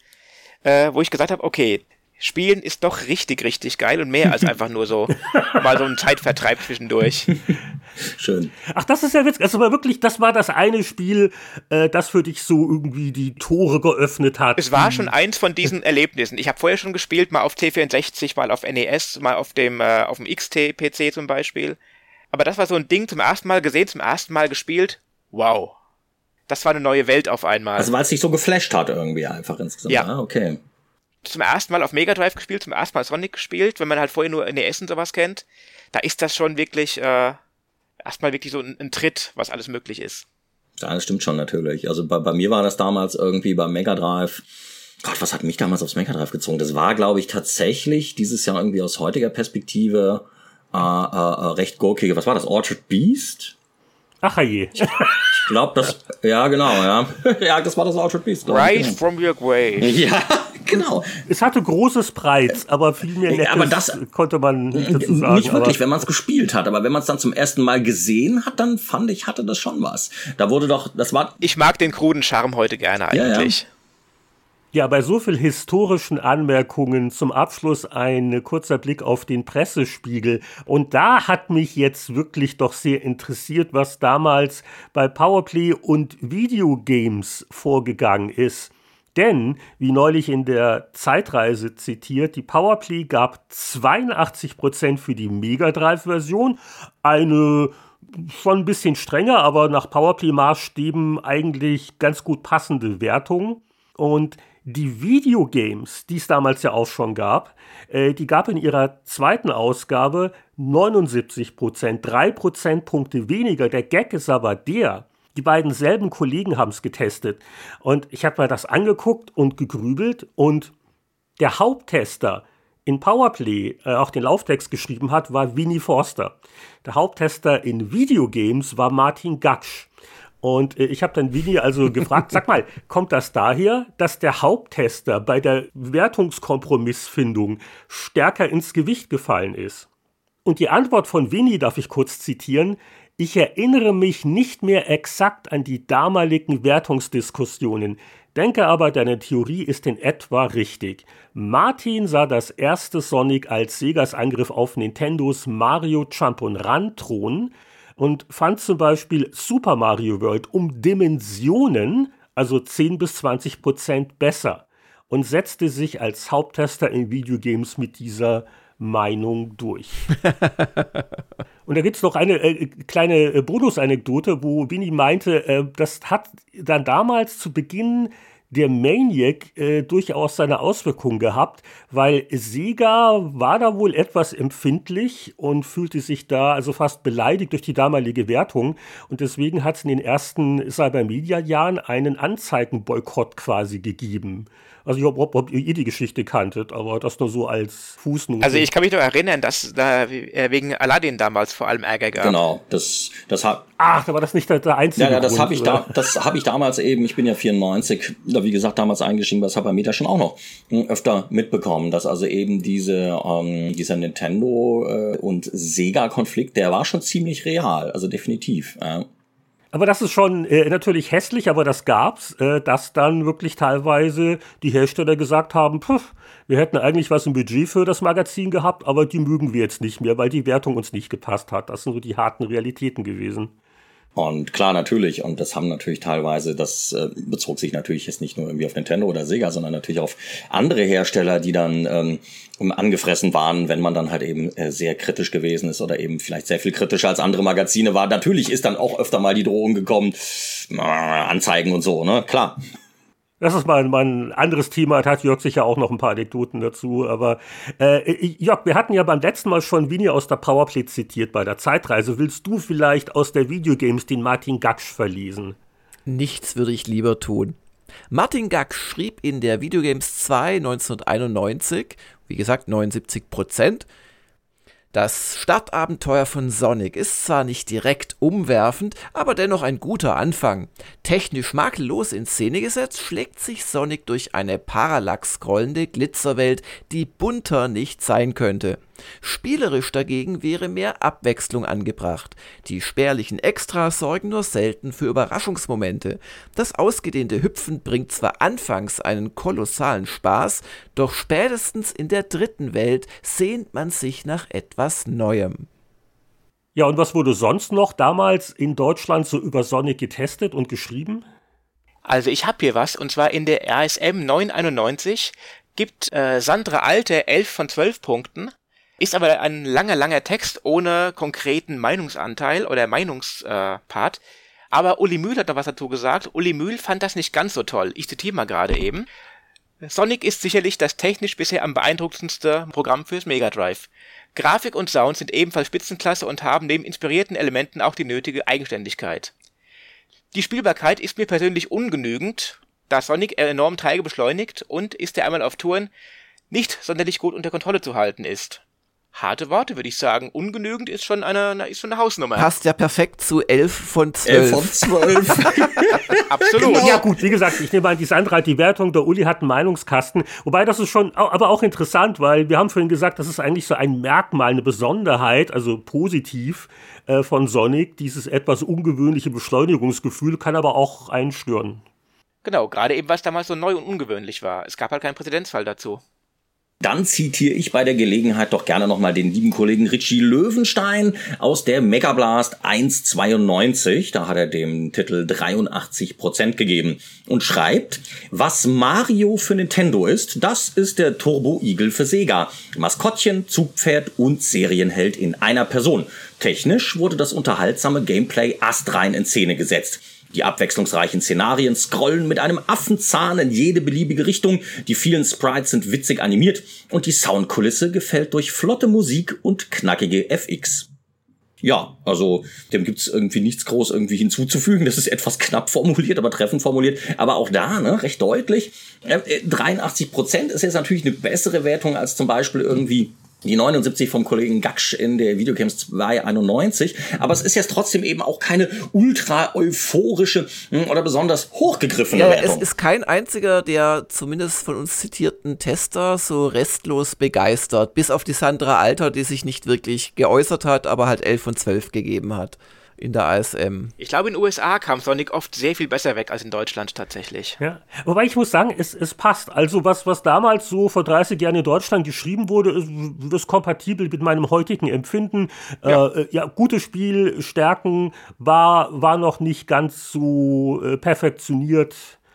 Speaker 4: äh, wo ich gesagt habe, okay, Spielen ist doch richtig, richtig geil und mehr als (laughs) einfach nur so mal so ein Zeitvertreib zwischendurch. (laughs)
Speaker 3: Schön.
Speaker 2: Ach, das ist ja witzig. Also war wirklich, das war das eine Spiel, äh, das für dich so irgendwie die Tore geöffnet hat.
Speaker 4: Es war schon eins von diesen (laughs) Erlebnissen. Ich habe vorher schon gespielt, mal auf T64, mal auf NES, mal auf dem, äh, auf dem XT-PC zum Beispiel. Aber das war so ein Ding zum ersten Mal gesehen, zum ersten Mal gespielt. Wow. Das war eine neue Welt auf einmal.
Speaker 3: Also weil es dich so geflasht hat irgendwie einfach insgesamt.
Speaker 4: Ja,
Speaker 3: ah, okay
Speaker 4: zum ersten Mal auf Mega Drive gespielt, zum ersten Mal Sonic gespielt, wenn man halt vorher nur NES und sowas kennt, da ist das schon wirklich äh, erstmal wirklich so ein, ein Tritt, was alles möglich ist.
Speaker 3: Ja, das stimmt schon natürlich. Also bei, bei mir war das damals irgendwie beim Mega Drive. Gott, was hat mich damals aufs Mega Drive gezogen? Das war, glaube ich, tatsächlich dieses Jahr irgendwie aus heutiger Perspektive äh, äh, äh recht gurkige. Was war das? Orchard Beast?
Speaker 2: Ach je.
Speaker 3: Ich glaube, das, ja, genau, ja. (laughs) ja, das war das Orchard Beast.
Speaker 4: Rise genau. from your grave.
Speaker 3: Ja, (laughs) genau.
Speaker 2: Es hatte großes Preis, aber viel mehr Nettes aber das, konnte man nicht dazu sagen.
Speaker 3: Nicht wirklich, wenn man es gespielt hat, aber wenn man es dann zum ersten Mal gesehen hat, dann fand ich, hatte das schon was. Da wurde doch, das war.
Speaker 4: Ich mag den kruden Charme heute gerne eigentlich.
Speaker 2: Ja, ja. Ja, bei so viel historischen Anmerkungen zum Abschluss ein kurzer Blick auf den Pressespiegel. Und da hat mich jetzt wirklich doch sehr interessiert, was damals bei Powerplay und Videogames vorgegangen ist. Denn, wie neulich in der Zeitreise zitiert, die Powerplay gab 82% für die Mega Drive-Version, eine schon ein bisschen strenger, aber nach Powerplay-Maßstäben eigentlich ganz gut passende Wertung. Und die Videogames, die es damals ja auch schon gab, äh, die gab in ihrer zweiten Ausgabe 79 Prozent, drei Prozentpunkte weniger. Der Gag ist aber der, die beiden selben Kollegen haben es getestet. Und ich habe mir das angeguckt und gegrübelt und der Haupttester in Powerplay äh, auch den Lauftext geschrieben hat, war Winnie Forster. Der Haupttester in Videogames war Martin Gatsch. Und äh, ich habe dann Winnie also (laughs) gefragt, sag mal, kommt das daher, dass der Haupttester bei der Wertungskompromissfindung stärker ins Gewicht gefallen ist? Und die Antwort von Winnie darf ich kurz zitieren. Ich erinnere mich nicht mehr exakt an die damaligen Wertungsdiskussionen, denke aber, deine Theorie ist in etwa richtig. Martin sah das erste Sonic als Segas Angriff auf Nintendos Mario Jump'n'Run thronen und fand zum Beispiel Super Mario World um Dimensionen, also 10 bis 20 Prozent besser und setzte sich als Haupttester in Videogames mit dieser Meinung durch. (laughs) Und da gibt es noch eine äh, kleine äh, Bonusanekdote, wo Winnie meinte, äh, das hat dann damals zu Beginn der Maniac äh, durchaus seine Auswirkungen gehabt, weil Sega war da wohl etwas empfindlich und fühlte sich da also fast beleidigt durch die damalige Wertung. Und deswegen hat es in den ersten Cybermedia-Jahren einen Anzeigenboykott quasi gegeben. Also ich ob, ob, ob ihr die Geschichte kanntet, aber das nur so als Fußnote.
Speaker 4: Also ich kann mich noch erinnern, dass da äh, wegen Aladdin damals vor allem Ärger gab.
Speaker 3: Genau, das, das hat.
Speaker 2: Ach, da war das nicht der, der einzige.
Speaker 3: Ja, ja das habe ich da, das habe ich damals eben. Ich bin ja 94, wie gesagt damals eingestiegen bei Cybermedia schon auch noch hm, öfter mitbekommen, dass also eben diese ähm, dieser Nintendo äh, und Sega Konflikt, der war schon ziemlich real, also definitiv. Ja.
Speaker 2: Aber das ist schon äh, natürlich hässlich, aber das gab's, äh, dass dann wirklich teilweise die Hersteller gesagt haben, pff, wir hätten eigentlich was im Budget für das Magazin gehabt, aber die mögen wir jetzt nicht mehr, weil die Wertung uns nicht gepasst hat. Das sind so die harten Realitäten gewesen.
Speaker 3: Und klar, natürlich, und das haben natürlich teilweise, das äh, bezog sich natürlich jetzt nicht nur irgendwie auf Nintendo oder Sega, sondern natürlich auf andere Hersteller, die dann ähm, angefressen waren, wenn man dann halt eben äh, sehr kritisch gewesen ist oder eben vielleicht sehr viel kritischer als andere Magazine war. Natürlich ist dann auch öfter mal die Drohung gekommen, äh, Anzeigen und so, ne? Klar.
Speaker 2: Das ist mal, ein anderes Thema, da hat Jörg sicher auch noch ein paar Anekdoten dazu. Aber äh, Jörg, wir hatten ja beim letzten Mal schon Winnie aus der Powerplay zitiert bei der Zeitreise. Willst du vielleicht aus der Videogames den Martin Gaksch verlesen?
Speaker 1: Nichts würde ich lieber tun. Martin Gaksch schrieb in der Videogames 2 1991, wie gesagt 79 Prozent, das Startabenteuer von Sonic ist zwar nicht direkt umwerfend, aber dennoch ein guter Anfang. Technisch makellos in Szene gesetzt, schlägt sich Sonic durch eine parallax scrollende Glitzerwelt, die bunter nicht sein könnte. Spielerisch dagegen wäre mehr Abwechslung angebracht. Die spärlichen Extras sorgen nur selten für Überraschungsmomente. Das ausgedehnte Hüpfen bringt zwar anfangs einen kolossalen Spaß, doch spätestens in der dritten Welt sehnt man sich nach etwas Neuem.
Speaker 2: Ja, und was wurde sonst noch damals in Deutschland so über Sonic getestet und geschrieben?
Speaker 4: Also ich habe hier was, und zwar in der RSM 991 gibt äh, Sandra Alte 11 von 12 Punkten ist aber ein langer, langer Text ohne konkreten Meinungsanteil oder Meinungspart. Äh, aber Uli Mühl hat noch was dazu gesagt. Uli Mühl fand das nicht ganz so toll. Ich zitiere mal gerade eben. Sonic ist sicherlich das technisch bisher am beeindruckendste Programm fürs Mega Drive. Grafik und Sound sind ebenfalls Spitzenklasse und haben neben inspirierten Elementen auch die nötige Eigenständigkeit. Die Spielbarkeit ist mir persönlich ungenügend, da Sonic enorm träge beschleunigt und ist er einmal auf Touren nicht sonderlich gut unter Kontrolle zu halten ist harte Worte, würde ich sagen. Ungenügend ist schon eine, ist schon eine Hausnummer.
Speaker 1: Passt ja perfekt zu 11 von 12. 11 von 12. (laughs)
Speaker 2: Absolut. Genau. Ja gut, wie gesagt, ich nehme an, die Sandra hat die Wertung, der Uli hat einen Meinungskasten. Wobei das ist schon, aber auch interessant, weil wir haben vorhin gesagt, das ist eigentlich so ein Merkmal, eine Besonderheit, also positiv äh, von Sonic. Dieses etwas ungewöhnliche Beschleunigungsgefühl kann aber auch einstören.
Speaker 4: Genau, gerade eben, was damals so neu und ungewöhnlich war. Es gab halt keinen Präzedenzfall dazu.
Speaker 3: Dann zitiere ich bei der Gelegenheit doch gerne nochmal den lieben Kollegen Richie Löwenstein aus der Mega Blast 192. Da hat er dem Titel 83 Prozent gegeben und schreibt, was Mario für Nintendo ist, das ist der Turbo Eagle für Sega. Maskottchen, Zugpferd und Serienheld in einer Person. Technisch wurde das unterhaltsame Gameplay astrein in Szene gesetzt. Die abwechslungsreichen Szenarien scrollen mit einem Affenzahn in jede beliebige Richtung, die vielen Sprites sind witzig animiert und die Soundkulisse gefällt durch flotte Musik und knackige FX. Ja, also dem gibt's irgendwie nichts groß irgendwie hinzuzufügen. Das ist etwas knapp formuliert, aber treffend formuliert. Aber auch da, ne, recht deutlich. Äh, 83 Prozent ist jetzt natürlich eine bessere Wertung als zum Beispiel irgendwie die 79 vom Kollegen Gatsch in der Videogames 291. Aber es ist jetzt trotzdem eben auch keine ultra euphorische hm, oder besonders hochgegriffene ja, Wertung.
Speaker 1: Es ist kein einziger der zumindest von uns zitierten Tester so restlos begeistert. Bis auf die Sandra Alter, die sich nicht wirklich geäußert hat, aber halt 11 von 12 gegeben hat in der ASM.
Speaker 4: Ich glaube, in den USA kam Sonic oft sehr viel besser weg als in Deutschland tatsächlich.
Speaker 2: Ja. Wobei ich muss sagen, es, es passt. Also was, was damals so vor 30 Jahren in Deutschland geschrieben wurde, ist, ist kompatibel mit meinem heutigen Empfinden. Ja, äh, ja gutes Spiel, Stärken war, war noch nicht ganz so äh, perfektioniert,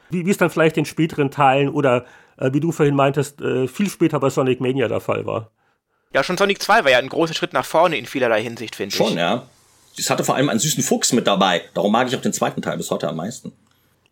Speaker 2: wie, wie es dann vielleicht in späteren Teilen oder äh, wie du vorhin meintest, äh, viel später bei Sonic Mania der Fall war.
Speaker 4: Ja, schon Sonic 2 war ja ein großer Schritt nach vorne in vielerlei Hinsicht, finde ich.
Speaker 3: Schon, ja. Es hatte vor allem einen süßen Fuchs mit dabei. Darum mag ich auch den zweiten Teil bis heute am meisten.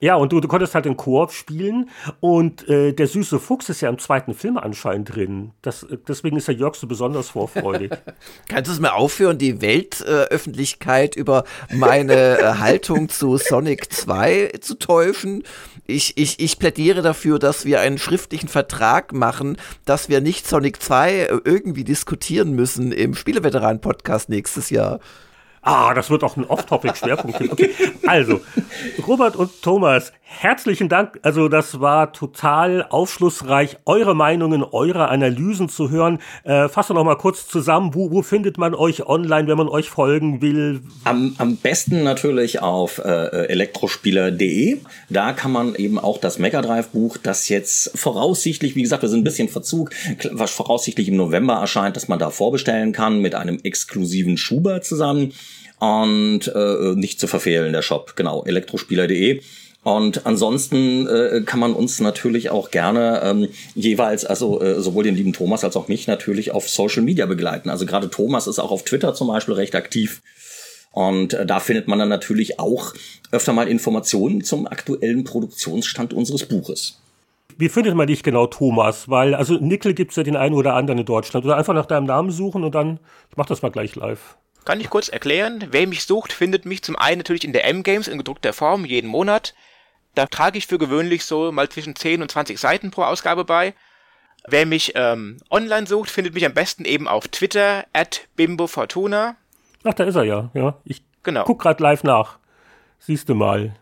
Speaker 2: Ja, und du, du konntest halt in Koop spielen und äh, der süße Fuchs ist ja im zweiten Film anscheinend drin. Das, deswegen ist der Jörg so besonders vorfreudig. (laughs)
Speaker 1: Kannst du es mal aufhören, die Weltöffentlichkeit äh, über meine äh, Haltung zu Sonic 2 zu täuschen? Ich, ich, ich plädiere dafür, dass wir einen schriftlichen Vertrag machen, dass wir nicht Sonic 2 äh, irgendwie diskutieren müssen im Spieleveteran-Podcast nächstes Jahr.
Speaker 2: Ah, das wird auch ein Off-Topic-Schwerpunkt. Okay, also, Robert und Thomas, herzlichen Dank. Also, das war total aufschlussreich, eure Meinungen, eure Analysen zu hören. Äh, fassen noch mal kurz zusammen. Wo, wo findet man euch online, wenn man euch folgen will?
Speaker 3: Am, am besten natürlich auf äh, elektrospieler.de. Da kann man eben auch das Mega Drive-Buch, das jetzt voraussichtlich, wie gesagt, wir sind ein bisschen Verzug, was voraussichtlich im November erscheint, dass man da vorbestellen kann mit einem exklusiven Schuber zusammen und äh, nicht zu verfehlen, der Shop, genau, elektrospieler.de. Und ansonsten äh, kann man uns natürlich auch gerne ähm, jeweils, also äh, sowohl den lieben Thomas als auch mich natürlich auf Social Media begleiten. Also gerade Thomas ist auch auf Twitter zum Beispiel recht aktiv. Und äh, da findet man dann natürlich auch öfter mal Informationen zum aktuellen Produktionsstand unseres Buches.
Speaker 2: Wie findet man dich genau, Thomas? Weil, also Nickel gibt es ja den einen oder anderen in Deutschland. Oder einfach nach deinem Namen suchen und dann, ich mach das mal gleich live.
Speaker 4: Kann ich kurz erklären. Wer mich sucht, findet mich zum einen natürlich in der M-Games in gedruckter Form jeden Monat. Da trage ich für gewöhnlich so mal zwischen 10 und 20 Seiten pro Ausgabe bei. Wer mich ähm, online sucht, findet mich am besten eben auf Twitter at bimbofortuna.
Speaker 2: Ach, da ist er ja. ja. Ich genau. guck gerade live nach. Siehst du mal.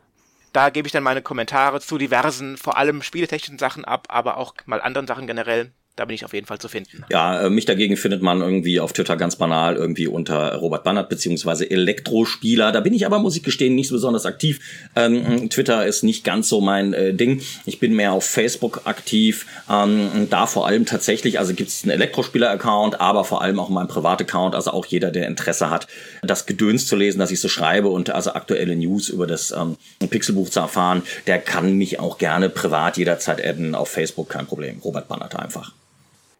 Speaker 4: Da gebe ich dann meine Kommentare zu diversen, vor allem spieletechnischen Sachen ab, aber auch mal anderen Sachen generell. Da bin ich auf jeden Fall zu finden.
Speaker 3: Ja, äh, mich dagegen findet man irgendwie auf Twitter ganz banal irgendwie unter Robert Bannert beziehungsweise Elektrospieler. Da bin ich aber, muss ich gestehen, nicht so besonders aktiv. Ähm, Twitter ist nicht ganz so mein äh, Ding. Ich bin mehr auf Facebook aktiv. Ähm, da vor allem tatsächlich, also gibt es einen Elektrospieler-Account, aber vor allem auch mein Privat-Account. Also auch jeder, der Interesse hat, das Gedöns zu lesen, dass ich so schreibe und also aktuelle News über das ähm, Pixelbuch zu erfahren, der kann mich auch gerne privat jederzeit adden auf Facebook, kein Problem. Robert Bannert einfach.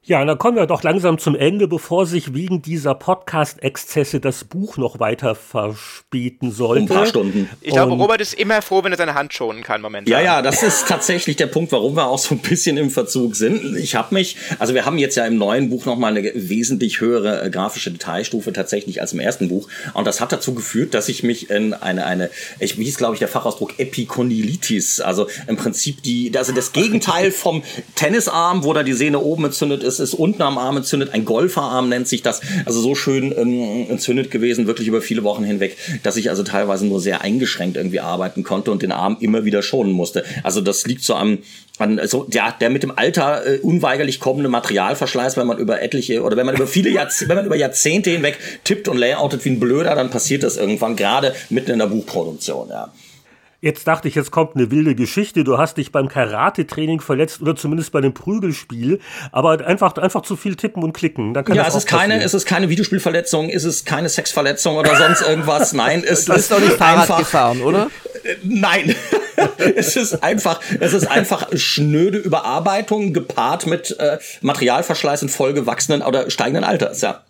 Speaker 2: Ja, dann kommen wir doch langsam zum Ende, bevor sich wegen dieser Podcast-Exzesse das Buch noch weiter verspäten sollte.
Speaker 3: ein paar Stunden.
Speaker 4: Ich glaube, Robert ist immer froh, wenn er seine Hand schonen kann, Moment.
Speaker 3: Ja, ja, das ist tatsächlich der Punkt, warum wir auch so ein bisschen im Verzug sind. Ich habe mich, also wir haben jetzt ja im neuen Buch nochmal eine wesentlich höhere äh, grafische Detailstufe tatsächlich als im ersten Buch. Und das hat dazu geführt, dass ich mich in eine, eine, ich, wie hieß glaube ich der Fachausdruck Epikondylitis, also im Prinzip die, also das Gegenteil vom Tennisarm, wo da die Sehne oben entzündet ist, ist unten am Arm entzündet. Ein Golferarm nennt sich das. Also so schön ähm, entzündet gewesen, wirklich über viele Wochen hinweg, dass ich also teilweise nur sehr eingeschränkt irgendwie arbeiten konnte und den Arm immer wieder schonen musste. Also das liegt so am, an, so, ja, der mit dem Alter äh, unweigerlich kommende Materialverschleiß, wenn man über etliche oder wenn man über viele Jahrzehnte, (laughs) wenn man über Jahrzehnte hinweg tippt und layoutet wie ein Blöder, dann passiert das irgendwann, gerade mitten in der Buchproduktion, ja.
Speaker 2: Jetzt dachte ich, jetzt kommt eine wilde Geschichte. Du hast dich beim Karate-Training verletzt oder zumindest bei einem Prügelspiel, aber einfach, einfach zu viel tippen und klicken.
Speaker 3: Dann kann ja, es ist keine, es ist keine Videospielverletzung, es ist keine Sexverletzung oder sonst irgendwas. (laughs) Nein, es
Speaker 1: du ist doch nicht Fahrrad einfach, gefahren, oder? (laughs)
Speaker 3: Nein. (laughs) es ist einfach, es ist einfach schnöde Überarbeitung gepaart mit äh, Materialverschleiß in vollgewachsenen oder steigenden Alters, ja.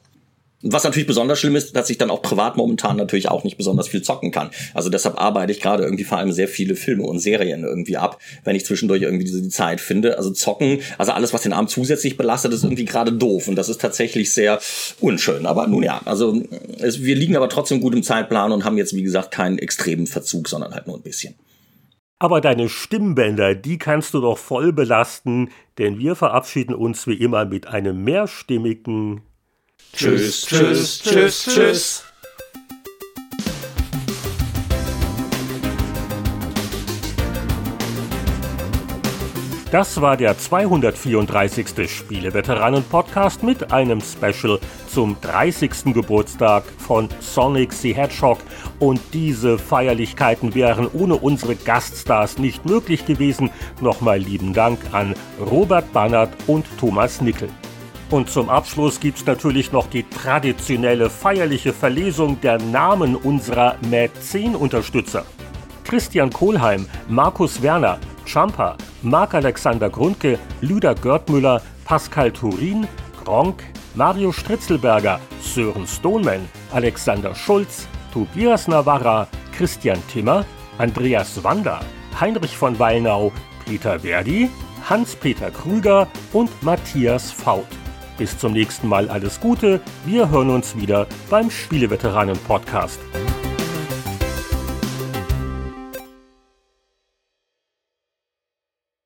Speaker 3: Was natürlich besonders schlimm ist, dass ich dann auch privat momentan natürlich auch nicht besonders viel zocken kann. Also deshalb arbeite ich gerade irgendwie vor allem sehr viele Filme und Serien irgendwie ab, wenn ich zwischendurch irgendwie diese die Zeit finde. Also zocken, also alles, was den Arm zusätzlich belastet, ist irgendwie gerade doof. Und das ist tatsächlich sehr unschön. Aber nun ja, also es, wir liegen aber trotzdem gut im Zeitplan und haben jetzt, wie gesagt, keinen extremen Verzug, sondern halt nur ein bisschen.
Speaker 2: Aber deine Stimmbänder, die kannst du doch voll belasten, denn wir verabschieden uns wie immer mit einem mehrstimmigen
Speaker 4: Tschüss, tschüss, tschüss, tschüss.
Speaker 2: Das war der 234. Spieleveteranen-Podcast mit einem Special zum 30. Geburtstag von Sonic the Hedgehog. Und diese Feierlichkeiten wären ohne unsere Gaststars nicht möglich gewesen. Nochmal lieben Dank an Robert Bannert und Thomas Nickel. Und zum Abschluss gibt's natürlich noch die traditionelle feierliche Verlesung der Namen unserer Mäzen-Unterstützer. Christian Kohlheim, Markus Werner, Champa, Marc-Alexander Grundke, Lüder Görtmüller, Pascal Turin, Gronk, Mario Stritzelberger, Sören Stoneman, Alexander Schulz, Tobias Navarra, Christian Timmer, Andreas Wander, Heinrich von Wallnau, Peter Verdi, Hans-Peter Krüger und Matthias Faut. Bis zum nächsten Mal alles Gute. Wir hören uns wieder beim Spieleveteranen-Podcast.